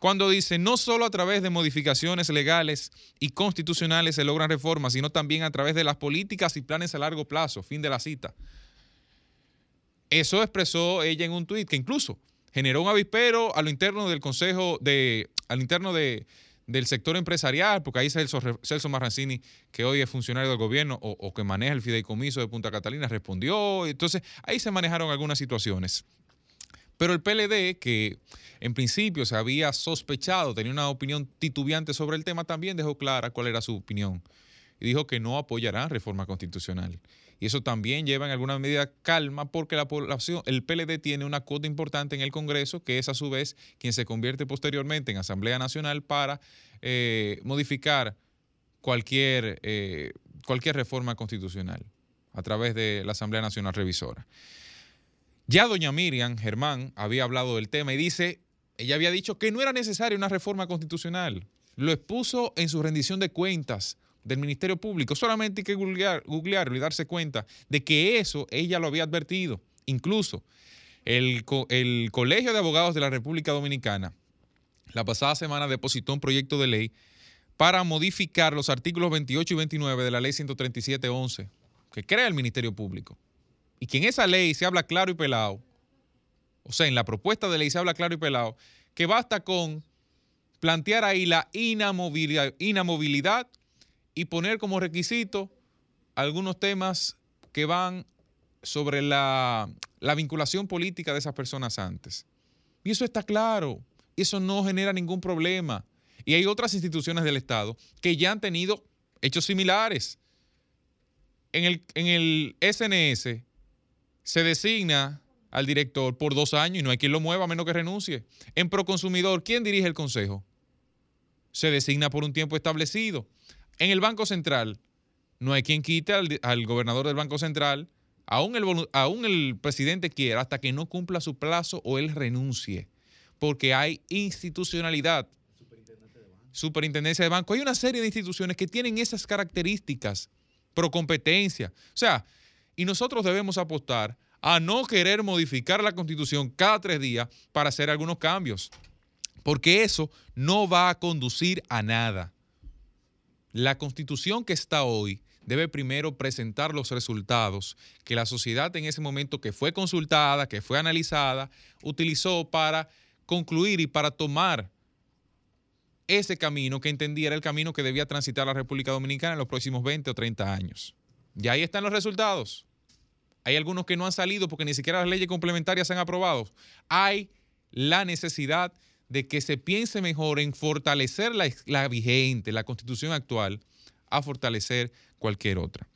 cuando dice no solo a través de modificaciones legales y constitucionales se logran reformas, sino también a través de las políticas y planes a largo plazo, fin de la cita. Eso expresó ella en un tuit que incluso generó un avispero a lo interno del Consejo de, al interno de, del sector empresarial, porque ahí Celso, Celso Marrancini, que hoy es funcionario del gobierno o, que maneja el fideicomiso de Punta Catalina, respondió. Entonces, ahí se manejaron algunas situaciones. Pero el PLD, que en principio se había sospechado, tenía una opinión titubeante sobre el tema, también dejó clara cuál era su opinión. Y dijo que no apoyará reforma constitucional. Y eso también lleva en alguna medida calma porque la población, el PLD tiene una cuota importante en el Congreso, que es a su vez quien se convierte posteriormente en Asamblea Nacional para eh, modificar cualquier, eh, cualquier reforma constitucional a través de la Asamblea Nacional Revisora. Ya doña Miriam Germán había hablado del tema y dice, ella había dicho que no era necesaria una reforma constitucional. Lo expuso en su rendición de cuentas del Ministerio Público. Solamente hay que googlear, googlearlo y darse cuenta de que eso ella lo había advertido. Incluso el, el Colegio de Abogados de la República Dominicana la pasada semana depositó un proyecto de ley para modificar los artículos 28 y 29 de la ley 137.11 que crea el Ministerio Público y que en esa ley se habla claro y pelado, o sea, en la propuesta de ley se habla claro y pelado, que basta con plantear ahí la inamovilidad, inamovilidad y poner como requisito algunos temas que van sobre la, la, vinculación política de esas personas antes. Y eso está claro, eso no genera ningún problema. Y hay otras instituciones del Estado que ya han tenido hechos similares. En el, en el SNS se designa al director por dos años y no hay quien lo mueva a menos que renuncie. En Proconsumidor, ¿quién dirige el consejo? Se designa por un tiempo establecido. En el Banco Central, no hay quien quite al, al gobernador del Banco Central, aún el, el presidente quiera, hasta que no cumpla su plazo o él renuncie, porque hay institucionalidad. Superintendencia de banco. Hay una serie de instituciones que tienen esas características, pro competencia. O sea, y nosotros debemos apostar a no querer modificar la constitución cada tres días para hacer algunos cambios, porque eso no va a conducir a nada. La constitución que está hoy debe primero presentar los resultados que la sociedad en ese momento que fue consultada, que fue analizada, utilizó para concluir y para tomar ese camino que entendiera el camino que debía transitar la República Dominicana en los próximos 20 o 30 años. Y ahí están los resultados. Hay algunos que no han salido porque ni siquiera las leyes complementarias se han aprobado. Hay la necesidad de que se piense mejor en fortalecer la, la vigente, la constitución actual, a fortalecer cualquier otra.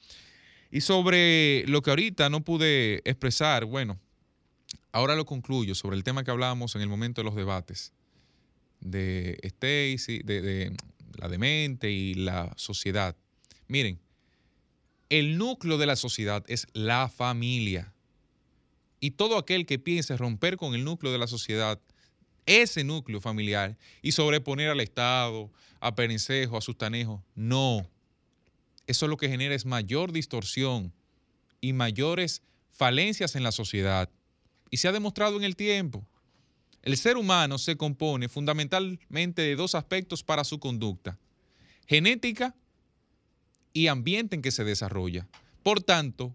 Y sobre lo que ahorita no pude expresar, bueno, ahora lo concluyo sobre el tema que hablábamos en el momento de los debates de Stacy, de, de la demente y la sociedad. Miren, el núcleo de la sociedad es la familia. Y todo aquel que piense romper con el núcleo de la sociedad, ese núcleo familiar, y sobreponer al Estado, a Perencejo, a Sustanejo, no. Eso lo que genera es mayor distorsión y mayores falencias en la sociedad. Y se ha demostrado en el tiempo. El ser humano se compone fundamentalmente de dos aspectos para su conducta, genética y ambiente en que se desarrolla. Por tanto,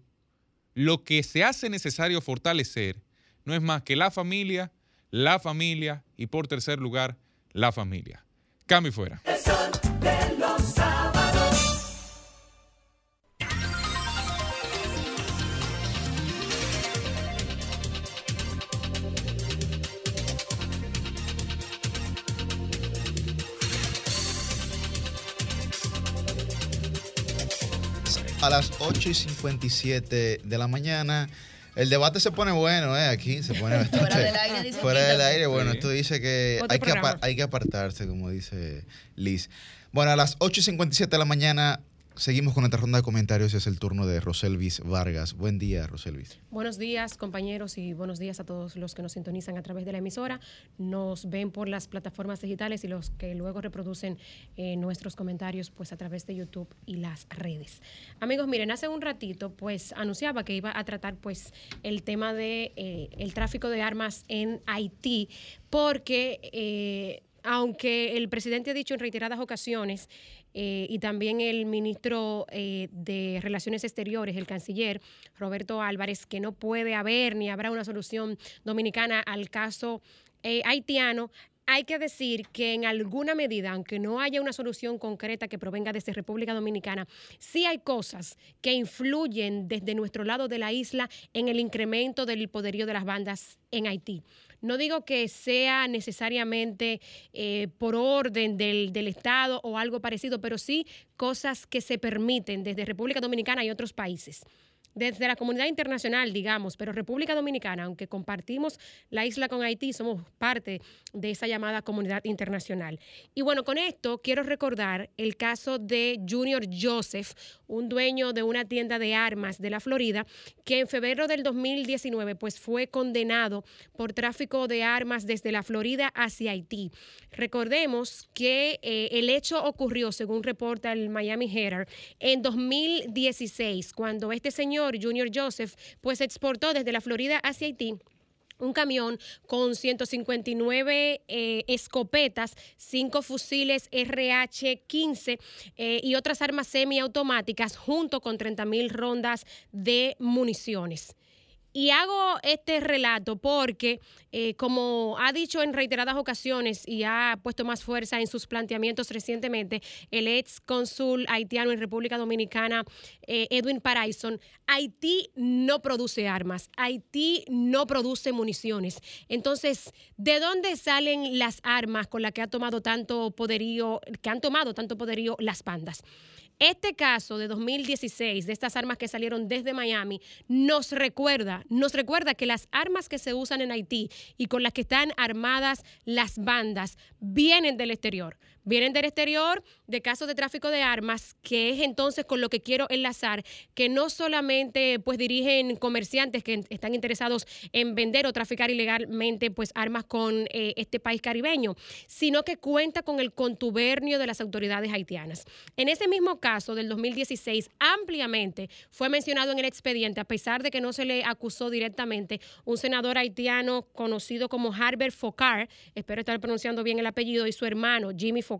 lo que se hace necesario fortalecer no es más que la familia, la familia y por tercer lugar, la familia. Cambio y fuera. El sol de los sábados. A las 8 y 57 de la mañana. El debate se pone bueno, ¿eh? Aquí se pone bastante. Fuera del aire, dice Fuera del aire, bueno, Sí. esto dice que hay que, hay que apartarse, como dice Liz. Bueno, a las 8 y 57 de la mañana seguimos con nuestra ronda de comentarios. Es el turno de Roselvis Vargas. Buen día, Roselvis. Buenos días, compañeros, y buenos días a todos los que nos sintonizan a través de la emisora, nos ven por las plataformas digitales y los que luego reproducen eh, nuestros comentarios pues a través de YouTube y las redes. Amigos, miren, hace un ratito pues anunciaba que iba a tratar pues el tema de eh, tráfico de armas en Haití, porque eh, aunque el presidente ha dicho en reiteradas ocasiones eh, y también el ministro eh, de Relaciones Exteriores, el canciller Roberto Álvarez, que no puede haber ni habrá una solución dominicana al caso eh, haitiano. Hay que decir que en alguna medida, aunque no haya una solución concreta que provenga desde República Dominicana, sí hay cosas que influyen desde nuestro lado de la isla en el incremento del poderío de las bandas en Haití. No digo que sea necesariamente eh, por orden del, del Estado o algo parecido, pero sí cosas que se permiten desde República Dominicana y otros países. Desde la comunidad internacional, digamos, pero República Dominicana, aunque compartimos la isla con Haití, somos parte de esa llamada comunidad internacional. Y bueno, con esto quiero recordar el caso de Junior Joseph, un dueño de una tienda de armas de la Florida, que en febrero del 2019 pues fue condenado por tráfico de armas desde la Florida hacia Haití. Recordemos que eh, el hecho ocurrió, según reporta el Miami Herald, en 2016, cuando este señor, Junior Joseph, pues exportó desde la Florida hacia Haití un camión con 159 eh, escopetas, cinco fusiles RH-15 eh, y otras armas semiautomáticas, junto con 30 mil rondas de municiones. Y hago este relato porque, eh, como ha dicho en reiteradas ocasiones y ha puesto más fuerza en sus planteamientos recientemente, el ex cónsul haitiano en República Dominicana, eh, Edwin Paraison, Haití no produce armas, Haití no produce municiones. Entonces, ¿de dónde salen las armas con las que ha tomado tanto poderío, que han tomado tanto poderío las bandas? Este caso de 2016, de estas armas que salieron desde Miami, nos recuerda, nos recuerda que las armas que se usan en Haití y con las que están armadas las bandas vienen del exterior. Vienen del exterior de casos de tráfico de armas, que es entonces con lo que quiero enlazar, que no solamente pues dirigen comerciantes que están interesados en vender o traficar ilegalmente pues armas con eh, este país caribeño, sino que cuenta con el contubernio de las autoridades haitianas. En ese mismo caso del 2016, ampliamente fue mencionado en el expediente, a pesar de que no se le acusó directamente, un senador haitiano conocido como Harbert Focar, espero estar pronunciando bien el apellido, y su hermano Jimmy Focar.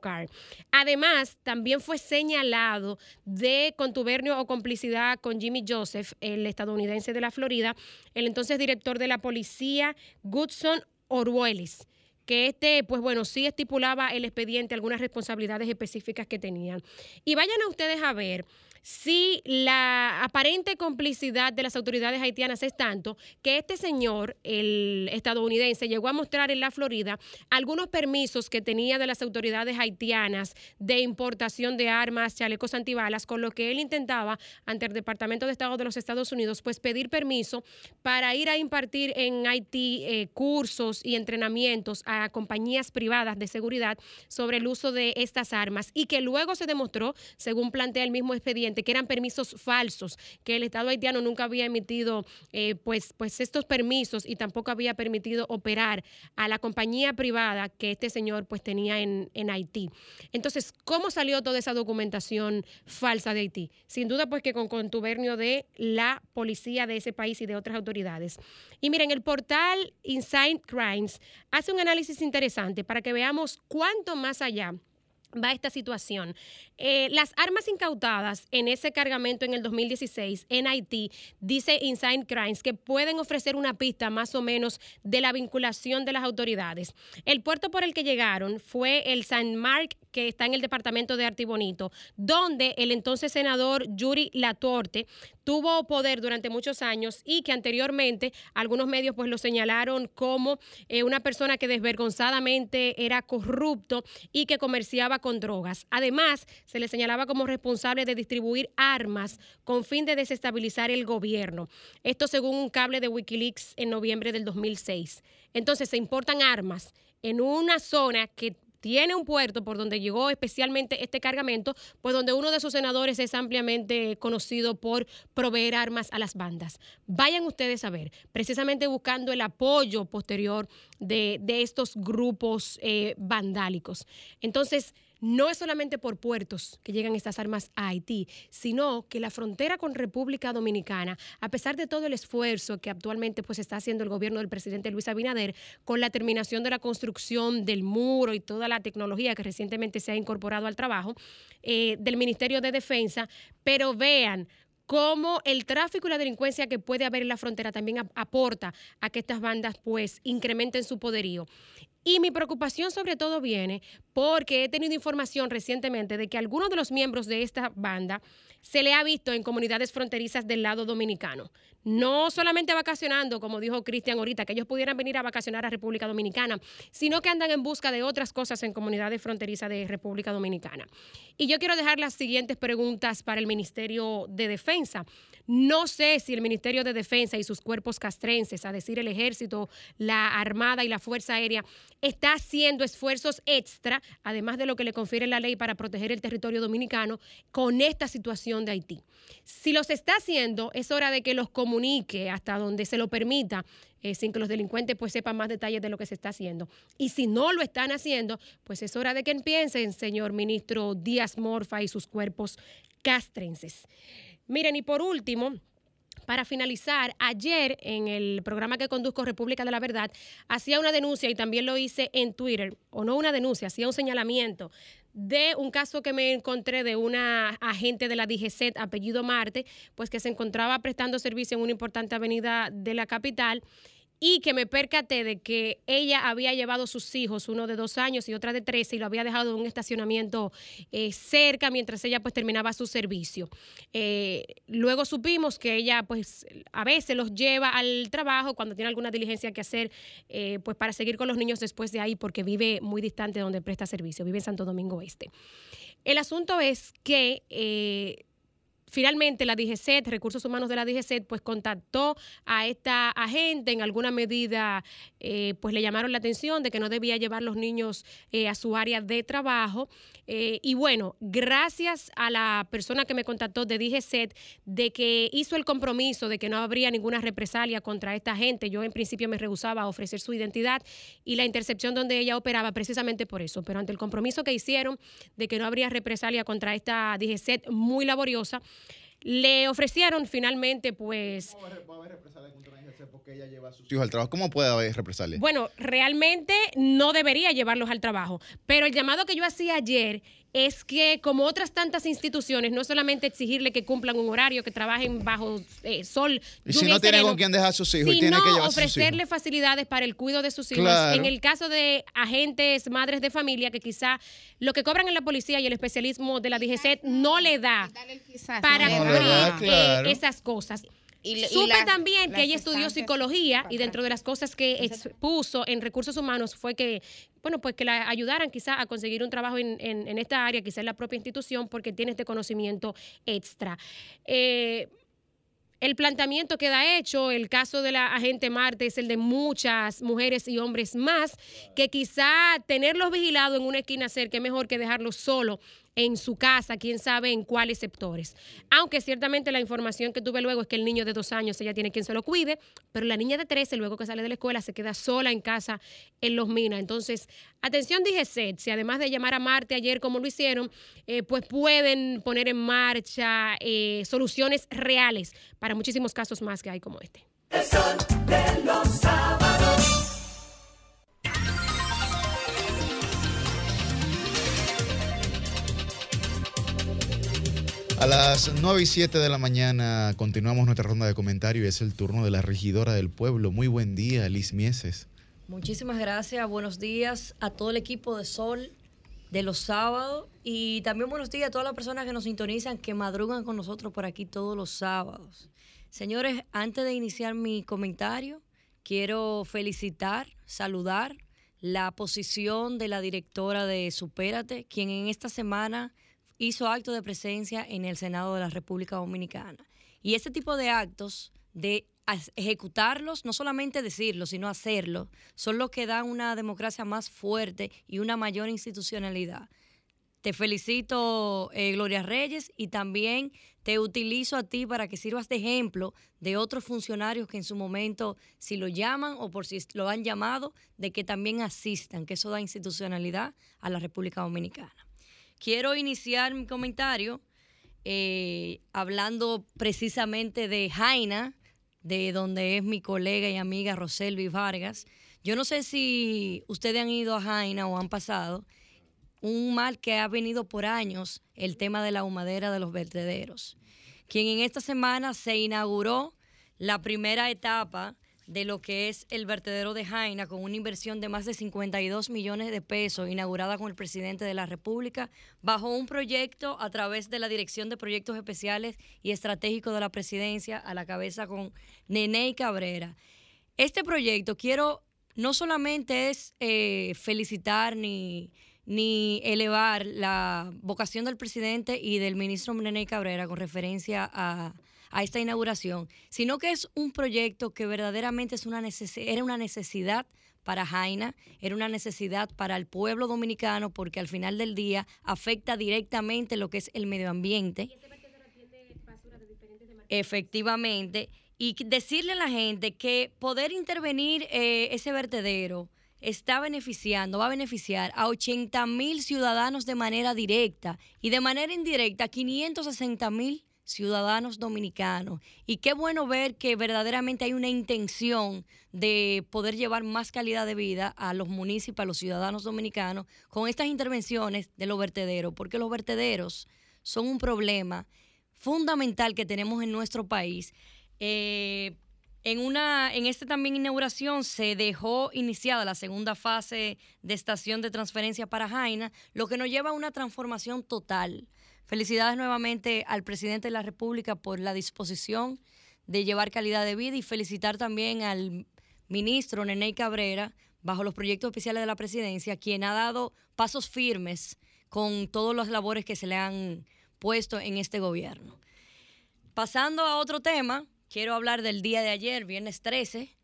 Además, también fue señalado de contubernio o complicidad con Jimmy Joseph, el estadounidense de la Florida, el entonces director de la policía, Goodson Orwellis que este, pues bueno, sí estipulaba el expediente algunas responsabilidades específicas que tenían. Y vayan a ustedes a ver si la aparente complicidad de las autoridades haitianas es tanto que este señor, el estadounidense, llegó a mostrar en la Florida algunos permisos que tenía de las autoridades haitianas de importación de armas, chalecos antibalas, con lo que él intentaba ante el Departamento de Estado de los Estados Unidos, pues pedir permiso para ir a impartir en Haití eh, cursos y entrenamientos a compañías privadas de seguridad sobre el uso de estas armas y que luego se demostró, según plantea el mismo expediente, que eran permisos falsos, que el Estado haitiano nunca había emitido eh, pues, pues estos permisos y tampoco había permitido operar a la compañía privada que este señor pues tenía en, en Haití. Entonces, ¿cómo salió toda esa documentación falsa de Haití? Sin duda pues que con contubernio de la policía de ese país y de otras autoridades. Y miren, el portal Inside Crimes hace un análisis interesante para que veamos cuánto más allá va esta situación. Eh, las armas incautadas en ese cargamento en el 2016 en Haití, dice Inside Crimes, que pueden ofrecer una pista más o menos de la vinculación de las autoridades. El puerto por el que llegaron fue el San Marc, que está en el departamento de Artibonito, donde el entonces senador Yuri Latorte tuvo poder durante muchos años y que anteriormente algunos medios pues lo señalaron como eh, una persona que desvergonzadamente era corrupto y que comerciaba con drogas. Además, se le señalaba como responsable de distribuir armas con fin de desestabilizar el gobierno. Esto según un cable de Wikileaks en noviembre del 2006. Entonces, se importan armas en una zona que tiene un puerto por donde llegó especialmente este cargamento, pues donde uno de sus senadores es ampliamente conocido por proveer armas a las bandas. Vayan ustedes a ver, precisamente buscando el apoyo posterior de, de estos grupos eh, vandálicos. Entonces, no es solamente por puertos que llegan estas armas a Haití, sino que la frontera con República Dominicana, a pesar de todo el esfuerzo que actualmente pues está haciendo el gobierno del presidente Luis Abinader con la terminación de la construcción del muro y toda la tecnología que recientemente se ha incorporado al trabajo eh, del Ministerio de Defensa, pero vean cómo el tráfico y la delincuencia que puede haber en la frontera también ap- aporta a que estas bandas pues incrementen su poderío. Y mi preocupación sobre todo viene porque he tenido información recientemente de que algunos de los miembros de esta banda se le ha visto en comunidades fronterizas del lado dominicano. No solamente vacacionando, como dijo Cristian ahorita, que ellos pudieran venir a vacacionar a República Dominicana, sino que andan en busca de otras cosas en comunidades fronterizas de República Dominicana. Y yo quiero dejar las siguientes preguntas para el Ministerio de Defensa. No sé si el Ministerio de Defensa y sus cuerpos castrenses, a decir el Ejército, la Armada y la Fuerza Aérea, está haciendo esfuerzos extra, además de lo que le confiere la ley para proteger el territorio dominicano, con esta situación de Haití. Si los está haciendo, es hora de que los comunique hasta donde se lo permita, eh, sin que los delincuentes pues sepan más detalles de lo que se está haciendo. Y si no lo están haciendo, pues es hora de que piensen, señor ministro Díaz Morfa y sus cuerpos castrenses. Miren, y por último, para finalizar, ayer en el programa que conduzco República de la Verdad, hacía una denuncia y también lo hice en Twitter, o no una denuncia, hacía un señalamiento de un caso que me encontré de una agente de la DGCET, apellido Marte, pues que se encontraba prestando servicio en una importante avenida de la capital y que me percaté de que ella había llevado sus hijos, uno de dos años y otra de trece, y lo había dejado en un estacionamiento eh, cerca mientras ella pues terminaba su servicio. Eh, luego supimos que ella pues a veces los lleva al trabajo cuando tiene alguna diligencia que hacer eh, pues para seguir con los niños después de ahí porque vive muy distante de donde presta servicio, vive en Santo Domingo Este. El asunto es que finalmente la DGCET, Recursos Humanos de la DGCET, pues contactó a esta agente, en alguna medida eh, pues le llamaron la atención de que no debía llevar los niños eh, a su área de trabajo. Eh, y bueno, gracias a la persona que me contactó de DGCET, de que hizo el compromiso de que no habría ninguna represalia contra esta gente, yo en principio me rehusaba a ofrecer su identidad y la intercepción donde ella operaba precisamente por eso, pero ante el compromiso que hicieron de que no habría represalia contra esta DGCET muy laboriosa, le ofrecieron finalmente, pues, porque ella lleva a sus hijos al trabajo. ¿Cómo puede haber represalia? bueno, realmente no debería llevarlos al trabajo, pero el llamado que yo hacía ayer es que como otras tantas instituciones, no solamente exigirle que cumplan un horario, que trabajen bajo eh, sol, y si no tiene con quién dejar a sus hijos, y tiene que llevar a sus hijos. ofrecerle facilidades para el cuidado de sus hijos. Claro. En el caso de agentes, madres de familia, que quizá lo que cobran en la policía y el especialismo de la DGC no le da para No cubrir da, eh, esas cosas. Y Supe la- también que ella estudió psicología y dentro de las cosas que expuso en recursos humanos fue que, bueno, pues que la ayudaran quizá a conseguir un trabajo en, en- en esta área, quizá en la propia institución, porque tiene este conocimiento extra. Eh, el planteamiento queda hecho, el caso de la agente Marte es el de muchas mujeres y hombres más, que quizá tenerlos vigilados en una esquina cerca es mejor que dejarlos solos en su casa, quién sabe en cuáles sectores. Aunque ciertamente la información que tuve luego es que el niño de dos años ella tiene quien se lo cuide, pero la niña de 13, luego que sale de la escuela, se queda sola en casa en Los Minas. Entonces, atención, dije si además de llamar a Marte ayer como lo hicieron, eh, pues pueden poner en marcha eh, soluciones reales para muchísimos casos más que hay como este. A las 9 y 7 de la mañana continuamos nuestra ronda de comentarios y es el turno de la regidora del pueblo. Muy buen día, Liz Mieses. Muchísimas gracias, buenos días a todo el equipo de Sol de los sábados y también buenos días a todas las personas que nos sintonizan, que madrugan con nosotros por aquí todos los sábados. Señores, antes de iniciar mi comentario, quiero felicitar, saludar la posición de la directora de Supérate, quien en esta semana hizo acto de presencia en el Senado de la República Dominicana. Y ese tipo de actos de ejecutarlos, no solamente decirlo, sino hacerlo, son los que dan una democracia más fuerte y una mayor institucionalidad. Te felicito, eh, Gloria Reyes, y también te utilizo a ti para que sirvas de ejemplo de otros funcionarios que en su momento, si lo llaman o por si lo han llamado, de que también asistan, que eso da institucionalidad a la República Dominicana. Quiero iniciar mi comentario eh, hablando precisamente de Jaina, de donde es mi colega y amiga Roselvi Vargas. Yo no sé si ustedes han ido a Jaina o han pasado un mal que ha venido por años, el tema de la humadera de los vertederos, quien en esta semana se inauguró la primera etapa de lo que es el vertedero de Jaina con una inversión de más de 52 millones de pesos inaugurada con el presidente de la República bajo un proyecto a través de la Dirección de Proyectos Especiales y Estratégicos de la Presidencia a la cabeza con Nene Cabrera. Este proyecto quiero no solamente es eh, felicitar ni, ni elevar la vocación del presidente y del ministro Nene Cabrera con referencia a, a esta inauguración, sino que es un proyecto que verdaderamente es una era una necesidad para Jaina, era una necesidad para el pueblo dominicano porque al final del día afecta directamente lo que es el medio ambiente. Efectivamente. Y decirle a la gente que poder intervenir eh, ese vertedero está beneficiando, va a beneficiar a 80 mil ciudadanos de manera directa y de manera indirecta a 560 mil ciudadanos dominicanos. Y qué bueno ver que verdaderamente hay una intención de poder llevar más calidad de vida a los municipios, a los ciudadanos dominicanos, con estas intervenciones de los vertederos, porque los vertederos son un problema fundamental que tenemos en nuestro país. Eh, en una, en esta también inauguración se dejó iniciada la segunda fase de estación de transferencia para Jaina, lo que nos lleva a una transformación total. Felicidades nuevamente al presidente de la República por la disposición de llevar calidad de vida y felicitar también al ministro Nene Cabrera bajo los proyectos especiales de la presidencia, quien ha dado pasos firmes con todas las labores que se le han puesto en este gobierno. Pasando a otro tema, quiero hablar del día de ayer, viernes 13,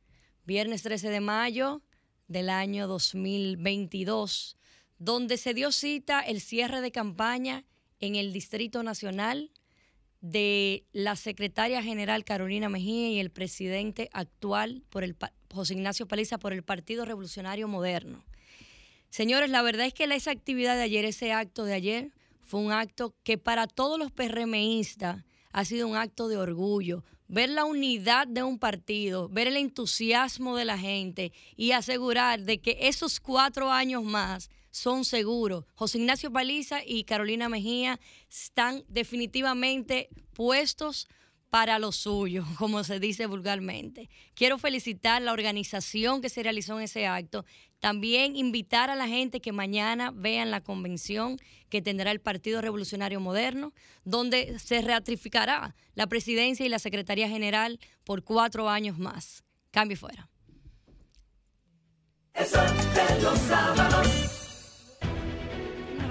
viernes 13 de mayo del año 2022, donde se dio cita el cierre de campaña en el Distrito Nacional de la secretaria general Carolina Mejía y el presidente actual por el José Ignacio Paliza por el Partido Revolucionario Moderno. Señores, la verdad es que esa actividad de ayer, ese acto de ayer, fue un acto que para todos los PRMistas ha sido un acto de orgullo. Ver la unidad de un partido, ver el entusiasmo de la gente y asegurar de que esos cuatro años más son seguros. José Ignacio Paliza y Carolina Mejía están definitivamente puestos para lo suyo, como se dice vulgarmente. Quiero felicitar la organización que se realizó en ese acto. También invitar a la gente que mañana vean la convención que tendrá el Partido Revolucionario Moderno, donde se ratificará la presidencia y la Secretaría General por cuatro años más. Cambio fuera.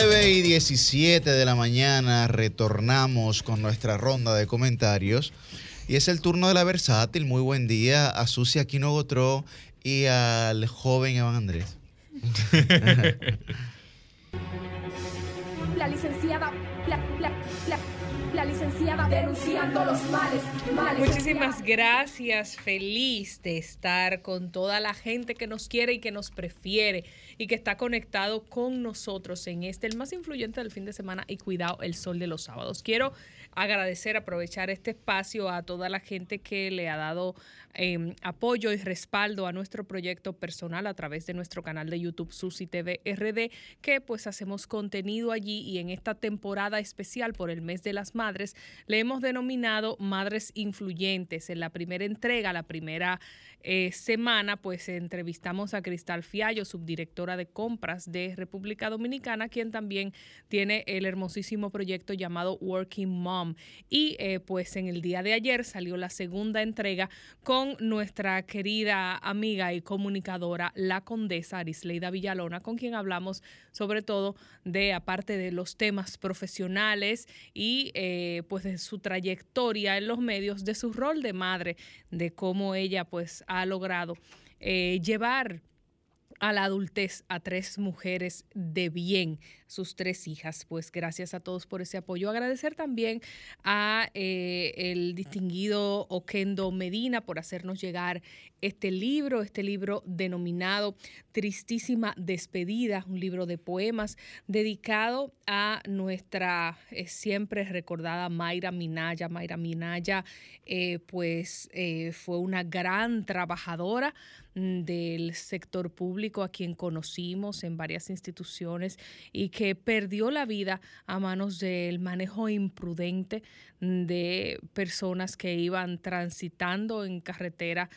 sábados. y 17 de la mañana retornamos con nuestra ronda de comentarios. Y es el turno de la versátil. Muy buen día a Susi Aquino Gotró y al joven Evan Andrés. La licenciada, la, la, la, la licenciada denunciando los males, males. Muchísimas gracias, feliz de estar con toda la gente que nos quiere y que nos prefiere y que está conectado con nosotros en este, el más influyente del fin de semana y cuidado, el sol de los sábados. Quiero agradecer, aprovechar este espacio a toda la gente que le ha dado eh, apoyo y respaldo a nuestro proyecto personal a través de nuestro canal de YouTube Susi TV RD, que pues hacemos contenido allí y en esta temporada especial por el mes de las madres le hemos denominado Madres Influyentes. En la primera entrega, la primera eh, semana, pues entrevistamos a Cristal Fiallo, subdirectora de compras de República Dominicana, quien también tiene el hermosísimo proyecto llamado Working Mom. Y eh, pues en el día de ayer salió la segunda entrega con nuestra querida amiga y comunicadora, la condesa Arisleida Villalona, con quien hablamos sobre todo de, aparte de los temas profesionales y eh, pues de su trayectoria en los medios, de su rol de madre, de cómo ella pues ha logrado eh, llevar a la adultez a tres mujeres de bien, sus tres hijas. Pues gracias a todos por ese apoyo. Agradecer también a eh, el distinguido Oquendo Medina por hacernos llegar este libro, este libro denominado Tristísima Despedida, un libro de poemas dedicado a nuestra eh, siempre recordada Mayra Minaya. Mayra Minaya, eh, pues eh, fue una gran trabajadora mm, del sector público a quien conocimos en varias instituciones y que perdió la vida a manos del manejo imprudente de personas que iban transitando en carretera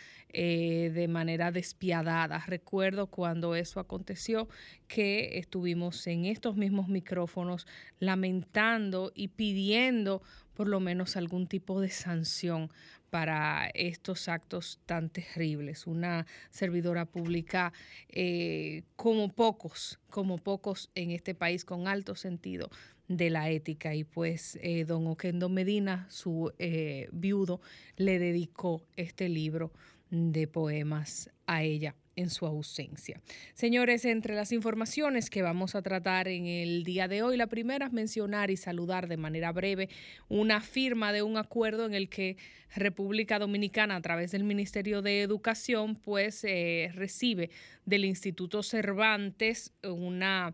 de manera despiadada. Recuerdo cuando eso aconteció que estuvimos en estos mismos micrófonos lamentando y pidiendo por lo menos algún tipo de sanción para estos actos tan terribles. Una servidora pública eh, como pocos, como pocos en este país con alto sentido de la ética y pues eh, don Oquendo Medina, su eh, viudo, le dedicó este libro de poemas a ella en su ausencia. Señores, entre las informaciones que vamos a tratar en el día de hoy, la primera es mencionar y saludar de manera breve una firma de un acuerdo en el que República Dominicana, a través del Ministerio de Educación, pues eh, recibe del Instituto Cervantes una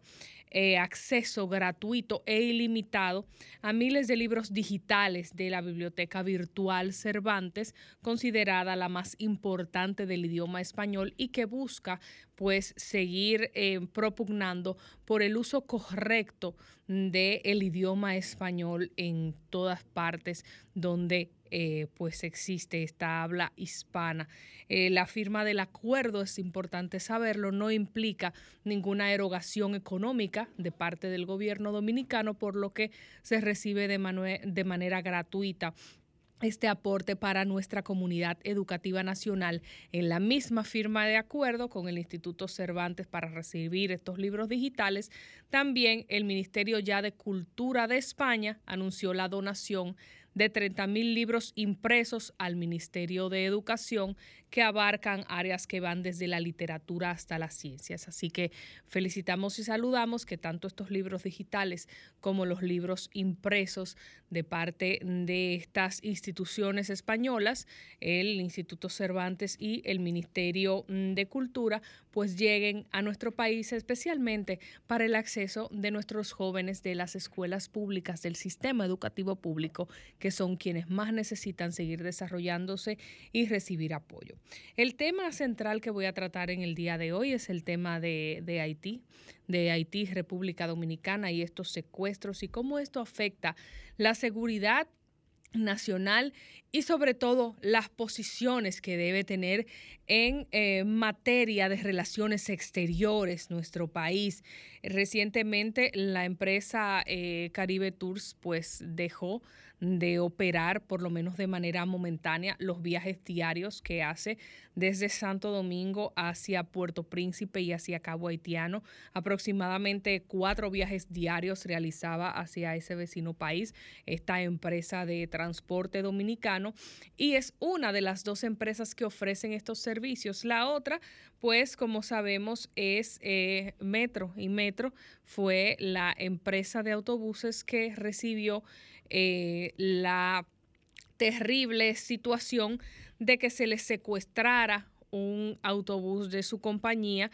eh, acceso gratuito e ilimitado a miles de libros digitales de la Biblioteca Virtual Cervantes, considerada la más importante del idioma español y que busca pues seguir eh, propugnando por el uso correcto del idioma español en todas partes donde eh, pues existe esta habla hispana. Eh, la firma del acuerdo, es importante saberlo, no implica ninguna erogación económica de parte del gobierno dominicano, por lo que se recibe de, de manera gratuita este aporte para nuestra comunidad educativa nacional en la misma firma de acuerdo con el Instituto Cervantes para recibir estos libros digitales. También el Ministerio ya de Cultura de España anunció la donación de 30 mil libros impresos al Ministerio de Educación que abarcan áreas que van desde la literatura hasta las ciencias. Así que felicitamos y saludamos que tanto estos libros digitales como los libros impresos de parte de estas instituciones españolas, el Instituto Cervantes y el Ministerio de Cultura, pues lleguen a nuestro país especialmente para el acceso de nuestros jóvenes de las escuelas públicas, del sistema educativo público, que son quienes más necesitan seguir desarrollándose y recibir apoyo. El tema central que voy a tratar en el día de hoy es el tema de, Haití, de Haití, República Dominicana y estos secuestros y cómo esto afecta la seguridad nacional y sobre todo las posiciones que debe tener en eh, materia de relaciones exteriores nuestro país. Recientemente la empresa eh, Caribe Tours pues dejó de operar, por lo menos de manera momentánea, los viajes diarios que hace desde Santo Domingo hacia Puerto Príncipe y hacia Cabo Haitiano. Aproximadamente cuatro viajes diarios realizaba hacia ese vecino país esta empresa de transporte dominicano y es una de las dos empresas que ofrecen estos servicios. La otra, pues como sabemos, es eh, Metro y Metro fue la empresa de autobuses que recibió eh, la terrible situación de que se le secuestrara un autobús de su compañía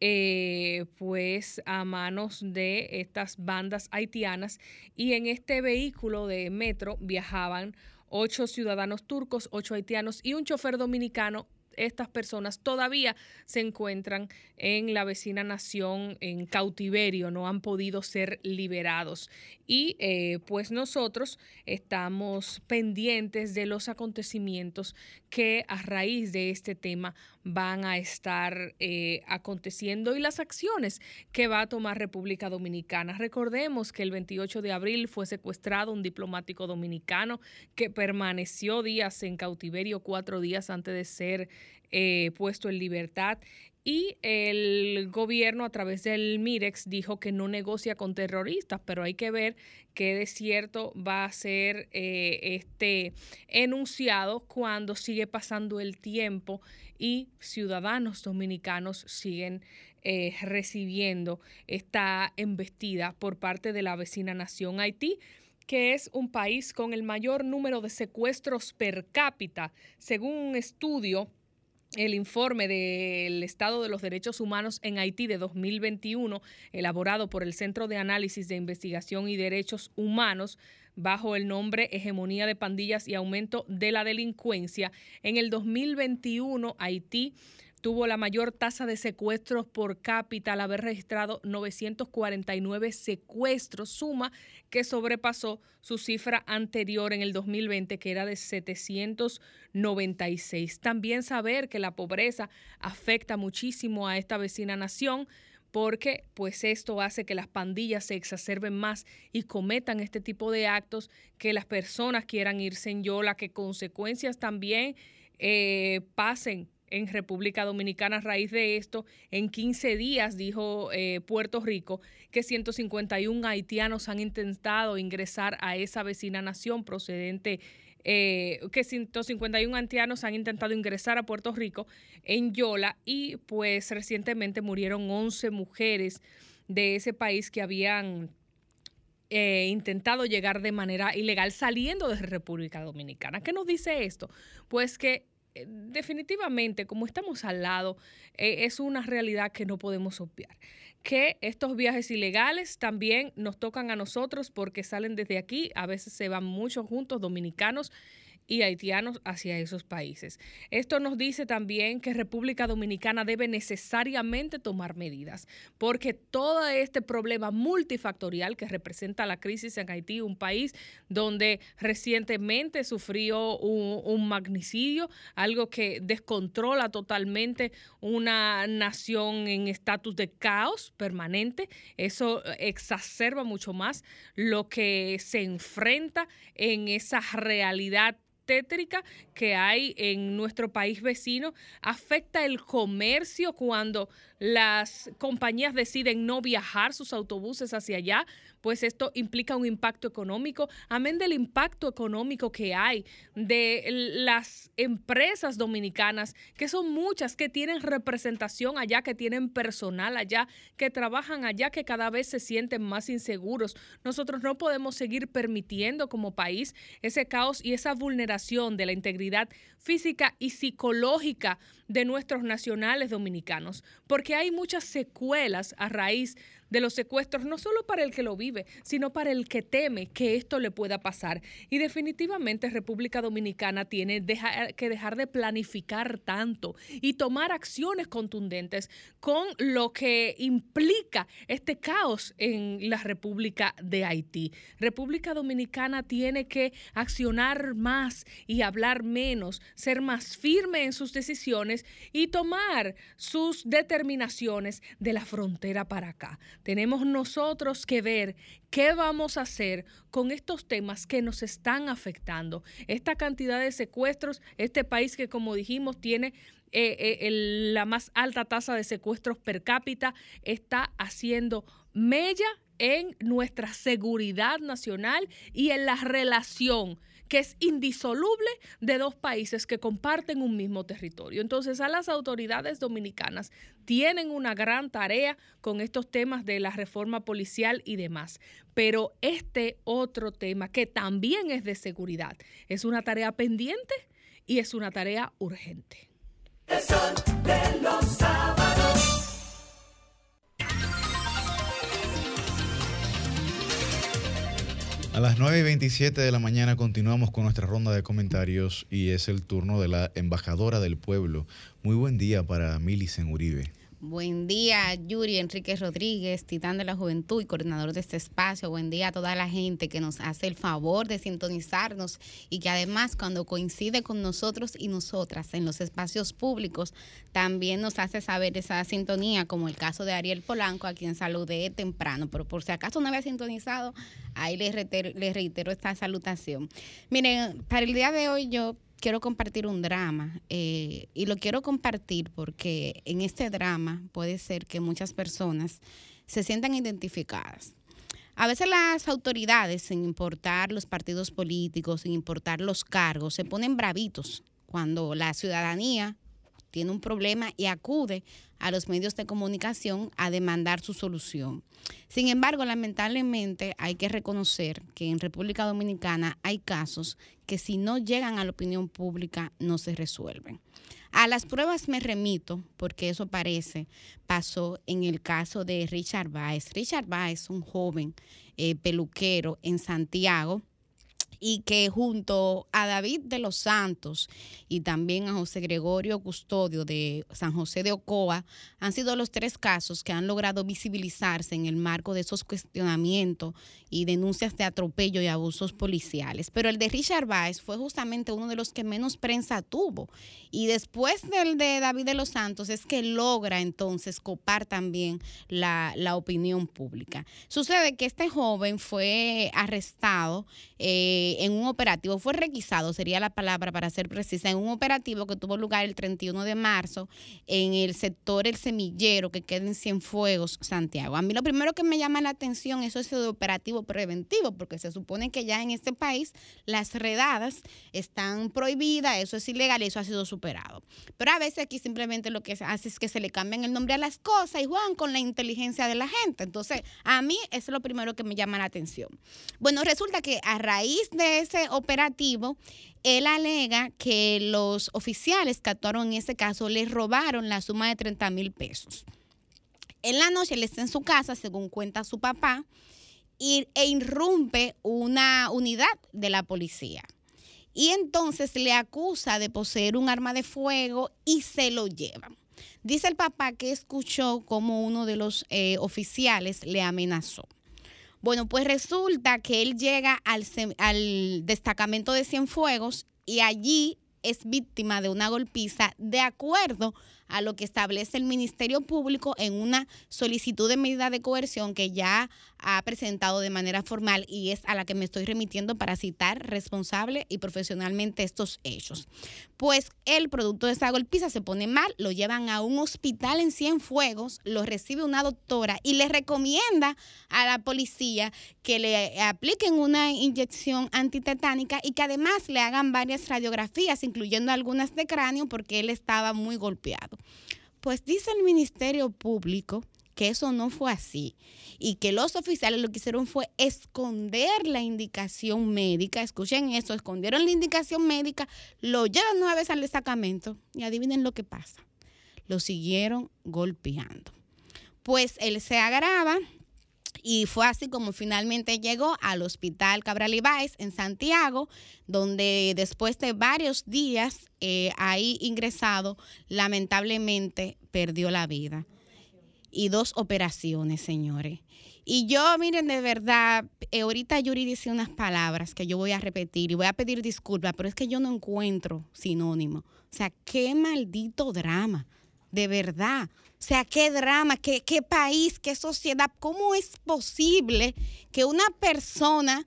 eh, pues a manos de estas bandas haitianas. Y en este vehículo de metro viajaban ocho ciudadanos turcos, ocho haitianos y un chofer dominicano estas personas todavía se encuentran en la vecina nación en cautiverio, no han podido ser liberados. Y eh, pues nosotros estamos pendientes de los acontecimientos que a raíz de este tema van a estar eh, aconteciendo y las acciones que va a tomar República Dominicana. Recordemos que el 28 de abril fue secuestrado un diplomático dominicano que permaneció días en cautiverio, cuatro días antes de ser eh, puesto en libertad. Y el gobierno a través del MIREX dijo que no negocia con terroristas, pero hay que ver qué de cierto va a ser eh, este enunciado cuando sigue pasando el tiempo y ciudadanos dominicanos siguen eh, recibiendo esta embestida por parte de la vecina nación Haití que es un país con el mayor número de secuestros per cápita, según un estudio el informe del Estado de los Derechos Humanos en Haití de 2021, elaborado por el Centro de Análisis de Investigación y Derechos Humanos, bajo el nombre Hegemonía de Pandillas y Aumento de la Delincuencia. En el 2021, Haití tuvo la mayor tasa de secuestros por cápita al haber registrado 949 secuestros, suma que sobrepasó su cifra anterior en el 2020, que era de 796. También saber que la pobreza afecta muchísimo a esta vecina nación porque pues esto hace que las pandillas se exacerben más y cometan este tipo de actos, que las personas quieran irse en yola, que consecuencias también eh, pasen en República Dominicana a raíz de esto. En 15 días, dijo eh, Puerto Rico, que 151 haitianos han intentado ingresar a esa vecina nación procedente. Eh, que 151 haitianos han intentado ingresar a Puerto Rico en Yola y pues recientemente murieron 11 mujeres de ese país que habían eh, intentado llegar de manera ilegal saliendo de República Dominicana. ¿Qué nos dice esto? Pues que definitivamente, como estamos al lado, eh, es una realidad que no podemos obviar. Que estos viajes ilegales también nos tocan a nosotros porque salen desde aquí, a veces se van muchos juntos dominicanos y haitianos hacia esos países. Esto nos dice también que República Dominicana debe necesariamente tomar medidas, porque todo este problema multifactorial que representa la crisis en Haití, un país donde recientemente sufrió un, magnicidio, algo que descontrola totalmente una nación en estatus de caos permanente, eso exacerba mucho más lo que se enfrenta en esa realidad que hay en nuestro país vecino, afecta el comercio cuando las compañías deciden no viajar sus autobuses hacia allá, pues esto implica un impacto económico, amén del impacto económico que hay de las empresas dominicanas, que son muchas, que tienen representación allá, que tienen personal allá, que trabajan allá, que cada vez se sienten más inseguros. Nosotros no podemos seguir permitiendo como país ese caos y esa vulneración de la integridad física y psicológica de nuestros nacionales dominicanos, porque hay muchas secuelas a raíz de los secuestros, no solo para el que lo vive, sino para el que teme que esto le pueda pasar. Y definitivamente República Dominicana tiene que dejar de planificar tanto y tomar acciones contundentes con lo que implica este caos en la República de Haití. República Dominicana tiene que accionar más y hablar menos, ser más firme en sus decisiones y tomar sus determinaciones de la frontera para acá tenemos nosotros que ver qué vamos a hacer con estos temas que nos están afectando. Esta cantidad de secuestros, este país que como dijimos tiene eh, eh, la más alta tasa de secuestros per cápita, está haciendo mella en nuestra seguridad nacional y en la relación que es indisoluble de dos países que comparten un mismo territorio. Entonces, a las autoridades dominicanas tienen una gran tarea con estos temas de la reforma policial y demás. Pero este otro tema, que también es de seguridad, es una tarea pendiente y es una tarea urgente. A las 9 y 27 de la mañana continuamos con nuestra ronda de comentarios y es el turno de la embajadora del pueblo. Muy buen día para Milicen Uribe. Buen día, Yuri Enrique Rodríguez, titán de la juventud y coordinador de este espacio. Buen día a toda la gente que nos hace el favor de sintonizarnos y que además cuando coincide con nosotros y nosotras en los espacios públicos, también nos hace saber esa sintonía, como el caso de Ariel Polanco, a quien saludé temprano. Pero por si acaso no había sintonizado, ahí les reitero, les reitero esta salutación. Miren, para el día de hoy yo quiero compartir un drama eh, y lo quiero compartir porque en este drama puede ser que muchas personas se sientan identificadas. A veces las autoridades, sin importar los partidos políticos, sin importar los cargos, se ponen bravitos cuando la ciudadanía tiene un problema y acude a los medios de comunicación a demandar su solución. Sin embargo, lamentablemente hay que reconocer que en República Dominicana hay casos que si no llegan a la opinión pública no se resuelven. A las pruebas me remito porque eso parece, pasó en el caso de Richard Baez. Richard Baez, un joven eh, peluquero en Santiago, y que junto a David de los Santos y también a José Gregorio Custodio de San José de Ocoa han sido los tres casos que han logrado visibilizarse en el marco de esos cuestionamientos y denuncias de atropello y abusos policiales. Pero el de Richard Baez fue justamente uno de los que menos prensa tuvo. Y después del de David de los Santos es que logra entonces copar también la, la opinión pública. Sucede que este joven fue arrestado eh, en un operativo, fue requisado, sería la palabra para ser precisa, en un operativo que tuvo lugar el 31 de marzo en el sector El Semillero, que queda en Cienfuegos, Santiago. A mí lo primero que me llama la atención es eso de operativo preventivo, porque se supone que ya en este país las redadas están prohibidas, eso es ilegal y eso ha sido superado. Pero a veces aquí simplemente lo que se hace es que se le cambian el nombre a las cosas y juegan con la inteligencia de la gente. Entonces, a mí eso es lo primero que me llama la atención. Bueno, resulta que a raíz de ese operativo, él alega que los oficiales que actuaron en ese caso le robaron la suma de 30 mil pesos. En la noche él está en su casa, según cuenta su papá, y, e irrumpe una unidad de la policía. Y entonces le acusa de poseer un arma de fuego y se lo llevan. Dice el papá que escuchó como uno de los eh, oficiales le amenazó. Bueno, pues resulta que él llega al, al destacamento de Cienfuegos y allí es víctima de una golpiza de acuerdo a lo que establece el Ministerio Público en una solicitud de medida de coerción que ya ha presentado de manera formal y es a la que me estoy remitiendo para citar responsable y profesionalmente estos hechos. Pues el producto de esa golpiza se pone mal, lo llevan a un hospital en Cienfuegos, lo recibe una doctora y le recomienda a la policía que le apliquen una inyección antitetánica y que además le hagan varias radiografías, incluyendo algunas de cráneo, porque él estaba muy golpeado. Pues dice el Ministerio Público que eso no fue así y que los oficiales lo que hicieron fue esconder la indicación médica. Escuchen eso, escondieron la indicación médica, lo llevan nueva vez al destacamento y adivinen lo que pasa. Lo siguieron golpeando. Pues él se agrava y fue así como finalmente llegó al hospital Cabral Ibáez en Santiago, donde después de varios días eh, ahí ingresado, lamentablemente perdió la vida. Y dos operaciones, señores. Y yo, miren, de verdad, eh, ahorita Yuri dice unas palabras que yo voy a repetir y voy a pedir disculpas, pero es que yo no encuentro sinónimo. O sea, qué maldito drama. de verdad. O sea, qué drama, qué, qué país, qué sociedad. ¿Cómo es posible que una persona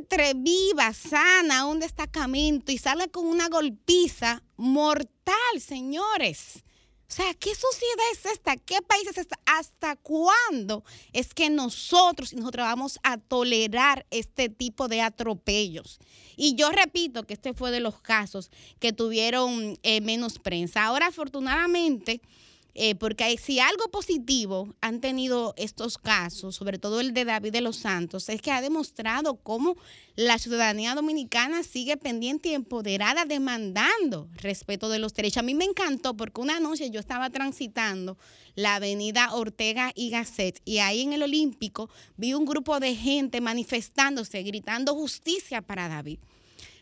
entre viva, sana a un destacamento y salga con una golpiza mortal, señores? O sea, ¿qué sociedad es esta? ¿Qué país es esta? ¿Hasta cuándo es que nosotros y nosotros vamos a tolerar este tipo de atropellos? Y yo repito que este fue de los casos que tuvieron eh, menos prensa. Ahora, afortunadamente, eh, porque si algo positivo han tenido estos casos, sobre todo el de David de los Santos, es que ha demostrado cómo la ciudadanía dominicana sigue pendiente y empoderada demandando respeto de los derechos. A mí me encantó porque una noche yo estaba transitando la avenida Ortega y Gasset y ahí en el Olímpico vi un grupo de gente manifestándose, gritando justicia para David.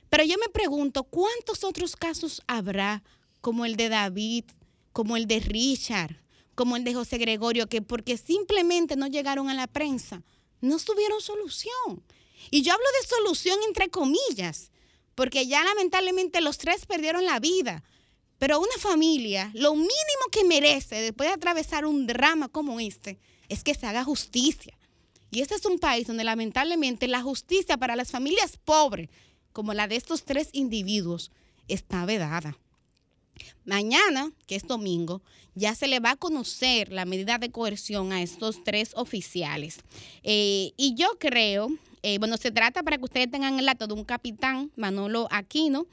Pero yo me pregunto, ¿cuántos otros casos habrá como el de David, como el de Richard, como el de José Gregorio, que porque simplemente no llegaron a la prensa, no tuvieron solución? Y yo hablo de solución entre comillas, porque ya lamentablemente los tres perdieron la vida. Pero una familia, lo mínimo que merece después de atravesar un drama como este, es que se haga justicia. Y este es un país donde lamentablemente la justicia para las familias pobres, como la de estos tres individuos, está vedada. Mañana, que es domingo, ya se le va a conocer la medida de coerción a estos tres oficiales. Eh, y yo creo, eh, bueno, se trata para que ustedes tengan el dato de un capitán, Manolo Aquino,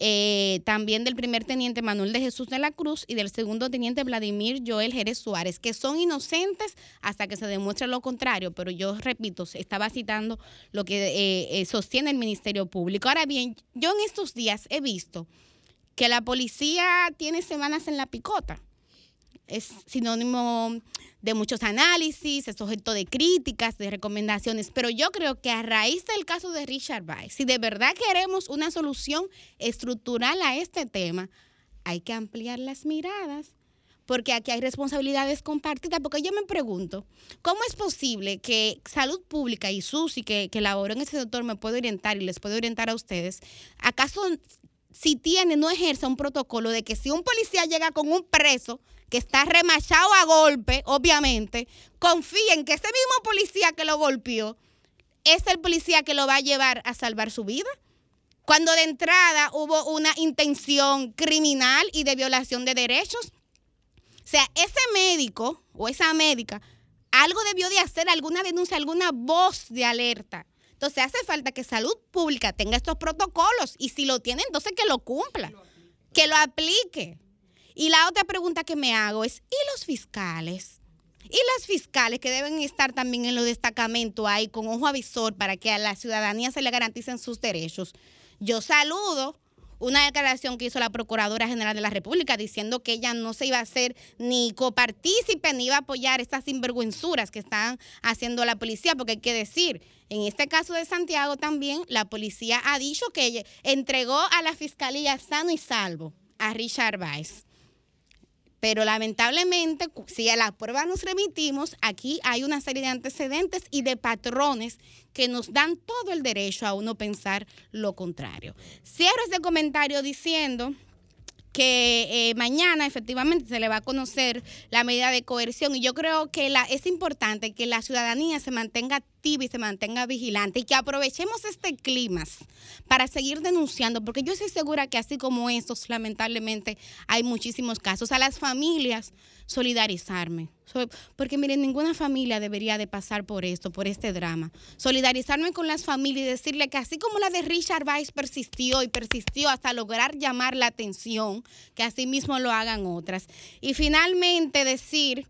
eh, también del primer teniente Manuel de Jesús de la Cruz y del segundo teniente Vladimir Joel Jerez Suárez, que son inocentes hasta que se demuestre lo contrario, pero yo repito, estaba citando lo que sostiene el Ministerio Público. Ahora bien, yo en estos días he visto que la policía tiene semanas en la picota. Es sinónimo de muchos análisis, es objeto de críticas, de recomendaciones, pero yo creo que a raíz del caso de Richard Weiss, si de verdad queremos una solución estructural a este tema, hay que ampliar las miradas, porque aquí hay responsabilidades compartidas, porque yo me pregunto, ¿cómo es posible que Salud Pública y Susi, que, que laboró en ese sector, me puede orientar y les puede orientar a ustedes, acaso si tiene, no ejerza un protocolo de que si un policía llega con un preso que está remachado a golpe, obviamente, confíen que ese mismo policía que lo golpeó es el policía que lo va a llevar a salvar su vida? Cuando de entrada hubo una intención criminal y de violación de derechos. O sea, ese médico o esa médica algo debió de hacer, alguna denuncia, alguna voz de alerta. Entonces hace falta que salud pública tenga estos protocolos y si lo tiene, entonces que lo cumpla, que lo aplique. Y la otra pregunta que me hago es, ¿y los fiscales? Y las fiscales que deben estar también en los destacamentos ahí con ojo avisor para que a la ciudadanía se le garanticen sus derechos. Yo saludo una declaración que hizo la Procuradora General de la República diciendo que ella no se iba a hacer ni copartícipe ni iba a apoyar estas sinvergüenzuras que están haciendo la policía, porque hay que decir, en este caso de Santiago también, la policía ha dicho que entregó a la fiscalía sano y salvo a Richard Weiss. Pero lamentablemente, si a la prueba nos remitimos, aquí hay una serie de antecedentes y de patrones que nos dan todo el derecho a uno pensar lo contrario. Cierro este comentario diciendo que eh, mañana efectivamente se le va a conocer la medida de coerción y yo creo que la, es importante que la ciudadanía se mantenga y se mantenga vigilante y que aprovechemos este clima para seguir denunciando, porque yo estoy segura que así como estos, lamentablemente, hay muchísimos casos. A las familias, solidarizarme. So- Porque miren, ninguna familia debería de pasar por esto, por este drama. Solidarizarme con las familias y decirle que así como la de Richard Weiss persistió y persistió hasta lograr llamar la atención, que así mismo lo hagan otras. Y finalmente decir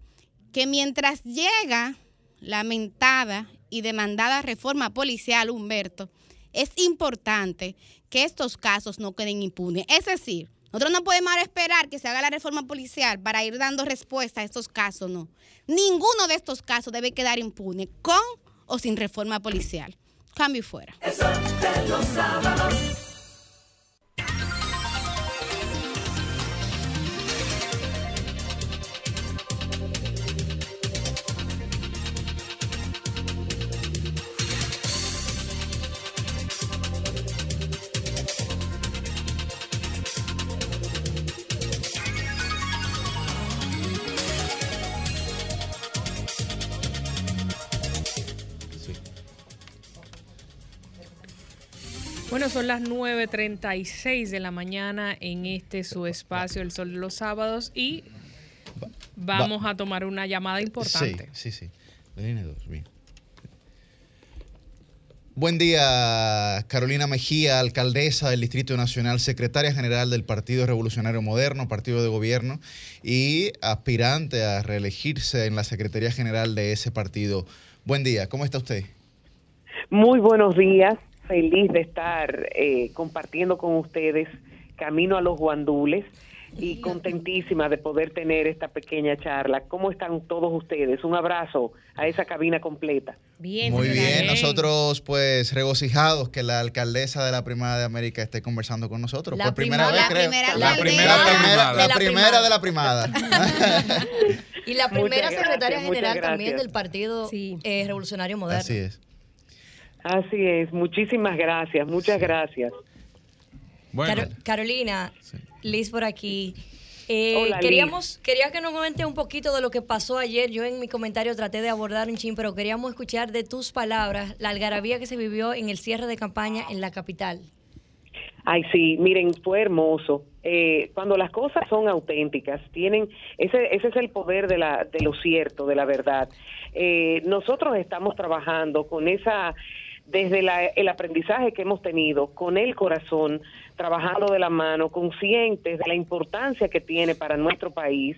que mientras llega la mentada y demandada reforma policial, Humberto, es importante que estos casos no queden impunes. Es decir, nosotros no podemos esperar que se haga la reforma policial para ir dando respuesta a estos casos, no. Ninguno de estos casos debe quedar impune, con o sin reforma policial. Cambio y fuera. de los sábados. Bueno, son las 9.36 de la mañana en este su espacio, El Sol de los Sábados, y vamos a tomar una llamada importante. Sí, sí, sí. Bien. Buen día, Carolina Mejía, alcaldesa del Distrito Nacional, secretaria general del Partido Revolucionario Moderno, partido de gobierno, y aspirante a reelegirse en la Secretaría General de ese partido. Buen día, ¿cómo está usted? Muy buenos días, feliz de estar eh, compartiendo con ustedes camino a los guandules y contentísima de poder tener esta pequeña charla. ¿Cómo están todos ustedes? Un abrazo a esa cabina completa. Bien, Muy bien, nosotros pues regocijados que la alcaldesa de la Primada de América esté conversando con nosotros. La Por primera vez, la creo. primera La primera, de la la primera de la primada. Y la primera gracias, secretaria general también del Partido eh, Revolucionario Moderno. Así es. Así es, muchísimas gracias, muchas gracias. Caro- Carolina, Liz por aquí. Eh, Hola, Liz. queríamos, quería que nos comentes un poquito de lo que pasó ayer. Yo en mi comentario traté de abordar un chin, pero queríamos escuchar de tus palabras la algarabía que se vivió en el cierre de campaña en la capital. Ay, sí, miren, fue hermoso. Eh, cuando las cosas son auténticas, tienen ese, ese es el poder de, la, de lo cierto, de la verdad. Eh, nosotros estamos trabajando con esa, desde la- el aprendizaje que hemos tenido, con el corazón, trabajando de la mano, conscientes de la importancia que tiene para nuestro país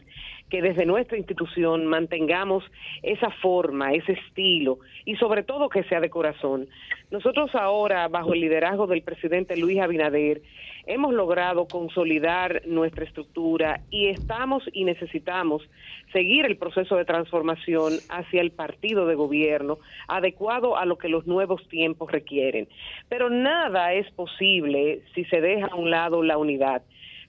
que desde nuestra institución mantengamos esa forma, ese estilo y sobre todo que sea de corazón. Nosotros ahora, bajo el liderazgo del presidente Luis Abinader, hemos logrado consolidar nuestra estructura y estamos y necesitamos seguir el proceso de transformación hacia el partido de gobierno adecuado a lo que los nuevos tiempos requieren. Pero nada es posible si se deja a un lado la unidad.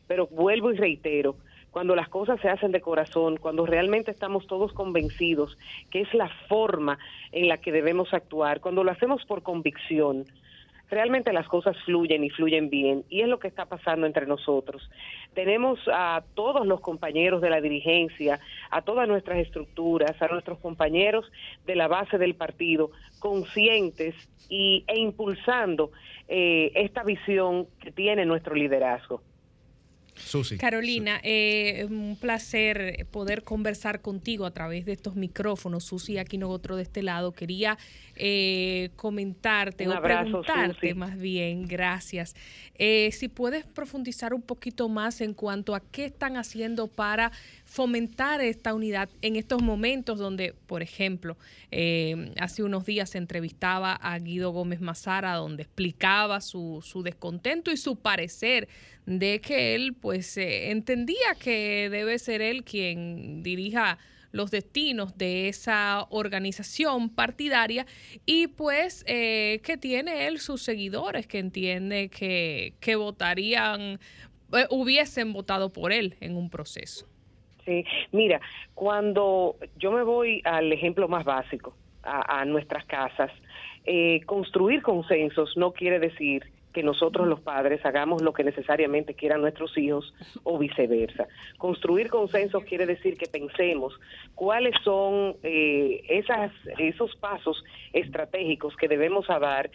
Pero vuelvo y reitero, cuando las cosas se hacen de corazón, cuando realmente estamos todos convencidos que es la forma en la que debemos actuar, cuando lo hacemos por convicción, realmente las cosas fluyen y fluyen bien. Y es lo que está pasando entre nosotros. Tenemos a todos los compañeros de la dirigencia, a todas nuestras estructuras, a nuestros compañeros de la base del partido, conscientes y, e impulsando eh, esta visión que tiene nuestro liderazgo. Susi. Carolina, eh, un placer poder conversar contigo a través de estos micrófonos. Susi Aquino otro de este lado. Quería eh, comentarte Un o abrazo, preguntarte Susi. más bien, gracias. Eh, si puedes profundizar un poquito más en cuanto a qué están haciendo para fomentar esta unidad en estos momentos donde, por ejemplo, eh, hace unos días se entrevistaba a Guido Gómez Mazara, donde explicaba su, su descontento y su parecer de que él, pues, eh, entendía que debe ser él quien dirija los destinos de esa organización partidaria y pues eh, que tiene él sus seguidores que entiende que, votarían, eh, hubiesen votado por él en un proceso. Sí, mira, cuando yo me voy al ejemplo más básico, a, nuestras casas, eh, construir consensos no quiere decir que nosotros los padres hagamos lo que necesariamente quieran nuestros hijos o viceversa. Construir consensos quiere decir que pensemos cuáles son eh, esas, esos pasos estratégicos que debemos dar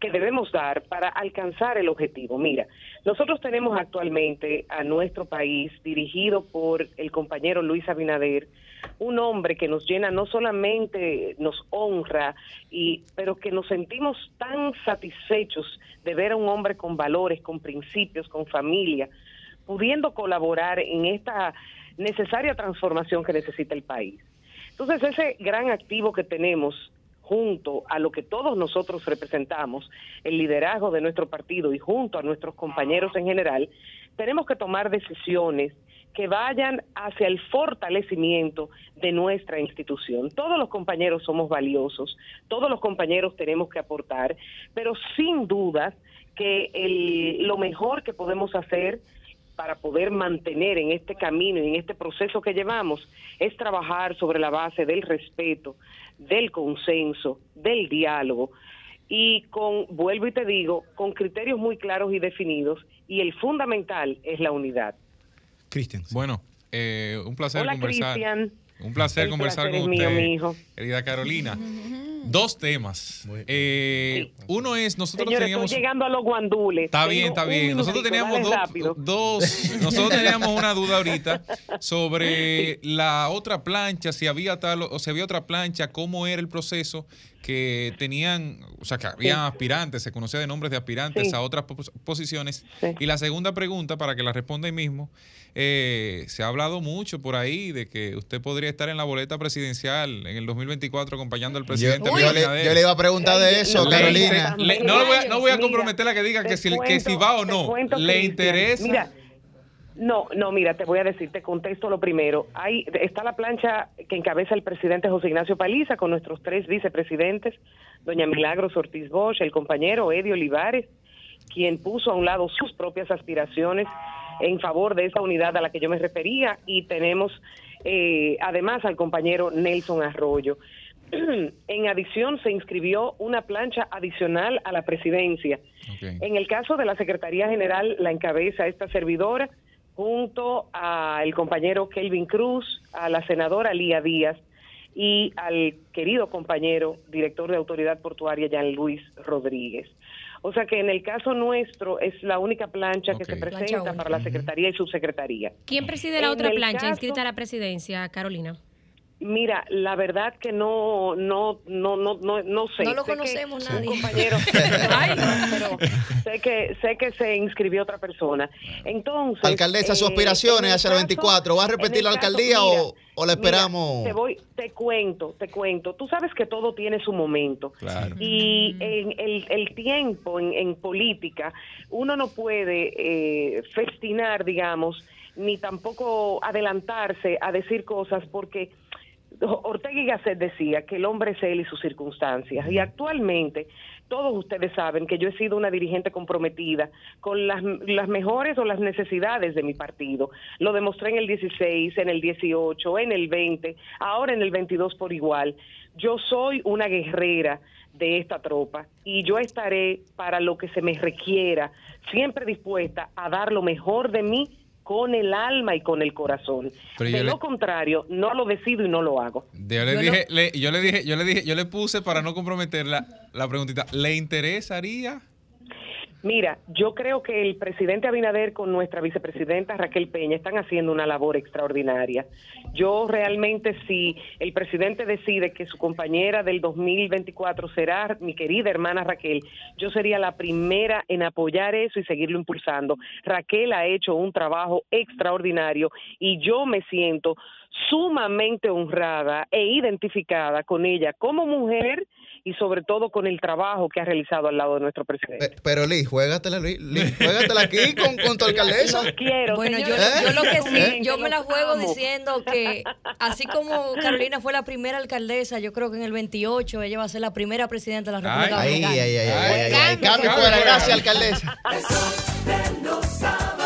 que debemos dar para alcanzar el objetivo. Mira, nosotros tenemos actualmente a nuestro país dirigido por el compañero Luis Abinader, un hombre que nos llena no solamente nos honra y pero que nos sentimos tan satisfechos de ver a un hombre con valores, con principios, con familia, pudiendo colaborar en esta necesaria transformación que necesita el país. Entonces, ese gran activo que tenemos junto a lo que todos nosotros representamos, el liderazgo de nuestro partido y junto a nuestros compañeros en general, tenemos que tomar decisiones que vayan hacia el fortalecimiento de nuestra institución. Todos los compañeros somos valiosos, todos los compañeros tenemos que aportar, pero sin duda que el- lo mejor que podemos hacer para poder mantener en este camino y en este proceso que llevamos es trabajar sobre la base del respeto, del consenso, del diálogo y con, vuelvo y te digo, con criterios muy claros y definidos y el fundamental es la unidad. Cristian. Bueno, eh, un placer Hola conversar. Cristian. Un placer El conversar placer con es mío, usted, mi hijo. querida Carolina. Dos temas. Eh, Uno es, nosotros Señores, teníamos... estoy llegando a los guandules. Está bien, está bien. Nosotros teníamos dos, dos- nosotros teníamos una duda ahorita sobre la otra plancha, si había tal o si había otra plancha, cómo era el proceso que tenían, o sea, que había Sí. aspirantes, se conocía de nombres de aspirantes Sí. a otras pos- posiciones. Y la segunda pregunta, para que la responda ahí mismo, eh, se ha hablado mucho por ahí de que usted podría estar en la boleta presidencial en el 2024 acompañando al Yo, presidente. yo le, yo le iba a preguntar de eso, Le Carolina. le- no, le voy a, no voy a Mira, comprometerla que diga que si, que si va o no. cuento, ¿Le interesa? Mira, no, no, mira, te voy a decir, te contesto lo primero. Hay, está la plancha que encabeza el presidente José Ignacio Paliza con nuestros tres vicepresidentes, doña Milagros Ortiz Bosch, el compañero Eddie Olivares, quien puso a un lado sus propias aspiraciones en favor de esa unidad a la que yo me refería, y tenemos eh, además al compañero Nelson Arroyo. en adición, se inscribió una plancha adicional a la presidencia. En el caso de la Secretaría General, la encabeza esta servidora junto al compañero Kelvin Cruz, a la senadora Lía Díaz y al querido compañero director de Autoridad Portuaria, Jean Luis Rodríguez. O sea que en el caso nuestro es la única plancha que se presenta para la Secretaría y Subsecretaría. ¿Quién preside la En otra plancha caso- inscrita a la presidencia, Carolina? Mira, la verdad que no, no, no, no, no, no sé. No lo Sé conocemos nadie. compañero, pero sé que sé que se inscribió otra persona. Entonces, Alcaldesa, sus eh, aspiraciones hacia el caso- 24, ¿va a repetir la caso- alcaldía mira, o, o la esperamos? Mira, te voy, te cuento, te cuento. Tú sabes que todo tiene su momento. Claro. Y en el, el tiempo en, en política, uno no puede eh, festinar, digamos, ni tampoco adelantarse a decir cosas porque Ortega y Gasset decía que el hombre es él y sus circunstancias. Y actualmente, todos ustedes saben que yo he sido una dirigente comprometida con las, las mejores o las necesidades de mi partido. Lo demostré en el 16, en el 18, en el 20, ahora en el 22 por igual. Yo soy una guerrera de esta tropa y yo estaré para lo que se me requiera, siempre dispuesta a dar lo mejor de mí con el alma y con el corazón. Pero de lo le- contrario, no lo decido y no lo hago. Yo le dije, le- yo le dije, yo le dije, yo le puse para no comprometerla la preguntita, ¿le interesaría? Mira, yo creo que el presidente Abinader con nuestra vicepresidenta Raquel Peña están haciendo una labor extraordinaria. Yo realmente, si el presidente decide que su compañera del 2024 será mi querida hermana Raquel, yo sería la primera en apoyar eso y seguirlo impulsando. Raquel ha hecho un trabajo extraordinario y yo me siento sumamente honrada e identificada con ella como mujer y sobre todo con el trabajo que ha realizado al lado de nuestro presidente. Pero Liz, juégatela, Liz, Liz, juégatela aquí con, con tu alcaldesa. Los quiero, Bueno, yo, lo que sí, ¿Eh? yo me la juego amo. diciendo que así como Carolina fue la primera alcaldesa, yo creo que en el 28 ella va a ser la primera presidenta de la República Ay, Dominicana. ay, ay, ay, ay,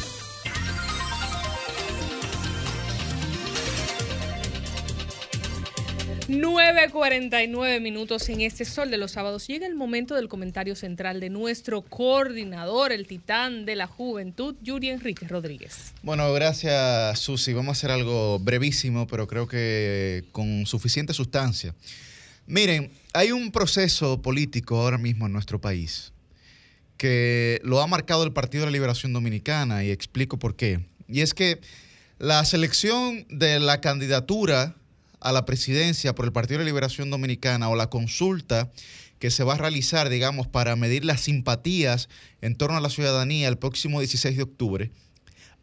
9.49 minutos en este sol de los sábados. Llega el momento del comentario central de nuestro coordinador, el titán de la juventud, Yuri Enrique Rodríguez. Bueno, gracias Susi. Vamos a hacer algo brevísimo, pero creo que con suficiente sustancia. Miren, hay un proceso político ahora mismo en nuestro país que lo ha marcado el Partido de la Liberación Dominicana y explico por qué. Y es que la selección de la candidatura a la presidencia por el Partido de Liberación Dominicana o la consulta que se va a realizar, digamos, para medir las simpatías en torno a la ciudadanía el próximo 16 de octubre,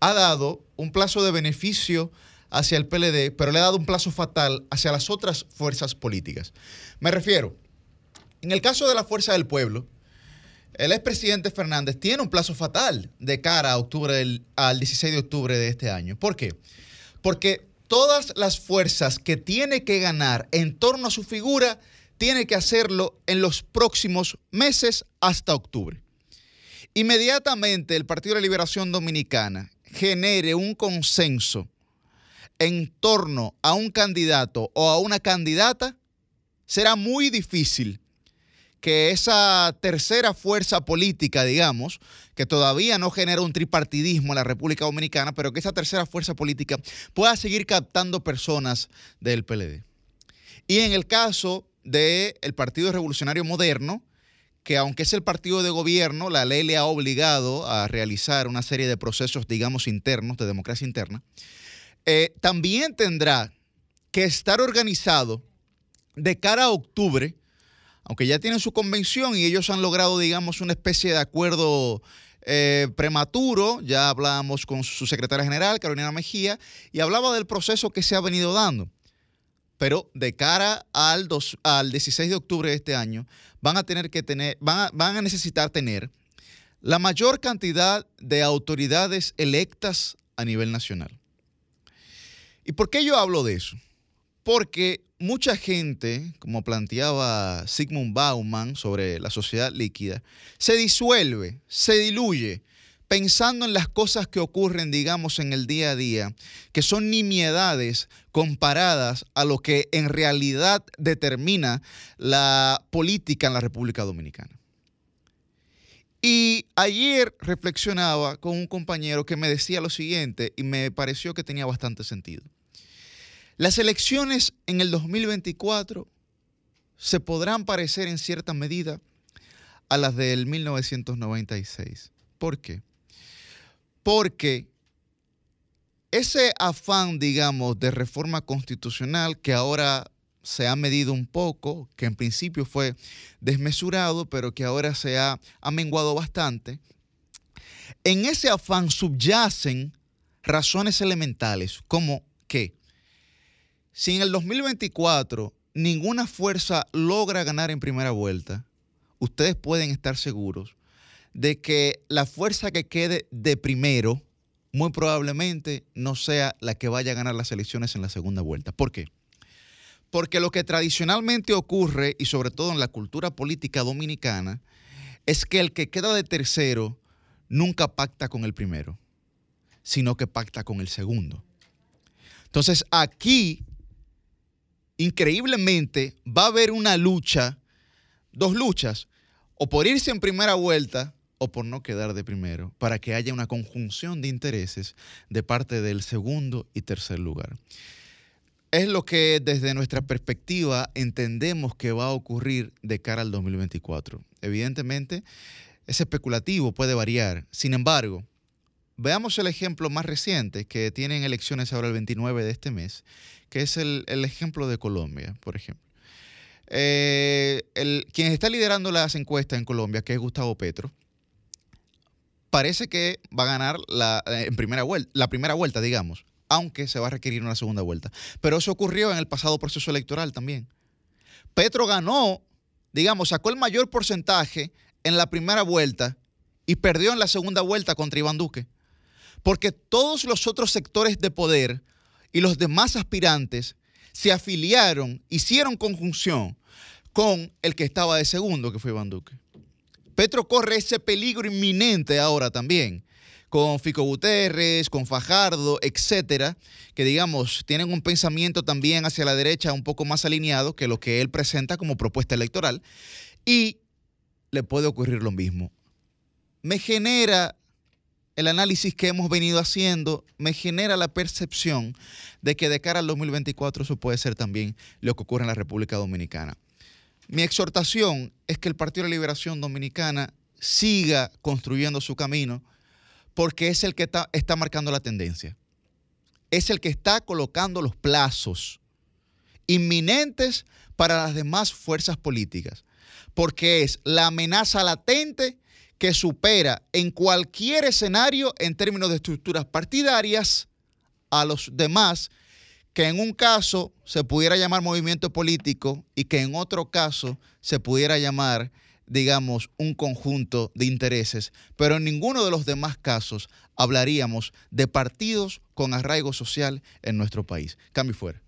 ha dado un plazo de beneficio hacia el PLD, pero le ha dado un plazo fatal hacia las otras fuerzas políticas. Me refiero, en el caso de la Fuerza del Pueblo, el expresidente Fernández tiene un plazo fatal de cara a octubre del- al 16 de octubre de este año. ¿Por qué? Porque todas las fuerzas que tiene que ganar en torno a su figura, tiene que hacerlo en los próximos meses hasta octubre. Inmediatamente el Partido de la Liberación Dominicana, genere un consenso en torno a un candidato o a una candidata, será muy difícil que esa tercera fuerza política, digamos, que todavía no genera un tripartidismo en la República Dominicana, pero que esa tercera fuerza política pueda seguir captando personas del PLD. Y en el caso del Partido Revolucionario Moderno, que aunque es el partido de gobierno, la ley le ha obligado a realizar una serie de procesos, digamos, internos, de democracia interna, eh, también tendrá que estar organizado de cara a octubre, aunque ya tienen su convención y ellos han logrado, digamos, una especie de acuerdo eh, prematuro, ya hablábamos con su secretaria general, Carolina Mejía, y hablaba del proceso que se ha venido dando. Pero de cara al, dos- al 16 de octubre de este año, van a tener que tener, van a necesitar tener la mayor cantidad de autoridades electas a nivel nacional. ¿Y por qué yo hablo de eso? Porque mucha gente, como planteaba Sigmund Bauman sobre la sociedad líquida, se disuelve, se diluye, pensando en las cosas que ocurren, digamos, en el día a día, que son nimiedades comparadas a lo que en realidad determina la política en la República Dominicana. Y ayer reflexionaba con un compañero que me decía lo siguiente y me pareció que tenía bastante sentido. Las elecciones en el 2024 se podrán parecer en cierta medida a las del 1996. ¿Por qué? Porque ese afán, digamos, de reforma constitucional que ahora se ha medido un poco, que en principio fue desmesurado, pero que ahora se ha, menguado bastante, en ese afán subyacen razones elementales, como que si en el 2024 ninguna fuerza logra ganar en primera vuelta, ustedes pueden estar seguros de que la fuerza que quede de primero muy probablemente no sea la que vaya a ganar las elecciones en la segunda vuelta. ¿Por qué? Porque lo que tradicionalmente ocurre, y sobre todo en la cultura política dominicana, es que el que queda de tercero nunca pacta con el primero, sino que pacta con el segundo. Entonces aquí, increíblemente, va a haber una lucha, dos luchas, o por irse en primera vuelta o por no quedar de primero, para que haya una conjunción de intereses de parte del segundo y tercer lugar. Es lo que desde nuestra perspectiva entendemos que va a ocurrir de cara al 2024. Evidentemente, es especulativo, puede variar. Sin embargo, veamos el ejemplo más reciente que tienen elecciones ahora el 29 de este mes, que es el, ejemplo de Colombia, por ejemplo. Eh, el- quien está liderando las encuestas en Colombia, que es Gustavo Petro, parece que va a ganar la, eh, en primera vuelta, la primera vuelta, digamos, aunque se va a requerir una segunda vuelta. Pero eso ocurrió en el pasado proceso electoral también. Petro ganó, digamos, sacó el mayor porcentaje en la primera vuelta y perdió en la segunda vuelta contra Iván Duque. Porque todos los otros sectores de poder y los demás aspirantes se afiliaron, hicieron conjunción con el que estaba de segundo, que fue Iván Duque. Petro corre ese peligro inminente ahora también, con Fico Guterres, con Fajardo, etcétera, que digamos tienen un pensamiento también hacia la derecha un poco más alineado que lo que él presenta como propuesta electoral, y le puede ocurrir lo mismo. Me genera el análisis que hemos venido haciendo, me genera la percepción de que de cara al 2024 eso puede ser también lo que ocurre en la República Dominicana. Mi exhortación es que el Partido de Liberación Dominicana siga construyendo su camino porque es el que está, está marcando la tendencia. Es el que está colocando los plazos inminentes para las demás fuerzas políticas, porque es la amenaza latente que supera en cualquier escenario en términos de estructuras partidarias a los demás que en un caso se pudiera llamar movimiento político y que en otro caso se pudiera llamar, digamos, un conjunto de intereses, pero en ninguno de los demás casos hablaríamos de partidos con arraigo social en nuestro país. Cambio fuera.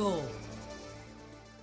106.5.